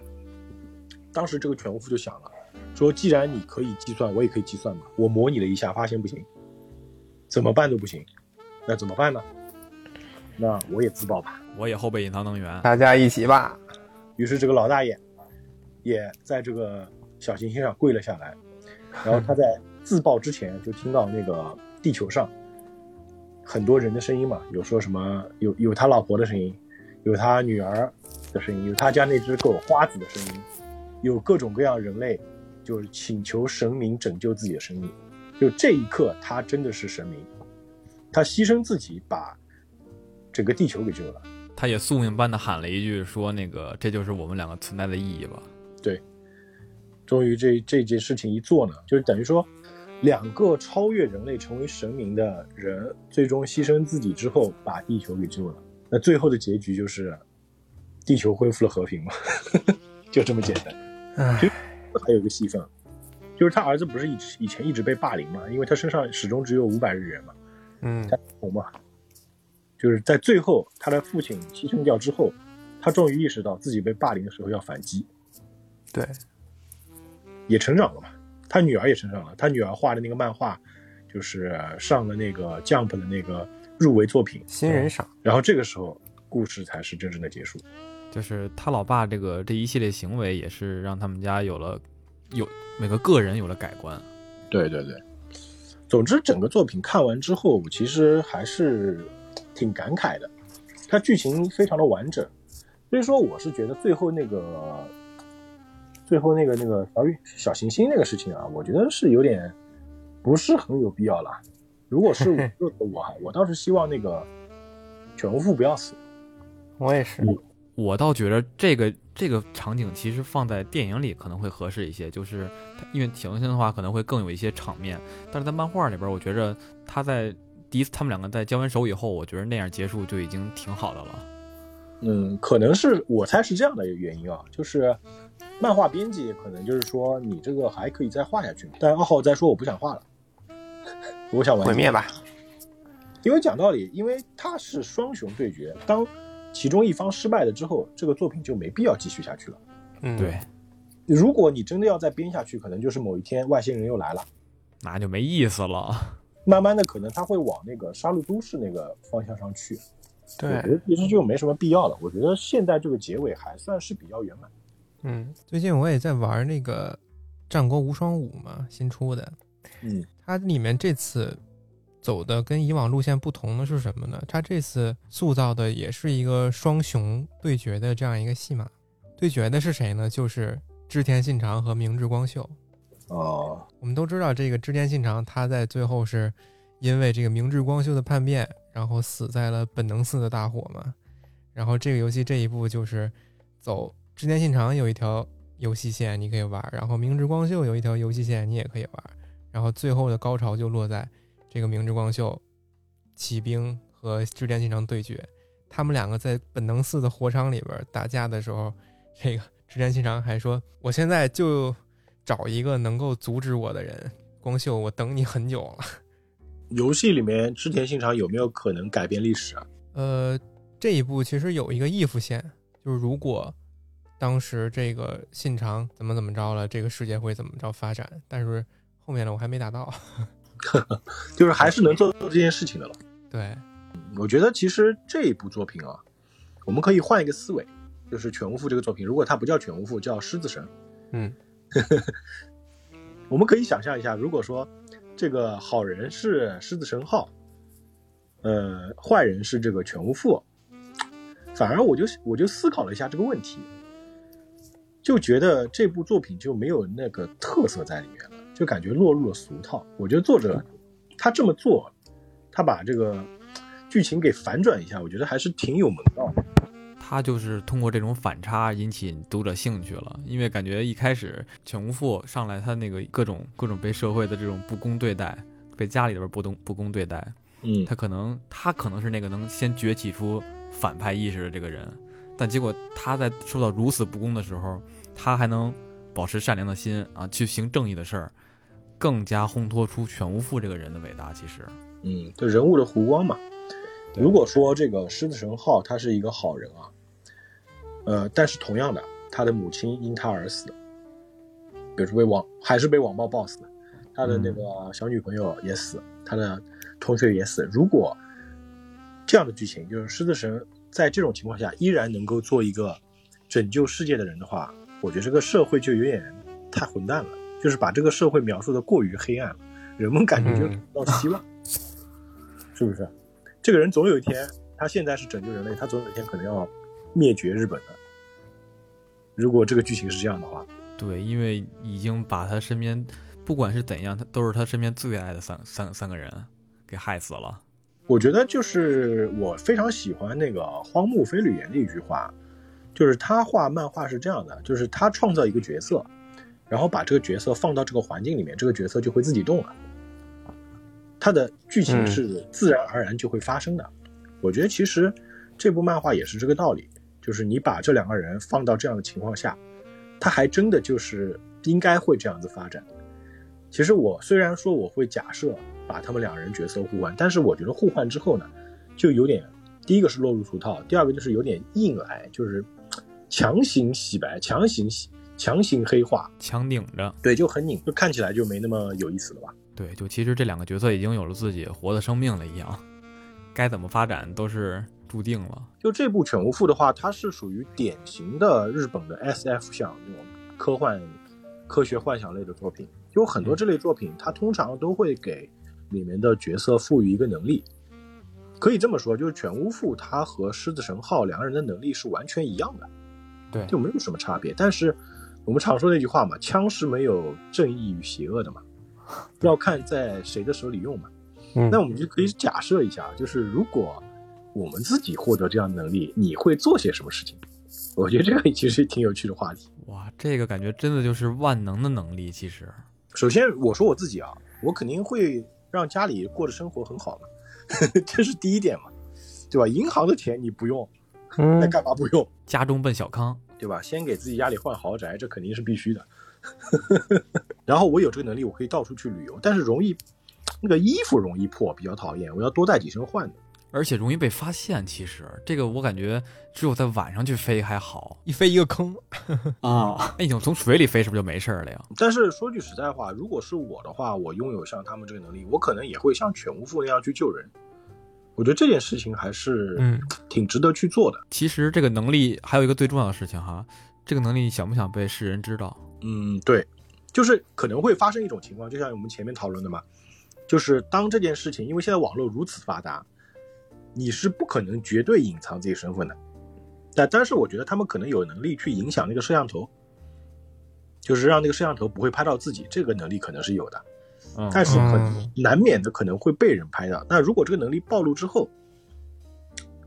当时这个全无副就想了，说既然你可以计算，我也可以计算嘛。我模拟了一下，发现不行，怎么办都不行，那怎么办呢？那我也自爆吧。我也后备隐藏能源，大家一起吧。于是这个老大爷也在这个小行星上跪了下来，然后他在自爆之前就听到那个地球上很多人的声音嘛，有说什么有有他老婆的声音，有他女儿的声音，有他家那只狗花子的声音，有各种各样人类就是请求神明拯救自己的生命。就这一刻，他真的是神明，他牺牲自己把整个地球给救了。他也宿命般的喊了一句，说那个这就是我们两个存在的意义吧。对终于这这件事情一做呢，就是等于说，两个超越人类成为神明的人，最终牺牲自己之后，把地球给救了。那最后的结局就是，地球恢复了和平嘛，就这么简单。就，还有一个戏份，就是他儿子不是以以前一直被霸凌嘛，因为他身上始终只有五百日元嘛，嗯，他穷嘛，就是在最后他的父亲牺牲掉之后，他终于意识到自己被霸凌的时候要反击，对，也成长了嘛。他女儿也成长了，他女儿画的那个漫画，就是上了那个 Jump 的那个入围作品。新人赏。然后这个时候，故事才是真正的结束。就是他老爸这个这一系列行为，也是让他们家有了有每个个人有了改观。对对对，总之整个作品看完之后，其实还是挺感慨的。它剧情非常的完整，所以说我是觉得最后那个最后那个那个小雨小行星那个事情啊，我觉得是有点不是很有必要了。如果是我 我还我倒是希望那个全无副不要死。我也是，我倒觉得这个这个场景其实放在电影里可能会合适一些，就是因为小行星的话可能会更有一些场面，但是在漫画里边，我觉着他在第一次他们两个在交完手以后，我觉得那样结束就已经挺好的了。嗯，可能是我猜是这样的一个原因啊，就是漫画编辑可能就是说你这个还可以再画下去，但二号再说我不想画了，我想完毁灭吧。因为讲道理，因为它是双雄对决，当其中一方失败了之后，这个作品就没必要继续下去了。嗯，对，，如果你真的要再编下去，可能就是某一天外星人又来了，那就没意思了。慢慢的可能他会往那个杀戮都市那个方向上去。对我觉对，得其实就没什么必要了。我觉得现在这个结尾还算是比较圆满。嗯，最近我也在玩那个《战国无双五》嘛，新出的，嗯，它里面这次走的跟以往路线不同的是什么呢？它这次塑造的也是一个双雄对决的这样一个戏码。对决的是谁呢？就是织田信长和明智光秀。哦、我们都知道，这个织田信长他在最后是因为这个明智光秀的叛变，然后死在了本能寺的大火嘛。然后这个游戏这一步就是走织田信长有一条游戏线你可以玩，然后明智光秀有一条游戏线你也可以玩，然后最后的高潮就落在这个明智光秀骑兵和织田信长对决，他们两个在本能寺的火场里边打架的时候，这个织田信长还说：“我现在就找一个能够阻止我的人，光秀，我等你很久了。游戏里面织田信长有没有可能改变历史啊？”呃，这一步其实有一个 if 线，就是如果当时这个信长怎么怎么着了，这个世界会怎么着发展。但是后面的我还没达到。就是还是能做做这件事情的了。对，我觉得其实这一部作品啊，我们可以换一个思维，就是《犬无父》这个作品，如果它不叫《犬无父》，叫《狮子神》，嗯，我们可以想象一下，如果说这个好人是狮子神号，呃，坏人是这个犬巫赋，反而我就我就思考了一下这个问题，就觉得这部作品就没有那个特色在里面了，就感觉落入了俗套。我觉得作者他这么做，他把这个剧情给反转一下，我觉得还是挺有门道的。他就是通过这种反差引起读者兴趣了，因为感觉一开始犬无父上来，他那个各种各种被社会的这种不公对待，被家里边不公不公对待，嗯他可能他可能是那个能先崛起出反派意识的这个人，但结果他在受到如此不公的时候，他还能保持善良的心啊，去行正义的事儿，更加烘托出犬无父这个人的伟大。其实，嗯，就人物的弧光嘛。如果说这个狮子神号他是一个好人啊，呃，但是同样的，他的母亲因他而死，比如说被网还是被网暴暴死的，他的那个小女朋友也死，他的同学也死。如果这样的剧情，就是狮子神在这种情况下依然能够做一个拯救世界的人的话，我觉得这个社会就有点太混蛋了，就是把这个社会描述的过于黑暗了，人们感觉就到希望，是不是？这个人总有一天，他现在是拯救人类，他总有一天可能要灭绝日本的。如果这个剧情是这样的话，对，因为已经把他身边不管是怎样，他都是他身边最爱的三三三个人给害死了。我觉得就是我非常喜欢那个荒木飞吕彦的一句话，就是他画漫画是这样的，就是他创造一个角色，然后把这个角色放到这个环境里面，这个角色就会自己动了。他的剧情是自然而然就会发生的。我觉得其实这部漫画也是这个道理，就是你把这两个人放到这样的情况下，他还真的就是应该会这样子发展。其实我虽然说我会假设把他们两人角色互换，但是我觉得互换之后呢，就有点第一个是落入俗套，第二个就是有点硬来，就是强行洗白、强行洗、强行黑化，强拧着，对，就很拧，就看起来就没那么有意思了吧。对，就其实这两个角色已经有了自己活的生命了一样，该怎么发展都是注定了。就这部《犬巫父》的话，它是属于典型的日本的 S.F 像那种科幻、科学幻想类的作品。有很多这类作品，它通常都会给里面的角色赋予一个能力。可以这么说，就是《犬巫父》它和《狮子神号》两个人的能力是完全一样的，对就没有什么差别。但是我们常说那句话嘛，枪是没有正义与邪恶的嘛，要看在谁的手里用嘛。嗯那我们就可以假设一下，就是如果我们自己获得这样的能力，你会做些什么事情？我觉得这个其实挺有趣的话题。哇，这个感觉真的就是万能的能力。其实，首先，我说我自己啊，我肯定会让家里过的生活很好嘛，这是第一点嘛，对吧？银行的钱你不用，那嗯干嘛不用？家中奔小康，对吧？先给自己家里换豪宅，这肯定是必须的。然后我有这个能力，我可以到处去旅游，但是容易那个衣服容易破，比较讨厌，我要多带几身换的。而且容易被发现。其实这个我感觉只有在晚上去飞还好。一飞一个坑，啊，哎，你从水里飞是不是就没事儿了呀？但是说句实在话，如果是我的话，我拥有像他们这个能力，我可能也会像犬无父那样去救人。我觉得这件事情还是嗯挺值得去做的。其实这个能力还有一个最重要的事情哈，这个能力想不想被世人知道？嗯，对，就是可能会发生一种情况，就像我们前面讨论的嘛，就是当这件事情，因为现在网络如此发达，你是不可能绝对隐藏自己身份的。但但是我觉得他们可能有能力去影响那个摄像头，就是让那个摄像头不会拍到自己，这个能力可能是有的。嗯，但是很嗯难免的可能会被人拍到。那如果这个能力暴露之后，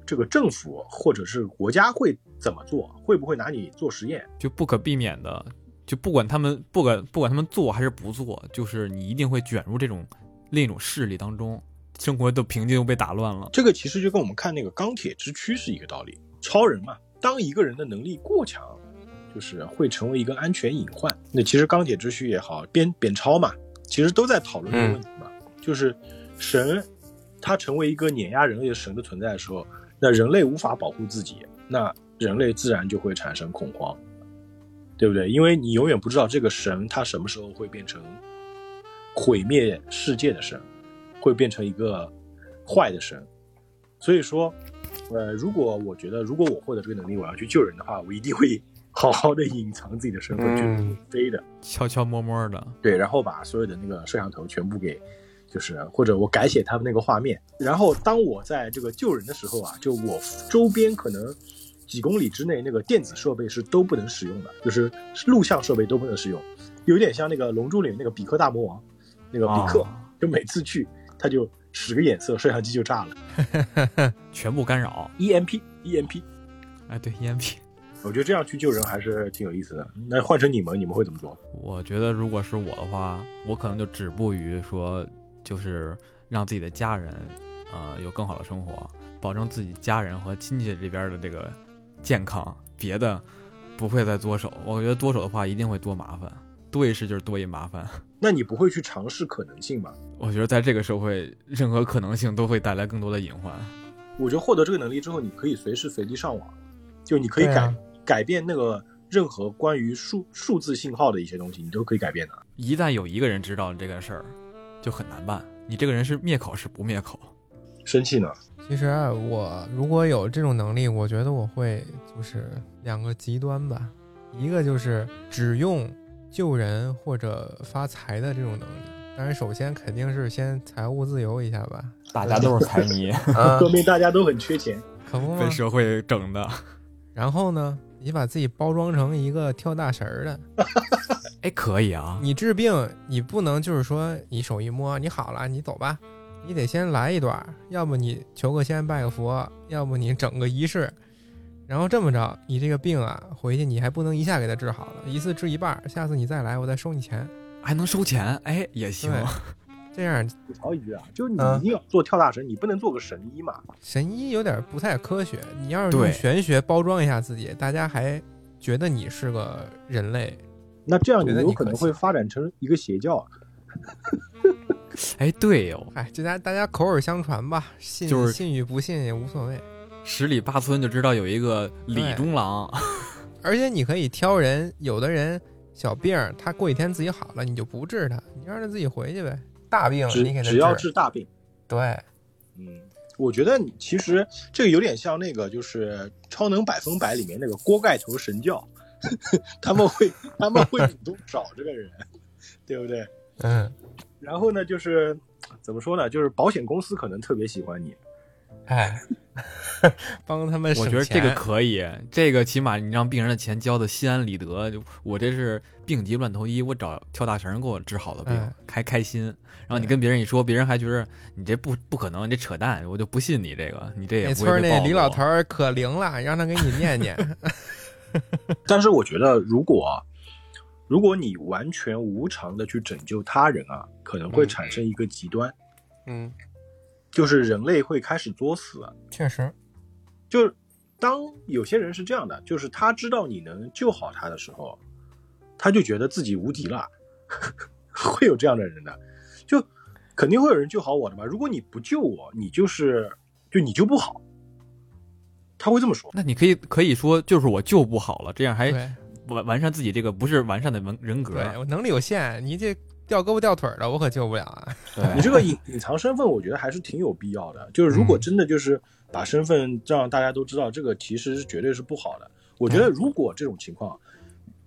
这个政府或者是国家会怎么做？会不会拿你做实验？就不可避免的，就不管他们不管不管他们做还是不做，就是你一定会卷入这种另一种势力当中，生活的平静又被打乱了。这个其实就跟我们看那个钢铁之躯是一个道理。超人嘛，当一个人的能力过强，就是会成为一个安全隐患。那其实钢铁之躯也好，边扁超嘛，其实都在讨论这个问题嘛，就是神他成为一个碾压人类的神的存在的时候，那人类无法保护自己，那人类自然就会产生恐慌，对不对？因为你永远不知道这个神他什么时候会变成毁灭世界的神，会变成一个坏的神。所以说，呃，如果我觉得如果我获得这个能力，我要去救人的话，我一定会 好好的隐藏自己的身份，就是嗯飞的。悄悄摸摸的，对，然后把所有的那个摄像头全部给，就是或者我改写他们那个画面，然后当我在这个救人的时候啊，就我周边可能几公里之内那个电子设备是都不能使用的，就是录像设备都不能使用，有点像那个《龙珠》里面那个比克大魔王，那个比克，啊就每次去他就使个眼色，摄像机就炸了 全部干扰。，EMP EMP。哎，对，EMP。我觉得这样去救人还是挺有意思的。那换成你们，你们会怎么做？我觉得如果是我的话，我可能就止步于说，就是让自己的家人，呃，有更好的生活，保证自己家人和亲戚这边的这个健康，别的不会再多手。我觉得多手的话，一定会多麻烦，多一事就是多一麻烦。那你不会去尝试可能性吗？我觉得在这个社会，任何可能性都会带来更多的隐患。我觉得获得这个能力之后，你可以随时随地上网，就你可以改、啊改变那个任何关于数数字信号的一些东西，你都可以改变的。一旦有一个人知道这个事儿，就很难办。你这个人是灭口是不灭口？生气呢？其实啊我如果有这种能力，我觉得我会就是两个极端吧，一个就是只用救人或者发财的这种能力，当然首先肯定是先财务自由一下吧，大家都是财迷，啊 说明大家都很缺钱。可不吗被？社会整的。然后呢，你把自己包装成一个跳大神儿的，哎，可以啊。你治病，你不能就是说你手一摸你好了，你走吧，你得先来一段，要不你求个仙拜个佛，要不你整个仪式，然后这么着，你这个病啊回去你还不能一下给他治好了，一次治一半，下次你再来我再收你钱，还能收钱，哎，也行。这样吐槽一句啊，就是你嗯一定要做跳大神，你不能做个神医嘛。神医有点不太科学，你要是用玄学包装一下自己，大家还觉得你是个人类，那这样你觉得有可能你可行会发展成一个邪教啊。哎，对哦、哎，这家大家口耳相传吧，信就是信与不信也无所谓。十里八村就知道有一个李中郎，而且你可以挑人，有的人小病，他过几天自己好了，你就不治他，你让他自己回去呗。大病只你给他只要治大病。对，嗯，我觉得你其实这个有点像那个，就是《超能百分百》里面那个锅盖头神教，他们会 他们会主动找这个人，对不对？嗯，然后呢，就是怎么说呢？就是保险公司可能特别喜欢你，哎，帮他们省我觉得这个可以，这个起码你让病人的钱交的心安理得。就我这是病急乱投医，我找跳大绳给我治好的病，嗯开开心。然后你跟别人一说，别人还觉得你这不不可能，你这扯淡，我就不信你这个，你这也不会那李老头可灵了，让他给你念念。但是我觉得，如果如果你完全无偿的去拯救他人啊，可能会嗯产生一个极端，嗯，就是人类会开始作死。确实，就是当有些人是这样的，就是他知道你能救好他的时候，他就觉得自己无敌了，会有这样的人的，就肯定会有人救好我的嘛。如果你不救我，你就是就你就不好，他会这么说。那你可以可以说，就是我救不好了，这样还完完善自己这个不是完善的人人格。对，我能力有限，你这掉胳膊掉腿儿的，我可救不了啊。对你这个隐隐藏身份，我觉得还是挺有必要的。就是如果真的就是把身份让大家都知道，这个其实是绝对是不好的。我觉得如果这种情况，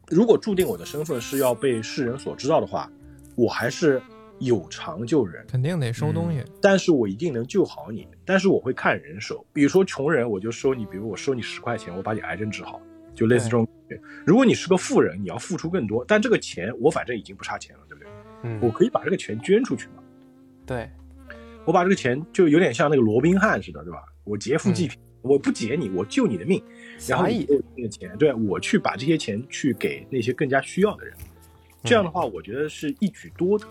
如果注定我的身份是要被世人所知道的话，我还是有偿救人，肯定得收东西。但是我一定能救好你。但是我会看人手，比如说穷人，我就收你，比如我收你十块钱，我把你癌症治好，就类似这种。如果你是个富人，你要付出更多，但这个钱我反正已经不差钱了，对不对？嗯我可以把这个钱捐出去嘛。对，我把这个钱就有点像那个罗宾汉似的，对吧？我劫富济贫，我不劫你，我救你的命，然后侠义你给我那个钱，对我去把这些钱去给那些更加需要的人。这样的话，我觉得是一举多得。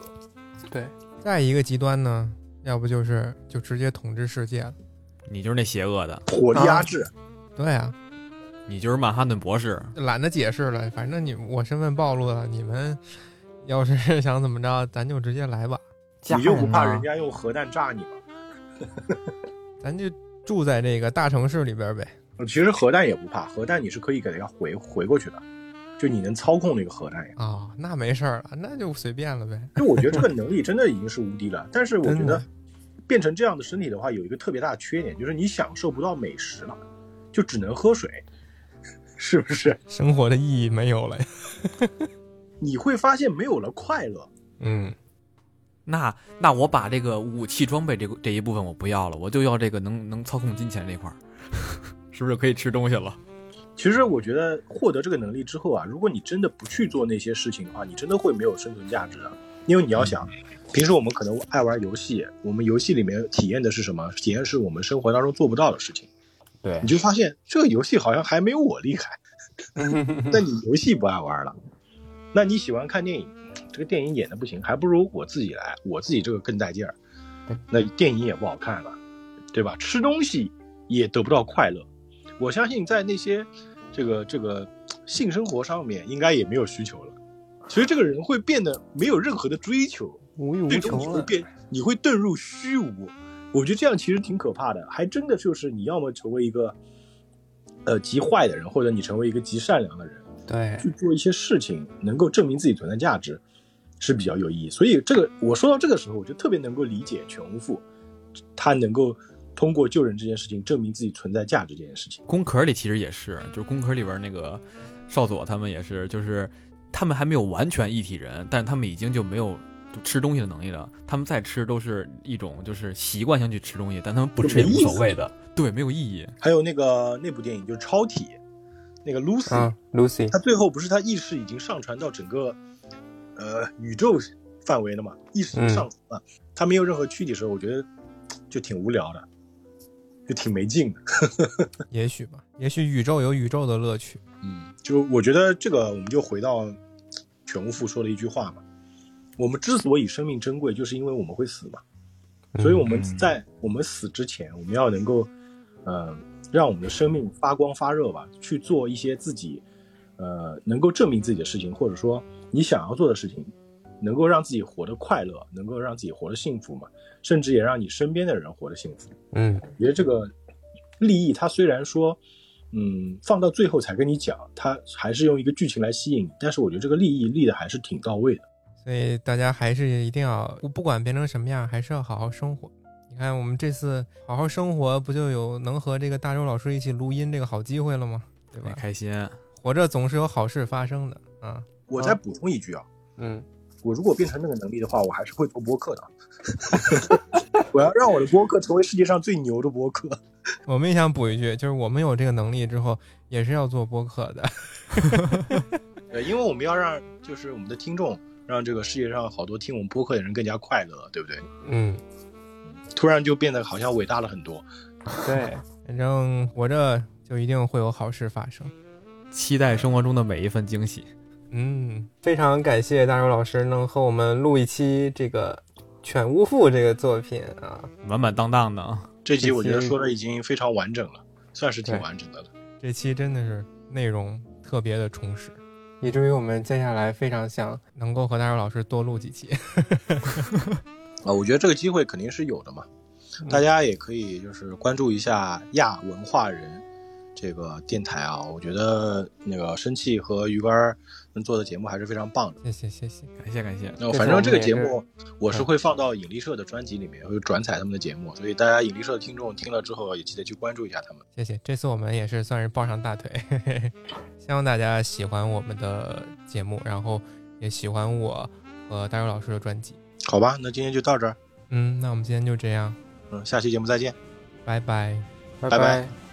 对。再一个极端呢，要不就是就直接统治世界了。你就是那邪恶的，火力压制，对啊，你就是曼哈顿博士。懒得解释了，反正你我身份暴露了，你们要是 想怎么着，咱就直接来吧，家你就不怕人家用核弹炸你吗？咱就住在这个大城市里边呗。其实核弹也不怕，核弹你是可以给人家回回过去的，就你能操控那个核弹呀。啊、那没事儿了，那就随便了呗。就我觉得这个能力真的已经是无敌了，但是我觉得，变成这样的身体的话，有一个特别大的缺点，就是你享受不到美食了，就只能喝水，是不是？生活的意义没有了呀。你会发现没有了快乐。嗯，那那我把这个武器装备这个这一部分我不要了，我就要这个能能操控金钱这块儿，是不是可以吃东西了？其实我觉得获得这个能力之后啊，如果你真的不去做那些事情的话，你真的会没有生存价值的。因为你要想，平时我们可能爱玩游戏，我们游戏里面体验的是什么？体验是我们生活当中做不到的事情。对你，就发现这个游戏好像还没有我厉害。但你游戏不爱玩了，那你喜欢看电影，这个电影演的不行，还不如我自己来，我自己这个更带劲儿。那电影也不好看了，对吧？吃东西也得不到快乐。我相信在那些这个这个性生活上面，应该也没有需求了，所以这个人会变得没有任何的追求，无欲无最终你求。会变，你会遁入虚无。我觉得这样其实挺可怕的，还真的就是你要么成为一个呃极坏的人，或者你成为一个极善良的人，对，去做一些事情，能够证明自己存在价值，是比较有意义。所以这个我说到这个时候，我就特别能够理解全无父，他能够通过救人这件事情证明自己存在价值这件事情。宫壳里其实也是，就是宫壳里边那个少佐他们也是，就是他们还没有完全一体人，但是他们已经就没有吃东西的能力了。他们再吃都是一种就是习惯性去吃东西，但他们不吃也无所谓的，对，没有意义。还有那个那部电影就是超体，那个 Lucy，、啊，Lucy，他最后不是他意识已经上传到整个呃宇宙范围了嘛？意识已经上传了，他没有任何躯体的时候，我觉得就挺无聊的，就挺没劲的。也许吧，也许宇宙有宇宙的乐趣。嗯，就我觉得这个，我们就回到全无父说的一句话嘛：我们之所以生命珍贵，就是因为我们会死嘛。所以我们在我们死之前，我们要能够，呃，让我们的生命发光发热吧，去做一些自己，呃，能够证明自己的事情，或者说你想要做的事情，能够让自己活得快乐，能够让自己活得幸福嘛，甚至也让你身边的人活得幸福。嗯，我觉得这个利益，它虽然说，嗯，放到最后才跟你讲，它还是用一个剧情来吸引你，但是我觉得这个利益立的还是挺到位的。所以大家还是一定要不不管变成什么样，还是要好好生活。你看，我们这次好好生活，不就有能和这个大周老师一起录音这个好机会了吗？对吧？开心，活着总是有好事发生的啊。我再补充一句啊，嗯，我如果变成那个能力的话，我还是会做播客的。我要让我的播客成为世界上最牛的播客。我们也想补一句，就是我们有这个能力之后，也是要做播客的。对，因为我们要让就是我们的听众，让这个世界上好多听我们播客的人更加快乐，对不对？嗯，突然就变得好像伟大了很多。对，反正活着就一定会有好事发生。期待生活中的每一份惊喜。嗯，非常感谢大周老师能和我们录一期这个《犬巫妇》这个作品啊。满满当当的啊！这期我觉得说的已经非常完整了，算是挺完整的了。这期真的是内容特别的充实，以至于我们接下来非常想能够和大周老师多录几期。啊，我觉得这个机会肯定是有的嘛，大家也可以就是关注一下亚文化人这个电台啊，我觉得那个生气和鱼竿能做的节目还是非常棒的。谢谢谢谢。感谢感谢，那反正这个节目我是会放到引力社的专辑里面，会转载他们的节目，所以大家引力社的听众听了之后也记得去关注一下他们。谢谢，这次我们也是算是抱上大腿，嘿嘿嘿希望大家喜欢我们的节目，然后也喜欢我和大周老师的专辑。好吧，那今天就到这儿，嗯，那我们今天就这样，嗯，下期节目再见。拜拜。拜拜拜